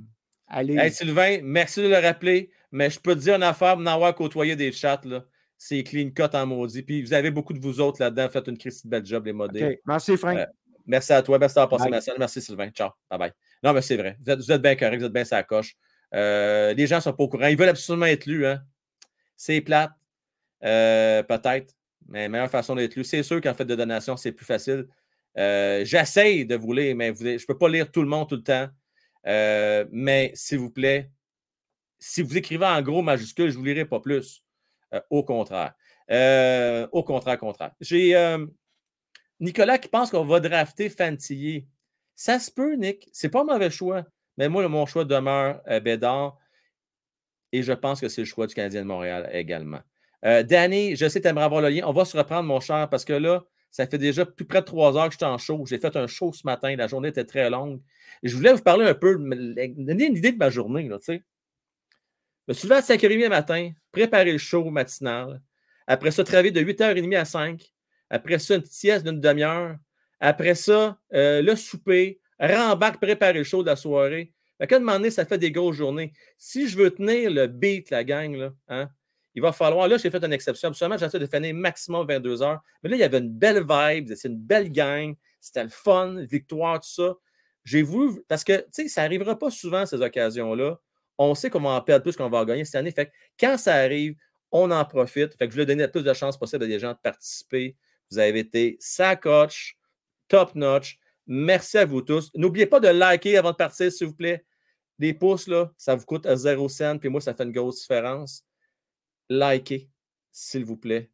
Allez. Hey, Sylvain, merci de le rappeler, mais je peux te dire une affaire, pour en avoir côtoyé des chats, là, c'est clean cut en maudit. Puis vous avez beaucoup de vous autres là-dedans, faites une Christie de belle job, les modés. OK. Merci, Frank. Euh, merci à toi, merci d'avoir passé Bye. ma salle. Merci, Sylvain. Ciao. Bye bye. Non, mais c'est vrai. Vous êtes, bien correct, vous êtes bien sa coche. Euh, les gens ne sont pas au courant. Ils veulent absolument être lus. Hein? C'est plate. Euh, Peut-être. Mais meilleure façon d'être lu. C'est sûr qu'en fait de donation, c'est plus facile. Euh, J'essaye de vous lire, mais je ne peux pas lire tout le monde tout le temps. Euh, mais s'il vous plaît, si vous écrivez en gros majuscule, je ne vous lirai pas plus. Au contraire. Au contraire, contraire. J'ai Nicolas qui pense qu'on va drafter Fantillier. Ça se peut, Nick. C'est pas un mauvais choix. Mais moi, mon choix demeure euh, Bédard. Et je pense que c'est le choix du Canadien de Montréal également. Euh, Danny, je sais que tu aimerais avoir le lien. On va se reprendre, mon cher, parce que là, ça fait déjà plus près de trois heures que je suis en show. J'ai fait un show ce matin. La journée était très longue. Je voulais vous parler un peu, donner une idée de ma journée. Là. Je me suis levé à 5h30 le matin, préparer le show matinal. Après ça, travailler de 8h30 à 5. Après ça, une sieste d'une demi-heure. Après ça, euh, le souper, rembarque, préparer le show de la soirée. Fait qu'à un moment ça fait des grosses journées. Si je veux tenir le beat, la gang, là, hein, il va falloir. Là, j'ai fait une exception. Absolument, j'essaie de finir maximum 22 heures. Mais là, il y avait une belle vibe. C'est une belle gang. C'était le fun, victoire, tout ça. J'ai voulu. Parce que, tu sais, ça n'arrivera pas souvent, ces occasions-là. On sait qu'on va en perdre plus qu'on va en gagner cette année. Quand ça arrive, on en profite. Je voulais donner le plus de chances possible à des gens de participer. Vous avez été sacoche, top notch. Merci à vous tous. N'oubliez pas de liker avant de partir, s'il vous plaît. Des pouces, là, ça vous coûte à 0 cent, puis moi, ça fait une grosse différence. Likez, s'il vous plaît.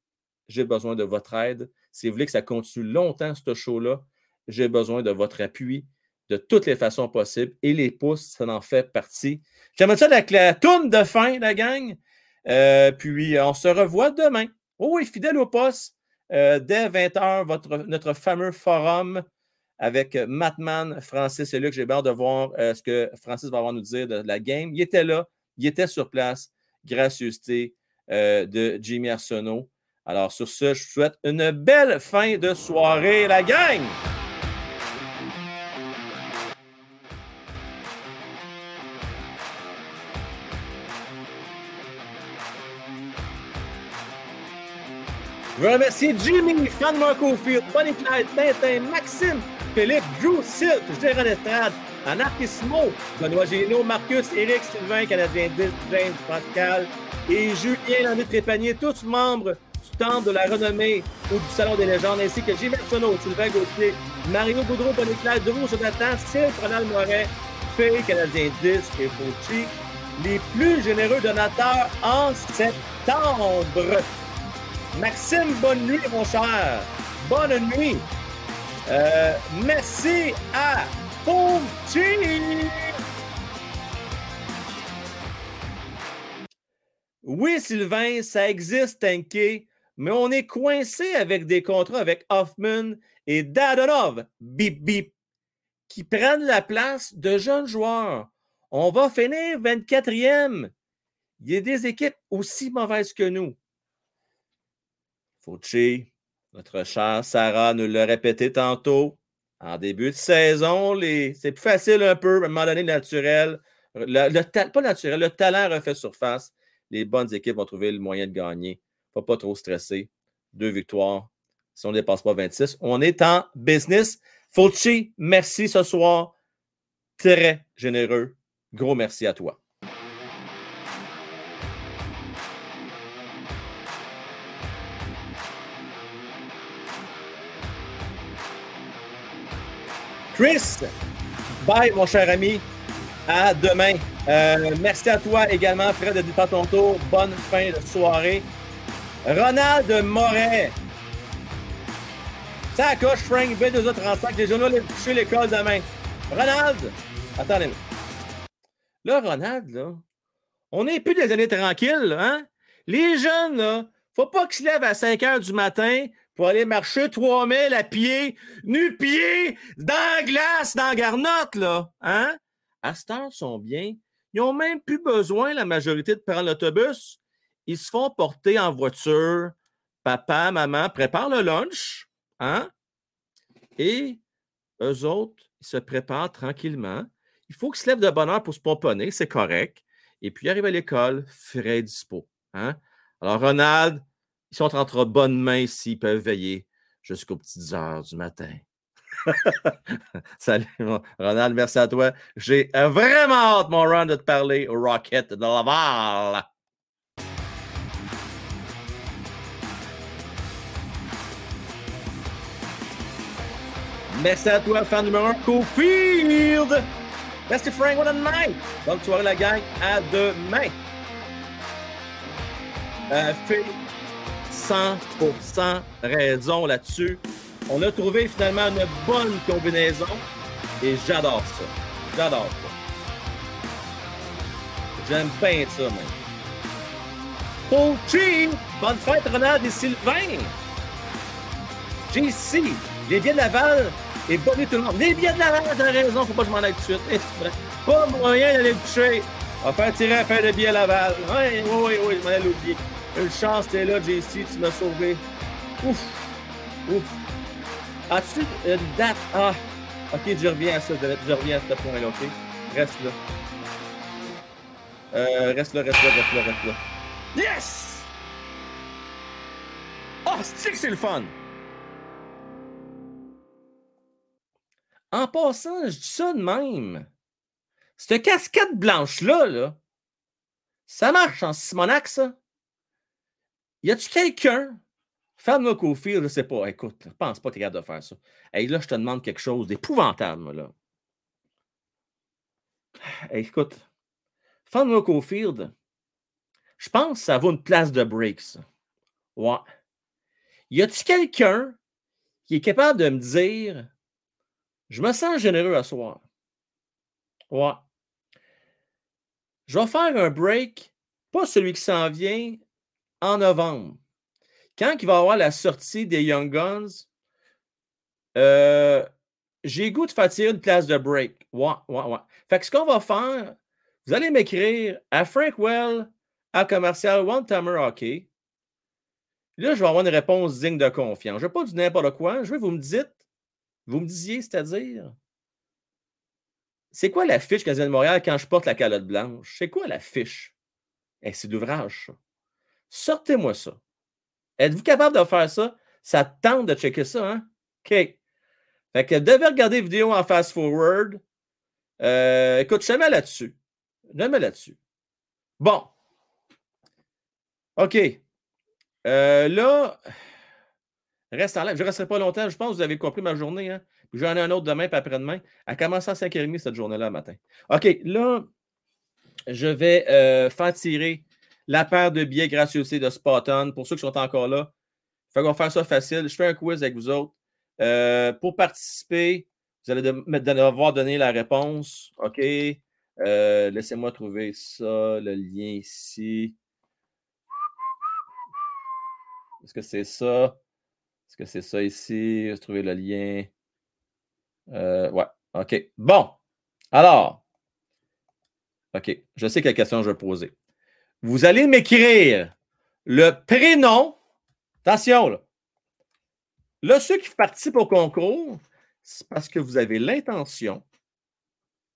J'ai besoin de votre aide. Si vous voulez que ça continue longtemps, ce show-là, j'ai besoin de votre appui de toutes les façons possibles. Et les pouces, ça en fait partie. J'aimerais ça avec la tourne de fin, la gang. Euh, puis, on se revoit demain. Oh oui, fidèle au poste. Euh, dès 20h, votre, notre fameux forum avec Matman, Francis et Luc. J'ai hâte de voir euh, ce que Francis va avoir nous dire de, la game. Il était là, il était sur place. Gracieuseté euh, de Jimmy Arsenault. Alors, sur ce, je vous souhaite une belle fin de soirée, la gang! Je veux remercier Jimmy, Fran Marco Field, Bonnie Clyde, Tintin, Maxime, Philippe, Drew, Silk, Gérard Estrade, Anarchissimo, Benoît Géno, Marcus, Eric, Sylvain, Canadien 10, James, Pascal et Julien Landry Trépanier, tous membres du Temple de la Renommée ou du Salon des légendes, ainsi que Jimmy Arsenault, Sylvain Gauthier, Mario Boudreau, Bonnie Clyde, Drew, Jonathan, Sylve, Ronald Moret, Faye, Canadien 10 et Fauci, les plus généreux donateurs en septembre. Maxime, bonne nuit, mon cher. Bonne nuit. Euh, merci à Fauci. Oui, Sylvain, ça existe, Tanké, mais on est coincé avec des contrats avec Hoffman et Dadonov, bip bip, qui prennent la place de jeunes joueurs. On va finir 24e. Il y a des équipes aussi mauvaises que nous. Fauci, notre chère Sarah nous l'a répété tantôt. En début de saison, c'est plus facile un peu, à un moment donné, naturel. Le, le pas naturel, le talent refait surface. Les bonnes équipes vont trouver le moyen de gagner. Faut pas trop stresser. Deux victoires. Si on ne dépasse pas 26, on est en business. Fauci, merci ce soir. Très généreux. Gros merci à toi. Chris, bye mon cher ami. À demain. Euh, merci à toi également, Fred, de faire ton tour. Bonne fin de soirée. Ronald Moret. Ça coche, Frank, B2A35. Les journaux aller coucher l'école demain. Ronald, attendez. Là, Ronald, là, on n'est plus des années tranquilles, hein? Les jeunes, là, faut pas qu'ils se lèvent à 5 heures du matin aller marcher 3000 à pied, nu-pied, dans la glace, dans la garnotte, là, hein? À cette heure, ils sont bien. Ils n'ont même plus besoin, la majorité, de prendre l'autobus. Ils se font porter en voiture. Papa, maman, prépare le lunch, hein? Et eux autres, ils se préparent tranquillement. Il faut qu'ils se lèvent de bonne heure pour se pomponner, c'est correct. Et puis, ils arrivent à l'école, frais dispo. Hein? Alors, Ronald, ils sont entre bonnes mains s'ils peuvent veiller jusqu'aux petites heures du matin. (laughs) Salut, Ronald, merci à toi. J'ai euh, vraiment hâte, mon Ron, de te parler au Rocket de Laval. Merci à toi, fan numéro 1, Cofield. Merci Frank, what a night. Bonne soirée, la gang. À demain. Euh, 100% raison là-dessus. On a trouvé finalement une bonne combinaison et j'adore ça. J'adore ça. J'aime bien ça, même. Poultry! Bonne fête, Ronald et Sylvain! JC, les billets de Laval et bonne tout le monde. Les billets de Laval, t'as raison, faut pas que je m'en aille tout de suite. Eh. Pas moyen d'aller me coucher. On va faire tirer un paire de billets Laval. Oui, oui, oui, je m'en allais l'oublier. Une chance, t'es là, JC, tu m'as sauvé. Ouf! Ouf! As-tu une date? Ah! Ok, je reviens à ça, je reviens à ce point-là, ok? Reste là. Euh, reste là, reste là, reste là, reste là. Yes! Oh, c'est c'est le fun! En passant, je dis ça de même. Cette casquette blanche-là, là, ça marche en Simonac, ça. Y a-tu quelqu'un, Femme Cofield, je sais pas, écoute, je pense pas que t'es capable de faire ça. Hey, là, je te demande quelque chose d'épouvantable, là. Écoute, Femme Cofield, je pense que ça vaut une place de break, ça. Ouais. Y a-tu quelqu'un qui est capable de me dire je me sens généreux à soir? Ouais. Je vais faire un break, pas celui qui s'en vient, en novembre. Quand il va y avoir la sortie des Young Guns, euh, j'ai goût de faire tirer une place de break. Ouais, ouais, ouais. Fait que ce qu'on va faire, vous allez m'écrire à Frankwell, à commercial One Timer Hockey. Là, je vais avoir une réponse digne de confiance. Je ne vais pas dire n'importe quoi. Je veux que vous me dites, vous me disiez, c'est-à-dire, c'est quoi la fiche de Montréal quand je porte la calotte blanche? C'est quoi la fiche? Eh, c'est d'ouvrage, ça. Sortez-moi ça. Êtes-vous capable de faire ça? Ça te tente de checker ça, hein? OK. Fait que devez regarder les vidéos en fast-forward. Euh, écoute, je mets là-dessus. Je mets là-dessus. Bon. OK. Euh, là, reste en live. Je ne resterai pas longtemps. Je pense que vous avez compris ma journée. Hein? J'en ai un autre demain, puis après-demain. Elle commence à 5h30 cette journée-là matin. OK, là, je vais euh, faire tirer la paire de billets gracieuseté de Spot pour ceux qui sont encore là. Fait qu'on va faire ça facile. Je fais un quiz avec vous autres. Euh, pour participer, vous allez devoir donner la réponse. OK. Euh, Laissez-moi trouver ça, le lien ici. Est-ce que c'est ça? Est-ce que c'est ça ici? J'ai trouvé le lien. Euh, ouais. OK. Bon. Alors. OK. Je sais quelle question je vais poser. Vous allez m'écrire le prénom. Attention, là. Là, ceux qui participent au concours, c'est parce que vous avez l'intention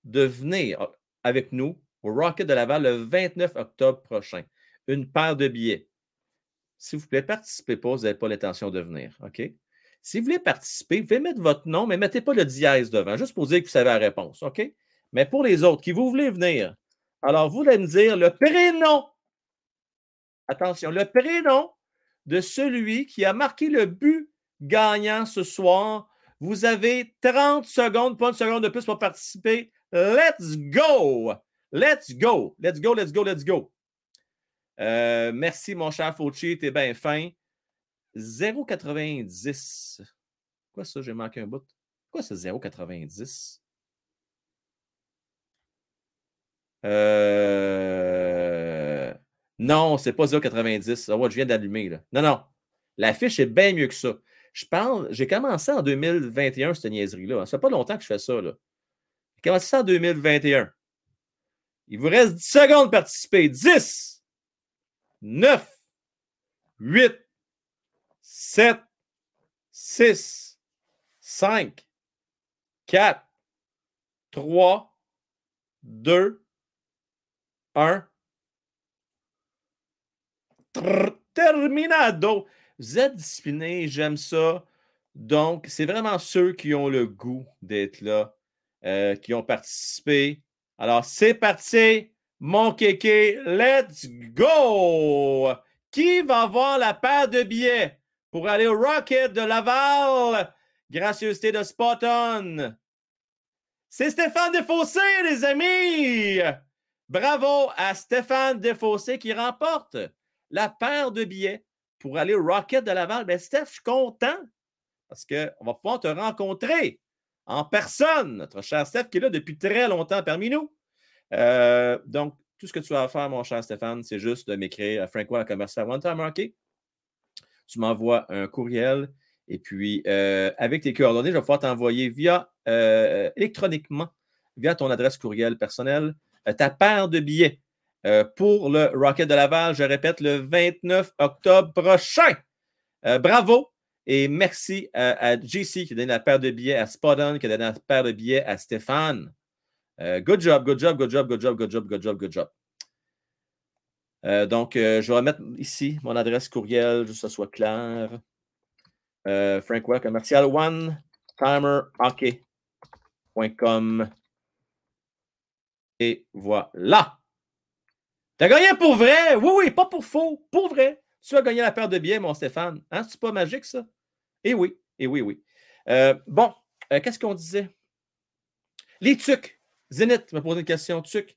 de venir avec nous au Rocket de Laval le 29 octobre prochain. Une paire de billets. S'il vous plaît, participez pas, vous n'avez pas l'intention de venir. OK? Si vous voulez participer, vous pouvez mettre votre nom, mais ne mettez pas le dièse devant, juste pour dire que vous savez la réponse. OK? Mais pour les autres qui vous voulez venir, alors vous allez me dire le prénom. Attention, le prénom de celui qui a marqué le but gagnant ce soir. Vous avez 30 secondes, pas une seconde de plus pour participer. Let's go! Let's go! Let's go, let's go, let's go. Euh, merci, mon cher Fauci, t'es bien fin. 0,90. Quoi ça, j'ai manqué un bout? Quoi ce 0,90? Euh... Non, c'est pas 0,90. Ah ouais, je viens d'allumer. Non, non. L'affiche est bien mieux que ça. Je parle, j'ai commencé en 2021, cette niaiserie-là. Ça fait pas longtemps que je fais ça. là. J'ai commencé ça en 2021. Il vous reste 10 secondes de participer. 10, 9, 8, 7, 6, 5, 4, 3, 2, 1. Terminado. Vous êtes disciplinés, j'aime ça. Donc, c'est vraiment ceux qui ont le goût d'être là, euh, qui ont participé. Alors, c'est parti, mon kéké, let's go! Qui va avoir la paire de billets pour aller au Rocket de Laval? Gracieuseté de Spot On. C'est Stéphane Desfossés, les amis! Bravo à Stéphane Desfossés qui remporte la paire de billets pour aller au Rocket de Laval. Ben, Steph, je suis content parce qu'on va pouvoir te rencontrer en personne, notre cher Steph qui est là depuis très longtemps parmi nous. Euh, donc, tout ce que tu as à faire, mon cher Stéphane, c'est juste de m'écrire à Francois à commercial One Time. Tu m'envoies un courriel et puis euh, avec tes coordonnées, je vais pouvoir t'envoyer via euh, électroniquement, via ton adresse courriel personnelle, ta paire de billets euh, pour le Rocket de Laval. Je répète, le 29 octobre prochain. Euh, bravo et merci à, JC qui a donné la paire de billets, à Spotton qui a donné la paire de billets, à Stéphane. Euh, good job, good job, good job, good job, good job, good job, good job. Donc, je vais remettre ici mon adresse courriel, juste que ce soit clair. Frank commercial one timerhockey.com. Et voilà. T'as gagné pour vrai? Oui, oui, pas pour faux, pour vrai. Tu as gagné la paire de billets, mon Stéphane. Hein? C'est pas magique, ça? Eh oui, eh oui, oui. Euh, bon, euh, qu'est-ce qu'on disait? Les tucs. Zénith m'a posé une question. Tuc.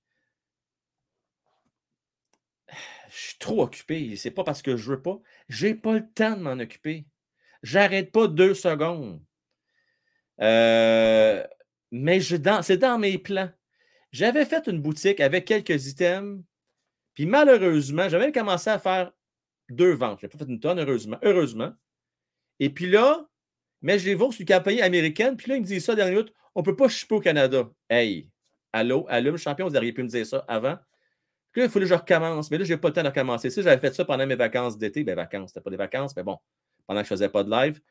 Je suis trop occupé. C'est pas parce que je veux pas. J'ai pas le temps de m'en occuper. J'arrête pas deux secondes. Euh, mais c'est dans mes plans. J'avais fait une boutique avec quelques items. Puis malheureusement, j'avais commencé à faire deux ventes. J'ai pas fait une tonne, heureusement. Heureusement. Et puis là, mais je les vaux sur une compagnie américaine. Puis là, ils me disent ça dernière minute. On ne peut pas shipper au Canada. Hey, allô, allume, champion, vous auriez pu me dire ça avant. Puis là, il fallait que je recommence. Mais là, je n'ai pas le temps de recommencer. Si j'avais fait ça pendant mes vacances d'été, ben vacances, c'était pas des vacances, mais bon, pendant que je ne faisais pas de live.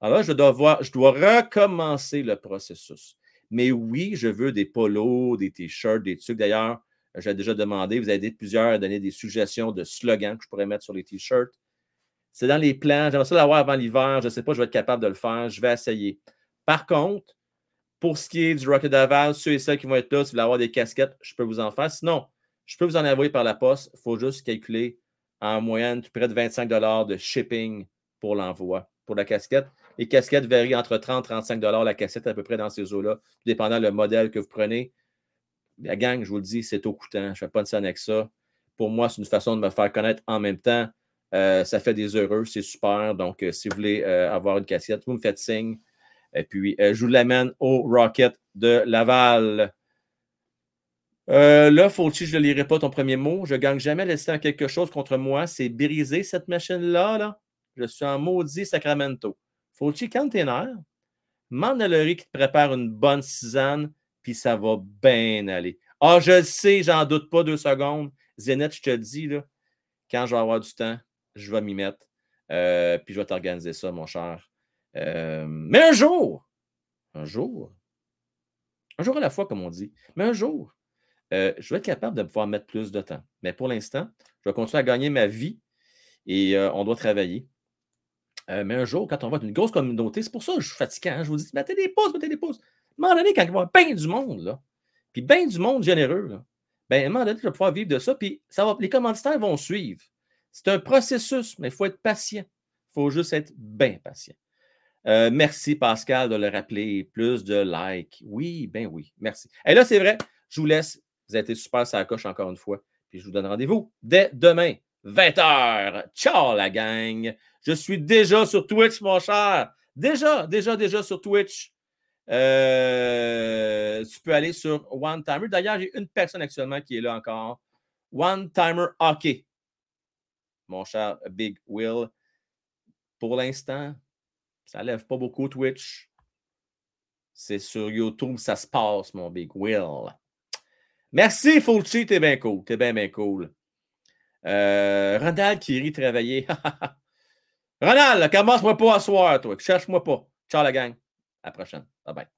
Alors là, je dois, voir, je dois recommencer le processus. Mais oui, je veux des polos, des t-shirts, des trucs. D'ailleurs, j'ai déjà demandé, vous avez aidé plusieurs à donner des suggestions de slogans que je pourrais mettre sur les t-shirts. C'est dans les plans. J'aimerais ça l'avoir avant l'hiver. Je ne sais pas, je vais être capable de le faire. Je vais essayer. Par contre, pour ce qui est du Rocket Daval, ceux et celles qui vont être là, si vous voulez avoir des casquettes, je peux vous en faire. Sinon, je peux vous en envoyer par la poste. Il faut juste calculer en moyenne près de 25 de shipping pour l'envoi, pour la casquette. Les casquettes varient entre 30 et 35 la cassette à peu près dans ces eaux-là, dépendant le modèle que vous prenez. La gang, je vous le dis, c'est au coûtant. Je ne fais pas de scène avec ça. Pour moi, c'est une façon de me faire connaître en même temps. Euh, ça fait des heureux, c'est super. Donc, euh, si vous voulez euh, avoir une cassette, vous me faites signe. Et puis, je vous l'amène au Rocket de Laval. là, Fauci, je ne lirai pas ton premier mot. Je ne gagne jamais à quelque chose contre moi. C'est briser cette machine-là. Là. Je suis en maudit Sacramento. Fauci, quand t'es qui te prépare une bonne tisane, puis ça va bien aller. Ah, je le sais, j'en doute pas deux secondes. Zénith, je te dis, là, quand je vais avoir du temps, je vais m'y mettre. Euh, puis je vais t'organiser ça, mon cher. Euh, mais un jour, un jour, un jour à la fois, comme on dit, mais un jour, euh, je vais être capable de pouvoir mettre plus de temps. Mais pour l'instant, je vais continuer à gagner ma vie et on doit travailler. mais un jour, quand on va être une grosse communauté, c'est pour ça que je suis fatiguant. Hein, je vous dis, mettez des pouces, mettez des pouces. Un moment donné, quand il va y avoir bien du monde, puis bien du monde généreux, là, ben, à un moment donné, je vais pouvoir vivre de ça, puis ça va, les commanditaires vont suivre. C'est un processus, mais il faut être patient. Il faut juste être bien patient. Euh, merci, Pascal, de le rappeler. Plus de likes. Oui, ben oui. Merci. Et là, c'est vrai, je vous laisse. Vous avez été super ça coche encore une fois. Puis je vous donne rendez-vous dès demain, 20h. Ciao, la gang. Je suis déjà sur Twitch, mon cher. Déjà, déjà, déjà sur Twitch. Euh, tu peux aller sur One Timer. D'ailleurs, j'ai une personne actuellement qui est là encore. One Timer Hockey mon cher Big Will. Pour l'instant, ça lève pas beaucoup Twitch. C'est sur YouTube, ça se passe, mon Big Will. Merci, Fulci, t'es bien cool. T'es bien, bien cool. Euh, Ronald qui rit travailler. (laughs) Ronald, commence-moi pas à soir, toi. Cherche-moi pas. Ciao, la gang. À la prochaine. Bye bye.